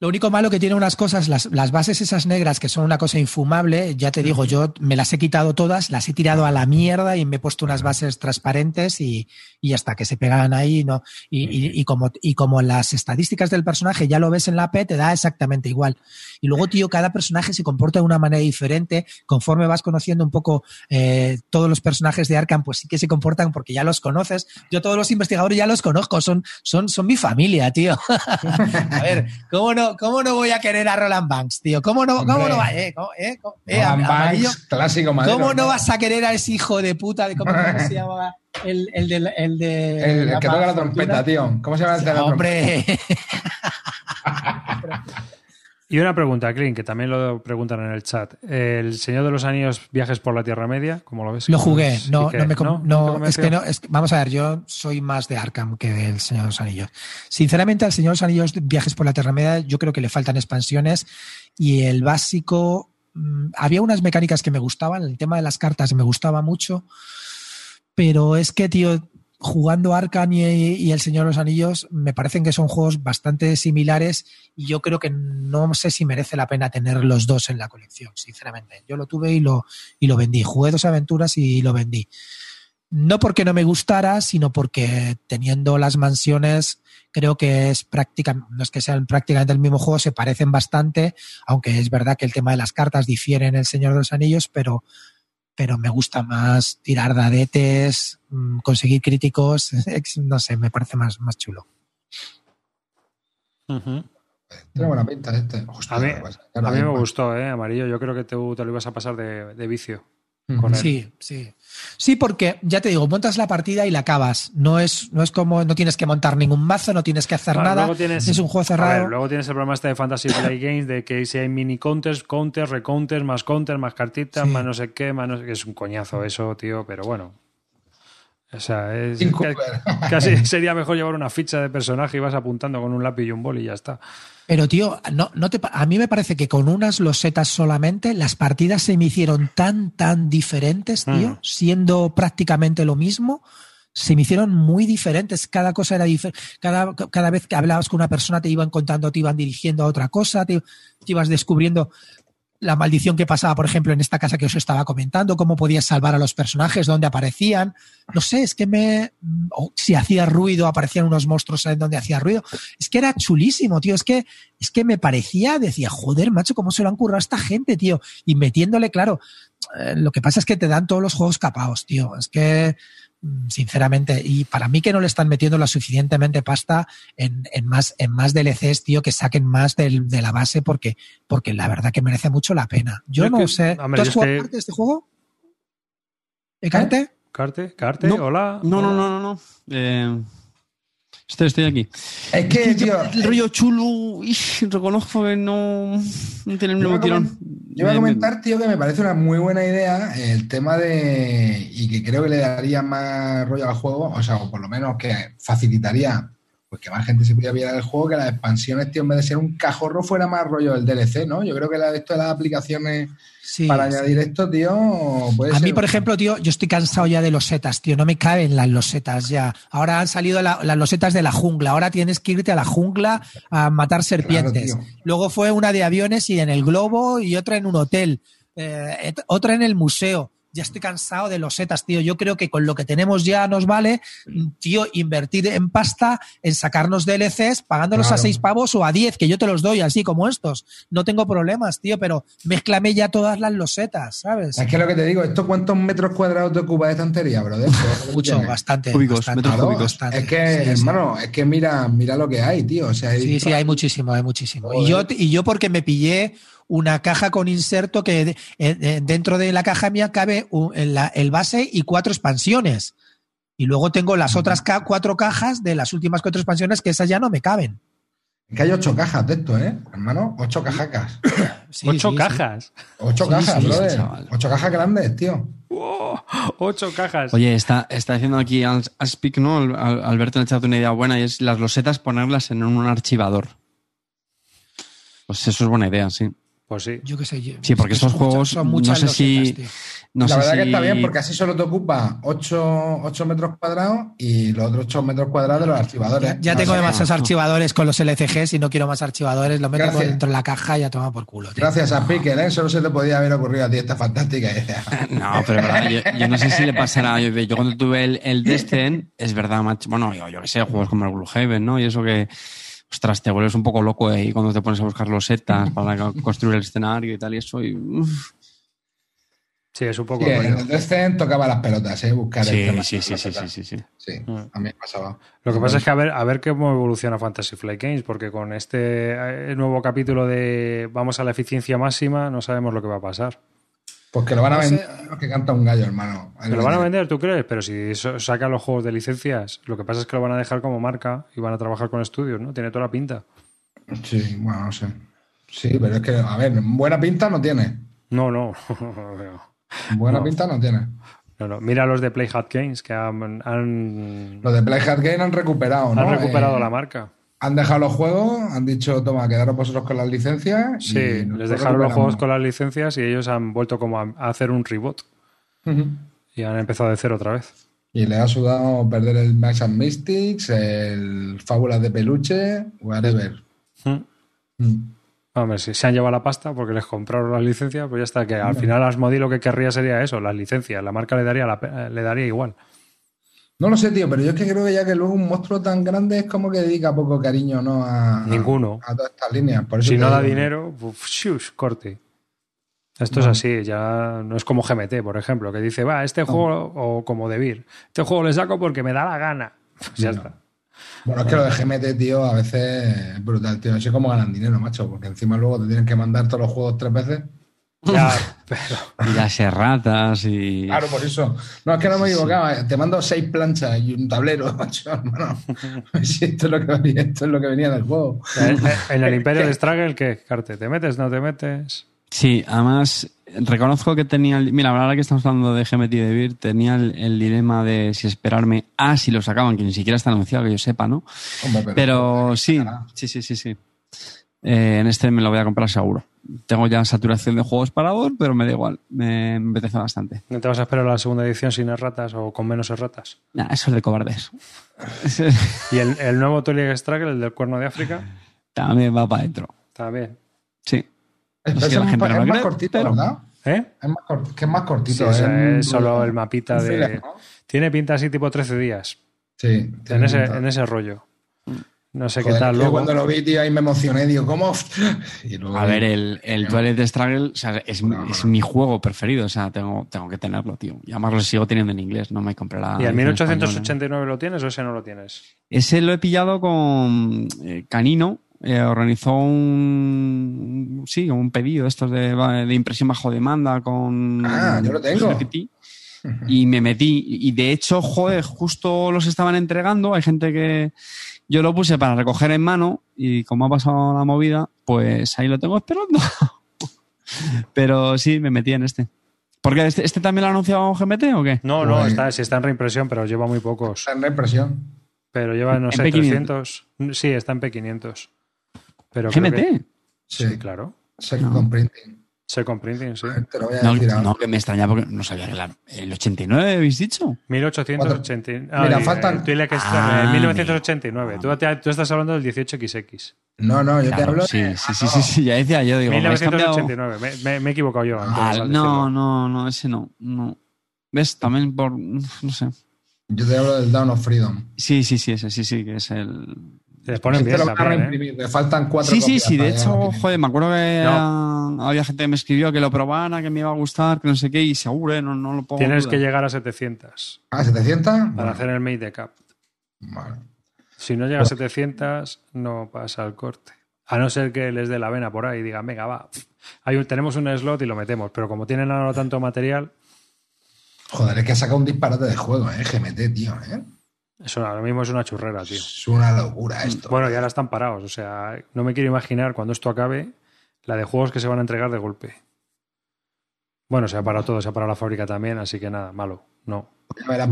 Lo único malo que tiene unas cosas, las, las, bases esas negras que son una cosa infumable, ya te digo, yo me las he quitado todas, las he tirado a la mierda y me he puesto unas bases transparentes y, y hasta que se pegan ahí, ¿no? Y, y, como, y como las estadísticas del personaje ya lo ves en la P, te da exactamente igual. Y luego, tío, cada personaje se comporta de una manera diferente. Conforme vas conociendo un poco eh, todos los personajes de Arkham, pues sí que se comportan porque ya los conoces. Yo todos los investigadores ya los conozco, son, son, son mi familia, tío. [LAUGHS] a ver, ¿cómo no? ¿Cómo no voy a querer a Roland Banks, tío? ¿Cómo no, cómo no va? Eh, ¿Cómo, eh, eh Banks, clásico madero, ¿Cómo no, vas a querer a ese hijo de puta de cómo, se [LAUGHS] llama? El, el, de, el de. El, que toca la trompeta, tío. ¿Cómo se llama el de la Hombre. [LAUGHS] Y una pregunta, Clint, que también lo preguntan en el chat. ¿El Señor de los Anillos, viajes por la Tierra Media? ¿Cómo lo ves? Lo jugué. No, no, me, no, es que no. vamos a ver, yo soy más de Arkham que del Señor de los Anillos. Sinceramente, al Señor de los Anillos, viajes por la Tierra Media, yo creo que le faltan expansiones y el básico. Mm, había unas mecánicas que me gustaban, el tema de las cartas me gustaba mucho, pero es que, tío, jugando Arkham y, El Señor de los Anillos, me parecen que son juegos bastante similares y yo creo que no sé si merece la pena tener los dos en la colección, sinceramente. Yo lo tuve y lo, y lo vendí. Jugué dos aventuras y lo vendí. No porque no me gustara, sino porque teniendo las mansiones, creo que es prácticamente, no es que sean prácticamente el mismo juego, se parecen bastante, aunque es verdad que el tema de las cartas difiere en El Señor de los Anillos, pero pero me gusta más tirar dadetes, mm, conseguir críticos, [LAUGHS] no sé, me parece más, más chulo. Tiene buena pinta este. a mí, me gustó, ¿eh? Amarillo. Yo creo que te, te lo ibas a pasar de vicio. Sí, sí. Sí, porque ya te digo, montas la partida y la acabas. No es, no es como, no tienes que montar ningún mazo, no tienes que hacer nada. es un juego cerrado. luego tienes el problema este de Fantasy Play [LAUGHS] Games de que si hay mini counters, counters, recounters, más counters, más cartitas, más no sé qué, más no sé qué. Es un coñazo eso, tío, pero bueno. O sea, es, [LAUGHS] casi sería mejor llevar una ficha de personaje y vas apuntando con un lápiz y un bol y ya está. Pero, tío, no, no te, a mí me parece que con unas losetas solamente las partidas se me hicieron tan, tan diferentes, tío, mm. siendo prácticamente lo mismo. Se me hicieron muy diferentes. Cada cosa era diferente. Cada, cada vez que hablabas con una persona te iban contando, te iban dirigiendo a otra cosa, te, te ibas descubriendo la maldición que pasaba, por ejemplo, en esta casa que os estaba comentando, cómo podías salvar a los personajes, dónde aparecían. No sé, es que me. si hacía ruido, aparecían unos monstruos en donde hacía ruido. Es que era chulísimo, tío. Es que, es que me parecía, decía, joder, macho, cómo se lo han currado a esta gente, tío. Y metiéndole, claro. Eh, lo que pasa es que te dan todos los juegos capados, tío. Es que Mm, sinceramente. Y para mí que no le están metiendo la suficientemente pasta en, más, en más DLCs, tío, que saquen más de la base porque, porque la verdad que merece mucho la pena. Yo, no sé. ¿Tú has jugado parte de este juego? ¿Eh, Carte? ¿Carte? ¿Carte? Hola. No, no, no, no, no. Eh, Estoy, estoy aquí. Es que, tío. El rollo chulo, reconozco que no, tiene el mismo tirón. Yo voy a comentar, tío, que me parece una muy buena idea el tema de. y que creo que le daría más rollo al juego, o sea, o por lo menos que facilitaría pues que más gente se pudiera pillar el juego, que las expansiones, tío, en vez de ser un cajorro, fuera más rollo del DLC, ¿no? Yo creo que la, esto de las aplicaciones para añadir esto, tío. a mí, por ejemplo, tío, yo estoy cansado ya de los setas, tío. No me caben las losetas ya. Ahora han salido las losetas de la jungla. Ahora tienes que irte a la jungla a matar serpientes. Luego fue una de aviones y en el globo y otra en un hotel. Eh, otra en el museo ya estoy cansado de los setas, tío. Yo creo que con lo que tenemos ya nos vale, tío, invertir en pasta, en sacarnos DLCs, pagándolos a seis pavos o a diez, que yo te los doy así como estos. No tengo problemas, tío, pero mezclame ya todas las losetas, ¿sabes? Es que lo que te digo, ¿esto cuántos metros cuadrados te ocupa de estantería, brother? [LAUGHS] Mucho, bastante. Cúbicos, metros cúbicos. Es que, hermano, es que mira, mira lo que hay, tío. O sea, sí, sí, hay muchísimo, hay muchísimo. Y yo, y yo porque me pillé una caja con inserto que dentro de la caja mía cabe el base y cuatro expansiones. Y luego tengo las otras ca- cuatro cajas de las últimas cuatro expansiones que esas ya no me caben. Que hay ocho cajas de esto, ¿eh? Hermano, ocho cajacas. Sí, Ocho sí, sí. cajas. Ocho Sí, cajas, sí, brother. chaval. Ocho cajas grandes, tío. ¡Wow! Ocho cajas. Oye, está, está diciendo aquí al, al Speak, ¿no? Al- al- Alberto en el chat una idea buena y es las losetas ponerlas en un archivador. Pues eso es buena idea, sí. Pues sí. Yo qué sé. yo- Sí, porque es que estos son muchas- juegos, son no muchas sé si-. No la sé verdad si- que está bien porque así solo te ocupa 8, metros cuadrados y los otros 8 metros cuadrados de los archivadores. Ya, ya No tengo demasiados archivadores con los LCGs y no quiero más archivadores. Lo meto por dentro de la caja y ya toma por culo. tío. Gracias a Picker, ¿eh? Solo se te podía haber ocurrido a ti esta fantástica idea. [LAUGHS] No, pero verdad, yo, yo no sé si le pasará. Yo, yo cuando tuve el, el Descent, es verdad, macho. Bueno, yo, yo qué sé, juegos como el Gloomhaven, ¿no? Y eso que, ostras, te vuelves un poco loco ahí cuando te pones a buscar los setas para co- [LAUGHS] construir el escenario y tal, y eso. Y, uf. Sí, es un poco. Sí, en el Descent tocaba las pelotas, ¿eh? Buscar el Sí, tema sí, sí, sí, sí, sí, sí. Sí, Mm. a mí me pasaba. Lo que pasa es que a ver, a ver cómo evoluciona Fantasy Flight Games, porque con este eh, nuevo capítulo de vamos a la eficiencia máxima, no sabemos lo que va a pasar. Pues que lo van a No sé. vender los que canta un gallo, hermano. ¿Que lo van a vender, tú crees? Pero si sacan los juegos de licencias, lo que pasa es que lo van a dejar como marca y van a trabajar con estudios, ¿no? Tiene toda la pinta. Sí, bueno, no sé. Sí, pero es que, a ver, buena pinta no tiene. No, no. [LAUGHS] Buena No. pinta no tiene. No, no. Mira los de Play Hat Games que han, han, Los de Play Hard Game han recuperado, ¿no? han recuperado Eh, la marca. Han dejado los juegos, han dicho, toma, quedaros vosotros con las licencias. Sí, les dejaron los juegos con las licencias y ellos han vuelto como a, hacer un reboot y han empezado de cero otra vez. Y le ha sudado perder el Max and Mystics, el Fábulas de Peluche, whatever. Mm. Mm. Hombre, si se han llevado la pasta porque les compraron las licencias, pues ya está. Que al final Asmodi lo que querría sería eso, las licencias. La marca le daría, la eh, le daría igual. No lo sé, tío, pero yo es que creo que ya que luego un monstruo tan grande es como que dedica poco cariño ¿no? a, Ninguno. a todas estas líneas. Por eso Si no da digo, dinero, uf, shush, corte. Esto es así, ya no es como GMT, por ejemplo, que dice, va, este juego, o como Debir, este juego le saco porque me da la gana. [LAUGHS] Pues ya No. está. Bueno, es que lo de GMT, tío, a veces es brutal, tío. No sé cómo ganan dinero, macho, porque encima luego te tienen que mandar todos los juegos tres veces. Ya, [LAUGHS] pero Y las erratas y. Claro, por eso. No, es que no me he equivocado. eh. Te mando seis planchas y un tablero, [LAUGHS] macho, hermano. [LAUGHS] Si esto es lo que venía, esto es lo que venía del juego. eh, eh, en el Imperio de Struggle, ¿qué? Carte, ¿te metes? ¿No te metes? Sí, además reconozco que tenía. el- Mira, ahora que estamos hablando de GMT y de Vir, tenía el, el dilema de si esperarme a si lo sacaban, que ni siquiera está anunciado, que yo sepa, ¿no? Hombre, pero, Pero sí, sí, sí, sí, sí. Eh, en este me lo voy a comprar seguro. Tengo ya saturación de juegos para Door, pero me da igual. Me, me apetece bastante. ¿No te vas a esperar a la segunda edición sin erratas o con menos erratas? Nah, eso es de cobardes. [LAUGHS] ¿Y el, el nuevo Tolieg Struggle, el del cuerno de África? También va para adentro. También. Sí. Es, Es que es la gente más, no lo es más cree, cortito, pero- ¿verdad? ¿Eh? Es más cortito, que es más cortito. es solo el mapita de... Tiene pinta así tipo 13 días. Sí. En tiene ese, en ese rollo. No sé Joder, qué tal yo luego. cuando lo vi, tío, ahí me emocioné. Digo, ¿cómo? Y luego- A ver, el, el Twilight Struggle o sea, es, No, es no. mi juego preferido. O sea, tengo, tengo que tenerlo, tío. Y además lo sigo teniendo en inglés. No me compré la. ¿Y el edición española. 1889 lo tienes o ese no lo tienes? Ese lo he pillado con eh, Canino. eh, organizó un, sí, un pedido de estos de, de impresión bajo demanda con Ah, yo lo tengo. GPT, y me metí y de hecho joder justo los estaban entregando hay gente que yo lo puse para recoger en mano y como ha pasado la movida pues ahí lo tengo esperando [LAUGHS] pero sí me metí en este porque este, este también lo ha anunciado GMT o qué No, no, Pues- está, sí está en reimpresión, pero lleva muy pocos. Está en represión. Pero lleva, no En sé, P500. 300. Sí, está en P500. Pero GMT que- Sí, Sí, claro. Second Printing. Second Printing, sí. [LAUGHS] Te lo voy a no, decir no, que me extraña porque no sabía que la- el 89 habéis dicho 1880. Mira, faltan- eh, tú dile que está Ah, en 1989. Tú, te- tú estás hablando del 18XX. No, no, yo te hablo. sí, de- sí, sí, sí, sí, ya decía yo digo ¿me habéis cambiado? 1989. Me, me- me he equivocado yo. antes Ah, no, no, no, ese no, no. ¿Ves? También por. No sé. Yo te hablo del Down of Freedom. Sí, sí, sí, ese sí, sí, que es el. Te ponen Este bien a también, ¿eh? le faltan cuatro Sí, sí, sí, de a hecho, joder, me acuerdo que No. había gente que me escribió que lo probara, que me iba a gustar, que no sé qué, y seguro, eh, no, no lo pongo. en Tienes duda. que llegar a 700 Ah, 700. para Bueno, hacer el Made de Cap. vale. Si no llega a 700, no pasa el corte. A no ser que les dé la vena por ahí y digan, venga, va, hay un- tenemos un slot y lo metemos. Pero como tienen ahora tanto material, Joder, es que ha sacado un disparate de juego, ¿eh? GMT, tío, ¿eh? Eso ahora mismo es una churrera, tío. Es una locura esto. Bueno, ya ahora están parados. O sea, no me quiero imaginar cuando esto acabe la de juegos que se van a entregar de golpe. Bueno, se ha parado todo, se ha parado la fábrica también, así que nada, malo. No. No, colega,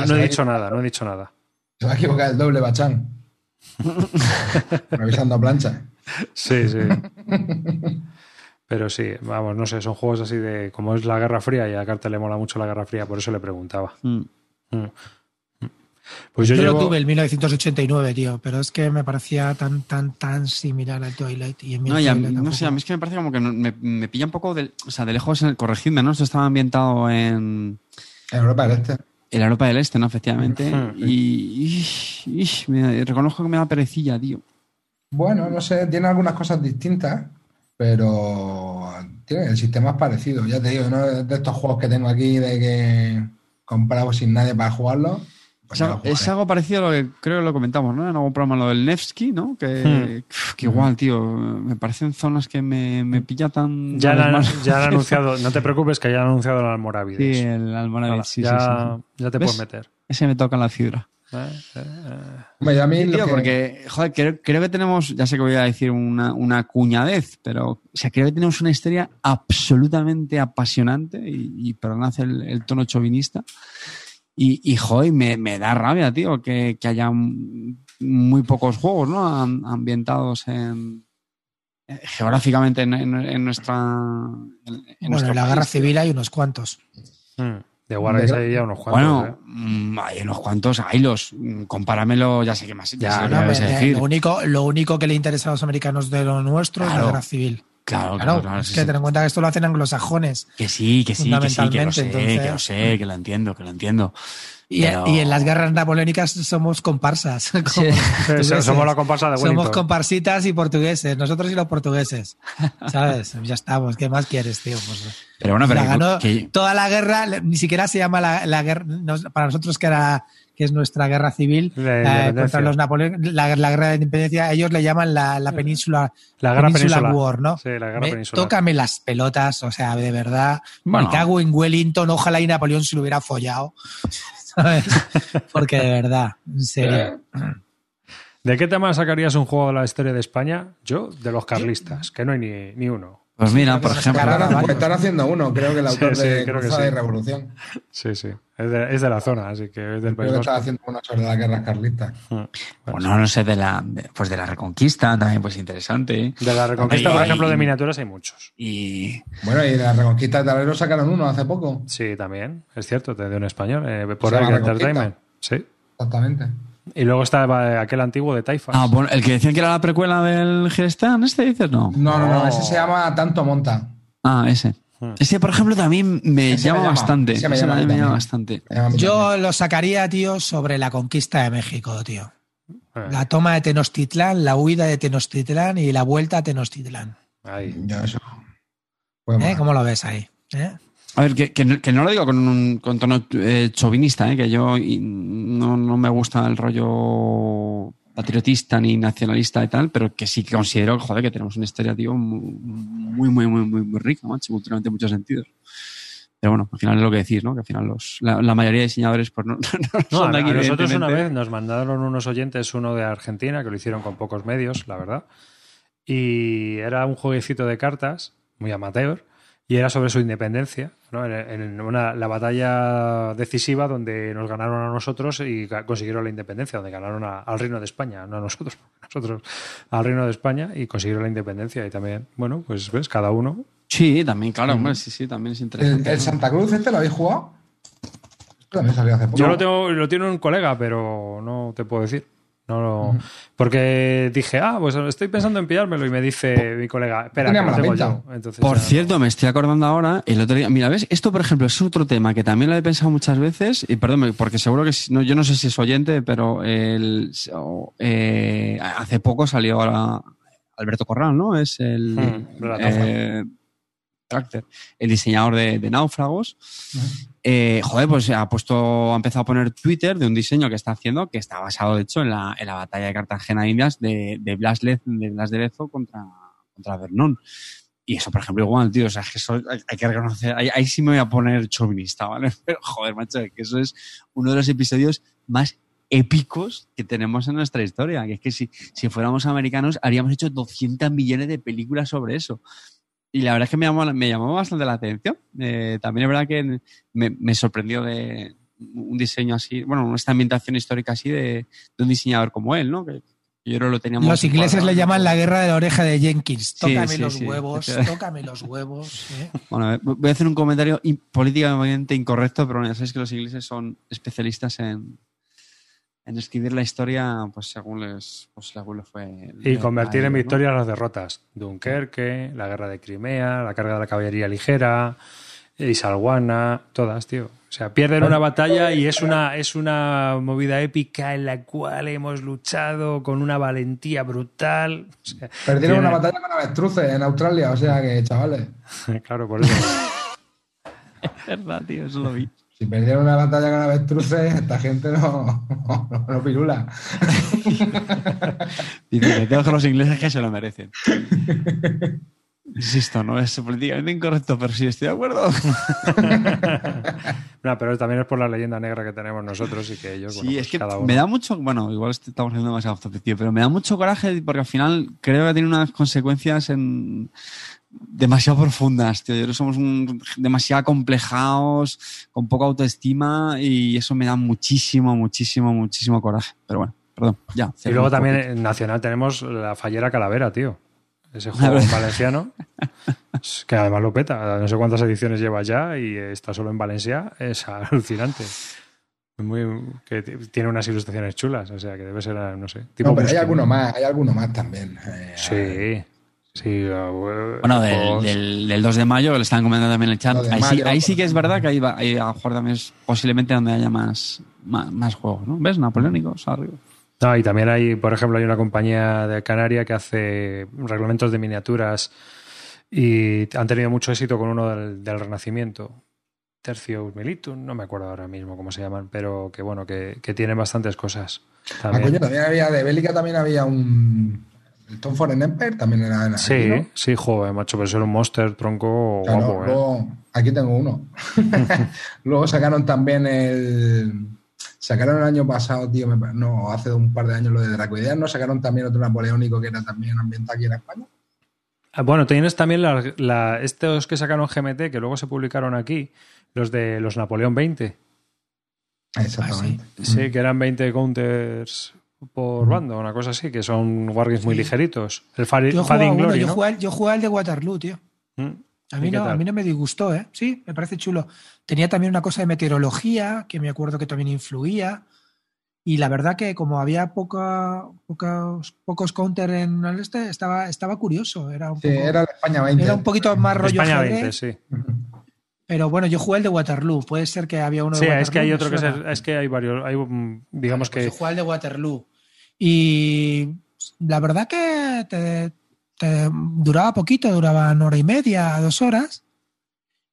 no se he dicho nada, no he dicho nada. Se va a equivocar el doble, Bachán. [LAUGHS] Revisando a plancha. Sí, sí. Pero sí, vamos, no sé, son juegos así de. Como es la Guerra Fría y a Carter le mola mucho la Guerra Fría, por eso le preguntaba. Mm. Mm. Pues yo, Yo, llevo. lo tuve en 1989, tío, pero es que me parecía tan, tan, tan similar al Twilight. Y en No, y a no sé, a mí es que me parece como que me, me pilla un poco de, o sea, de lejos, en- corregidme, ¿no? Esto estaba ambientado en, En Europa del Este. en Europa del Este, ¿no? Efectivamente. Y, y- y me- reconozco que me da perecilla, tío. Bueno, no sé, tiene algunas cosas distintas, pero tiene el sistema es parecido. Ya te digo, de estos juegos que tengo aquí de que compramos sin nadie para jugarlo. Es, algo- es algo parecido a lo que creo que lo comentamos, ¿no? En algún programa, lo del Nevsky, ¿no? Que, que igual, tío, me parecen zonas que me, me pilla tan... Ya, más. ya han [LAUGHS] anunciado, no te preocupes que ya han anunciado el Almorávides. Sí, el Almorávid, Hala, sí, ya, sí, sí. ya te ¿Ves? puedes meter. Ese me toca en la fibra. ¿Eh? Eh, eh. Hombre, a mí tío, que- porque, joder, creo, creo que tenemos, ya sé que voy a decir una, una cuñadez, pero, o sea, creo que tenemos una historia absolutamente apasionante y, y perdonad el, el tono chauvinista. Y, y joder, me, me da rabia, tío, que, que haya muy pocos juegos, ¿no? Am- ambientados en, eh, geográficamente en, en- en nuestra. En, en Bueno, en la país, guerra civil hay unos cuantos. Mm. De Wargames hay ya unos cuantos. Bueno, ¿eh? mm, hay unos cuantos, hay los. mm, Compáramelo, ya sé que más. Ya, sé no, qué No, me vas a me- decir. lo, único, lo único que le interesa a los americanos de lo nuestro es la guerra civil. Claro, Claro, claro, claro, es sí, que sí. ten en cuenta que esto lo hacen anglosajones. Que sí, que sí, que sí, que lo sé, Fundamentalmente, que lo sé, que lo entiendo, que lo entiendo. Y, Pero- y en las guerras napoleónicas somos comparsas. [LAUGHS] Sí. Somos la comparsa de Somos Wellington. comparsitas y portugueses, nosotros y los portugueses. [LAUGHS] ¿Sabes? Ya estamos. ¿Qué más quieres, tío? Pues, Pero bueno, pero la ganó que- toda la guerra, ni siquiera se llama la, la guerra, para nosotros que era que es nuestra guerra civil eh, contra los napoleones, la, la guerra de independencia, ellos le llaman la, la península, La guerra peninsular. War, ¿no? Sí, la guerra Me- peninsular. tócame las pelotas, o sea, de verdad. Bueno. Me cago en Wellington, ojalá y Napoleón se lo hubiera follado. [LAUGHS] ¿Sabes? Porque de verdad, en serio. ¿De qué tema sacarías un juego de la historia de España? Yo, de los carlistas, que no hay ni, ni uno. Pues mira, por ejemplo, Están, haciendo uno, creo que el autor Sí, sí, de creo que sí. y Revolución. Sí, sí. Es de, es de la zona, así que es del Creo País que estaba haciendo uno sobre las guerras carlistas. Mm. Bueno, bueno, no sé, de la, de- pues de la Reconquista también, pues interesante. de la Reconquista, Ahí- por ejemplo, de ahí- miniaturas hay muchos. Y Bueno, y de la Reconquista de Tablero sacaron uno hace poco. Sí, también, es cierto, de un español, eh, por Reconquista. Entertainment. Sí. Exactamente. Y luego está eh, aquel antiguo de Taifas. Ah, bueno, el que decían que era la precuela del Gestan, ¿este dices? No. No, no, no, No. ese se llama Tanto Monta. Ah, ese. Hmm. Ese, por ejemplo, también me llama bastante. ese me llama me bastante. Yo lo sacaría, tío, sobre la conquista de México, tío. Eh, La toma de Tenochtitlán, la huida de Tenochtitlán y la vuelta a Tenochtitlán. ahí. Yo eso. Pues ¿Eh? ¿Cómo lo ves ahí? ¿Eh? A ver, que, que no- que no lo digo con un con tono eh, chauvinista, ¿eh? que yo no, no me gusta el rollo patriotista ni nacionalista y tal, pero que sí que considero, joder, que tenemos una historia, tío, muy, muy, muy, muy, muy rica, macho, culturalmente en muchos sentidos. Pero bueno, al final es lo que decís, ¿no? Que al final los, la, la mayoría de diseñadores pues no, [LAUGHS] no No, son de aquí, a nosotros una vez nos mandaron unos oyentes, uno de Argentina, que lo hicieron con pocos medios, la verdad. Y era un jueguecito de cartas, muy amateur, y era sobre su independencia, ¿no? en, en una, la batalla decisiva donde nos ganaron a nosotros y consiguieron la independencia, donde ganaron a- al Reino de España, no a nosotros, [LAUGHS] nosotros al Reino de España y consiguieron la independencia. Y también, bueno, pues ves, cada uno. Sí, también, claro, hombre, sí, sí, también es ¿El, interesante. el Santa Cruz este lo habéis jugado? Esto también salió hace poco. Yo lo tengo, lo tiene un colega, pero no te puedo decir. No lo- Porque dije, ah, pues estoy pensando en pillármelo. Y me dice mi colega, espera, que lo tengo yo. Entonces, Por ya, cierto, me estoy acordando ahora, el otro día, mira, ¿ves? Esto, por ejemplo, es otro tema que también lo he pensado muchas veces, y perdón, porque seguro que, no, yo no sé si es oyente, pero el, eh, hace poco salió ahora Alberto Corral, ¿no? Es el, Hmm, eh, Tractor, el diseñador de, de Náufragos. Eh, joder, pues ha puesto, ha empezado a poner Twitter de un diseño que está haciendo, que está basado, de hecho, en la, en la batalla de Cartagena Indias de, de Blas, Le- de Blas de Lezo contra, contra Vernon. Y eso, por ejemplo, igual, tío, o sea, es que eso hay, hay que reconocer, ahí, ahí sí me voy a poner chauvinista, ¿vale? [LAUGHS] Pero, joder, macho, que eso es uno de los episodios más épicos que tenemos en nuestra historia. Que es que si, si fuéramos americanos, haríamos hecho 200 millones de películas sobre eso. Y la verdad es que me llamó, me llamó bastante la atención. Eh, también es verdad que me, me sorprendió de un diseño así, bueno, esta ambientación histórica así de, de un diseñador como él, ¿no? Que yo creo lo teníamos. Los ingleses le llaman la guerra de la oreja de Jenkins. Tócame sí, los sí. huevos, tócame los huevos. ¿eh? [LAUGHS] Bueno, voy a hacer un comentario políticamente incorrecto, pero ya sabéis que los ingleses son especialistas en, en escribir la historia pues según les, pues, según les fue. Y convertir en ellos, ¿no? victoria las derrotas. Dunkerque, la guerra de Crimea, la carga de la caballería ligera, Isalguana, todas, tío. O sea, pierden una batalla y es una, es una movida épica en la cual hemos luchado con una valentía brutal. O sea, Perdieron tiene- una batalla con avestruces en Australia, o sea que, chavales, [LAUGHS] claro, por eso. [LAUGHS] Es verdad, tío, eso lo vi. Si perdieron una batalla con avestruces, esta gente no, no, [LAUGHS] no pirula. [LAUGHS] Dice que tengo que los ingleses que se lo merecen. Insisto, no es políticamente incorrecto, pero sí estoy de acuerdo. [LAUGHS] No, pero también es por la leyenda negra que tenemos nosotros y que ellos, bueno, Sí, pues es que cada uno. me da mucho, bueno, igual est- estamos haciendo demasiado off pero me da mucho coraje porque al final creo que tiene unas consecuencias en demasiado profundas, tío. Yo somos un- demasiado complejados, con poca autoestima y eso me da muchísimo, muchísimo, muchísimo coraje. Pero bueno, perdón, ya. Y luego también poquito. en Nacional tenemos la Fallera Calavera, tío. Ese [LAUGHS] juego en valenciano, [LAUGHS] que además lo peta. No sé cuántas ediciones lleva ya y está solo en Valencia. Es alucinante. Muy, que tiene unas ilustraciones chulas, o sea que debe ser, no sé. Tipo No, pero hay alguno más, hay alguno más también. Eh, Sí, sí. Bueno, del, del, del 2 de mayo, que le estaban comentando también en el chat. Ahí, sí, ahí que es verdad que ahí, va, ahí a lo mejor también es posiblemente donde haya más, más, más juegos, ¿no? ¿Ves? Napoleónicos arriba. No, y también hay, por ejemplo, hay una compañía de Canaria que hace reglamentos de miniaturas y han tenido mucho éxito con uno del, del Renacimiento. Tercius Militum, no me acuerdo ahora mismo cómo se llaman, pero que bueno, que, que tienen bastantes cosas. Ah, También. coño, también había, de Bélica también había un... El Tom Foreign Empire también era en sí, aquí, ¿no? sí, joder, macho, pero eso era un monster tronco Claro, guapo, ¿eh? aquí tengo uno. [LAUGHS] luego sacaron también el. Sacaron el año pasado, tío, me no, hace un par de años lo de Dracoideas, ¿no? Sacaron también otro napoleónico que era también ambientado aquí en España. Ah, Bueno, tienes también la- la- estos que sacaron GMT, que luego se publicaron aquí, los de los Napoleón 20. Exactamente. Sí, que eran 20 counters por bando, una cosa así, que son wargames muy Sí. ligeritos. El Fari- Yo Fading jugué, uno, Glory, yo, ¿no? jugué, al- yo jugué al de Waterloo, tío. Mm. A ¿Y mí, no, a mí no me disgustó, ¿eh? Sí, me parece chulo. Tenía también una cosa de meteorología, que me acuerdo que también influía. Y la verdad que como había poca, pocos, pocos counter en el este, estaba, estaba curioso. Era un, Sí, poco- era el España 20. era un poquito más rollo España ajedrez, 20, sí. Pero bueno, yo jugué el de Waterloo. Puede ser que había uno de Sí, Waterloo. es que hay otro que es, es que hay varios, hay, digamos Pues que yo jugué al de Waterloo. Y la verdad que te, te duraba poquito, duraba una hora y media, dos horas.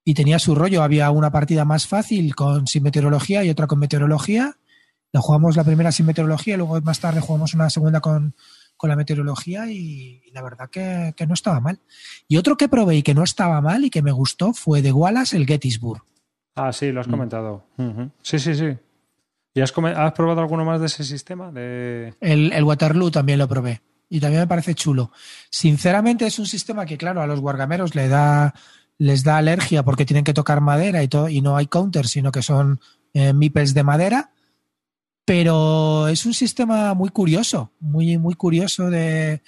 Y tenía su rollo. Había una partida más fácil con sin meteorología y otra con meteorología. La jugamos la primera sin meteorología y luego más tarde jugamos una segunda con, con la meteorología y, y la verdad que, que no estaba mal. Y otro que probé y que no estaba mal y que me gustó fue de Wallace el Gettysburg. Ah, sí, Mm. lo has comentado. Ujú. Sí, sí, sí. ¿Y has, probado alguno más de ese sistema? El, Waterloo también lo probé. Y también me parece chulo. Sinceramente, es un sistema que, claro, a los guargameros da, les da alergia porque tienen que tocar madera y, todo, y no hay counters, sino que son eh, meeples de madera. Pero es un sistema muy curioso, muy, muy curioso de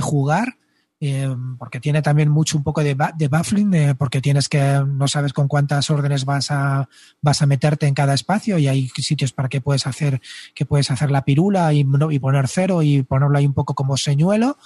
jugar. Eh, porque tiene también mucho un poco de, de baffling, eh, porque tienes que, no sabes con cuántas órdenes vas a, vas a meterte en cada espacio y hay sitios para que puedes hacer que puedes hacer la pirula y, poner cero y ponerlo ahí un poco como señuelo.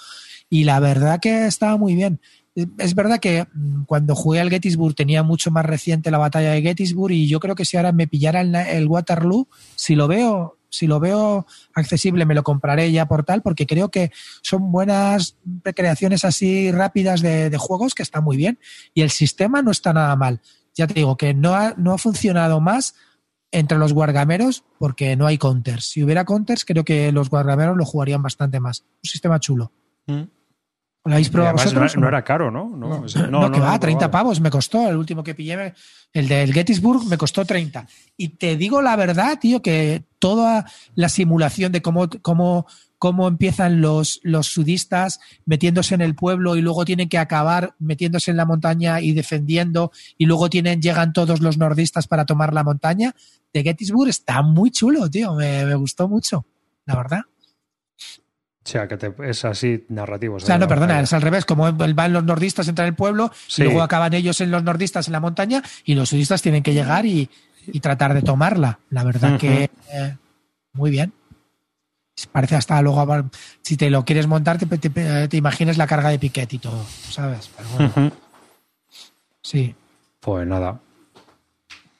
Y la verdad que estaba muy bien. Eh, Es verdad que mm, cuando jugué al Gettysburg tenía mucho más reciente la batalla de Gettysburg y yo creo que si ahora me pillara el Waterloo, si lo veo, si lo veo accesible me lo compraré ya por tal porque creo que son buenas recreaciones así rápidas de, juegos que está muy bien y el sistema no está nada mal. Ya te digo que no ha, no ha funcionado más entre los guargameros porque no hay counters. Si hubiera counters, creo que los guargameros lo jugarían bastante más. Un sistema chulo. Mm. ¿Lo habéis probado vosotros? No, era caro, ¿no? No, no, que va, 30 pavos me costó. El último que pillé, el del Gettysburg, me costó 30. Y te digo la verdad, tío, que toda la simulación de cómo, cómo, cómo empiezan los, los sudistas metiéndose en el pueblo y luego tienen que acabar metiéndose en la montaña y defendiendo y luego tienen, llegan todos los nordistas para tomar la montaña, de Gettysburg está muy chulo, tío. Me, me gustó mucho, la verdad. O sea, que es así narrativo. O sea, no, perdona, es al revés. Como van los nordistas, entran en el pueblo, y luego acaban ellos en los nordistas en la montaña, y los sudistas tienen que llegar y, tratar de tomarla. La verdad que eh, muy bien. Parece hasta luego, si te lo quieres montar, te, te, imagines la carga de piquete y todo, ¿sabes? Pero bueno. Sí. Pues nada.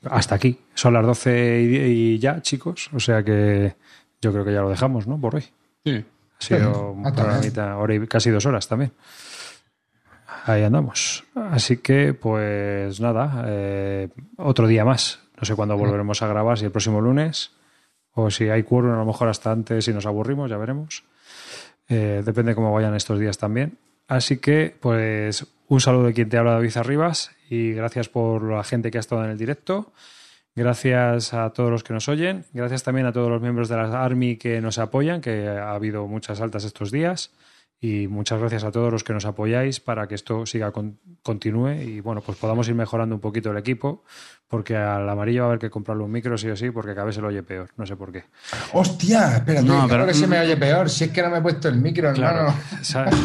Hasta aquí. Son las 12 y ya, chicos. O sea que yo creo que ya lo dejamos, ¿no? Por hoy. Sí. Ha sido [LAUGHS] un programita, hora y casi dos horas también. Ahí andamos. Así que, pues nada, eh, otro día más. No sé cuándo volveremos a grabar, si el próximo lunes o si hay curro, a lo mejor hasta antes, si nos aburrimos, ya veremos. Eh, depende cómo vayan estos días también. Así que, pues, un saludo de quien te habla, David Arribas, y gracias por la gente que ha estado en el directo. Gracias a todos los que nos oyen. Gracias también a todos los miembros de la Army que nos apoyan, que ha habido muchas altas estos días. Y muchas gracias a todos los que nos apoyáis para que esto siga continúe y bueno, pues podamos ir mejorando un poquito el equipo, porque al amarillo va a haber que comprarle un micro sí o sí, porque cada vez se lo oye peor, no sé por qué. Hostia, espérate, no, pero que se me oye peor, si es que no me he puesto el micro, claro, ¿sabes?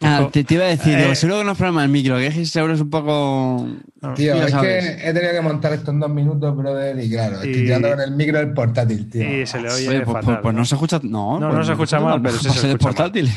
Ah, [LAUGHS] te, iba a decir, eh, seguro que no es problema el micro, que seguro es un poco. Tío, es que he tenido que montar esto en dos minutos, brother, y claro, estoy tirando con el micro del portátil, tío. Y se le oye. Pues, pues, pues, no se escucha. No, no, pues se escucha mal, pero sí se escucha portátil.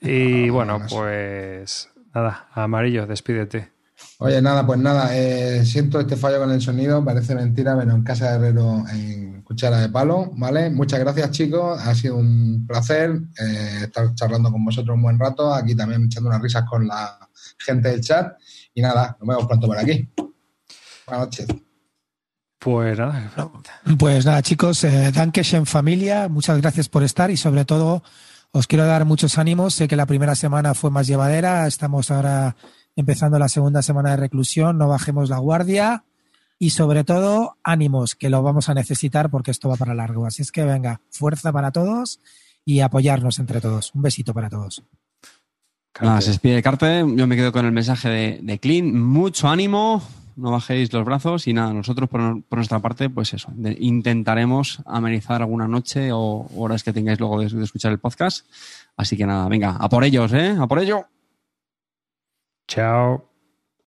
Y [LAUGHS] bueno, pues nada, amarillo, despídete. Oye, nada, pues nada, eh, siento este fallo con el sonido, parece mentira, pero en casa de Herrero en Cuchara de Palo, ¿vale? Muchas gracias, chicos, ha sido un placer eh, estar charlando con vosotros un buen rato, aquí también echando unas risas con la gente del chat, y nada, nos vemos pronto por aquí. Buenas noches. Pues nada. Pues nada, chicos, eh, en familia, muchas gracias por estar y sobre todo os quiero dar muchos ánimos. Sé que la primera semana fue más llevadera, estamos ahora empezando la segunda semana de reclusión, no bajemos la guardia y sobre todo ánimos, que lo vamos a necesitar porque esto va para largo. Así es que venga, fuerza para todos y apoyarnos entre todos. Un besito para todos. Nada, se despide Carpe. Yo me quedo con el mensaje de, de Clean. Mucho ánimo, no bajéis los brazos y nada, nosotros por, nuestra parte, pues eso, intentaremos amenizar alguna noche o horas que tengáis luego de, escuchar el podcast. Así que nada, venga, a por ellos, ¿eh? A por ello. Ciao.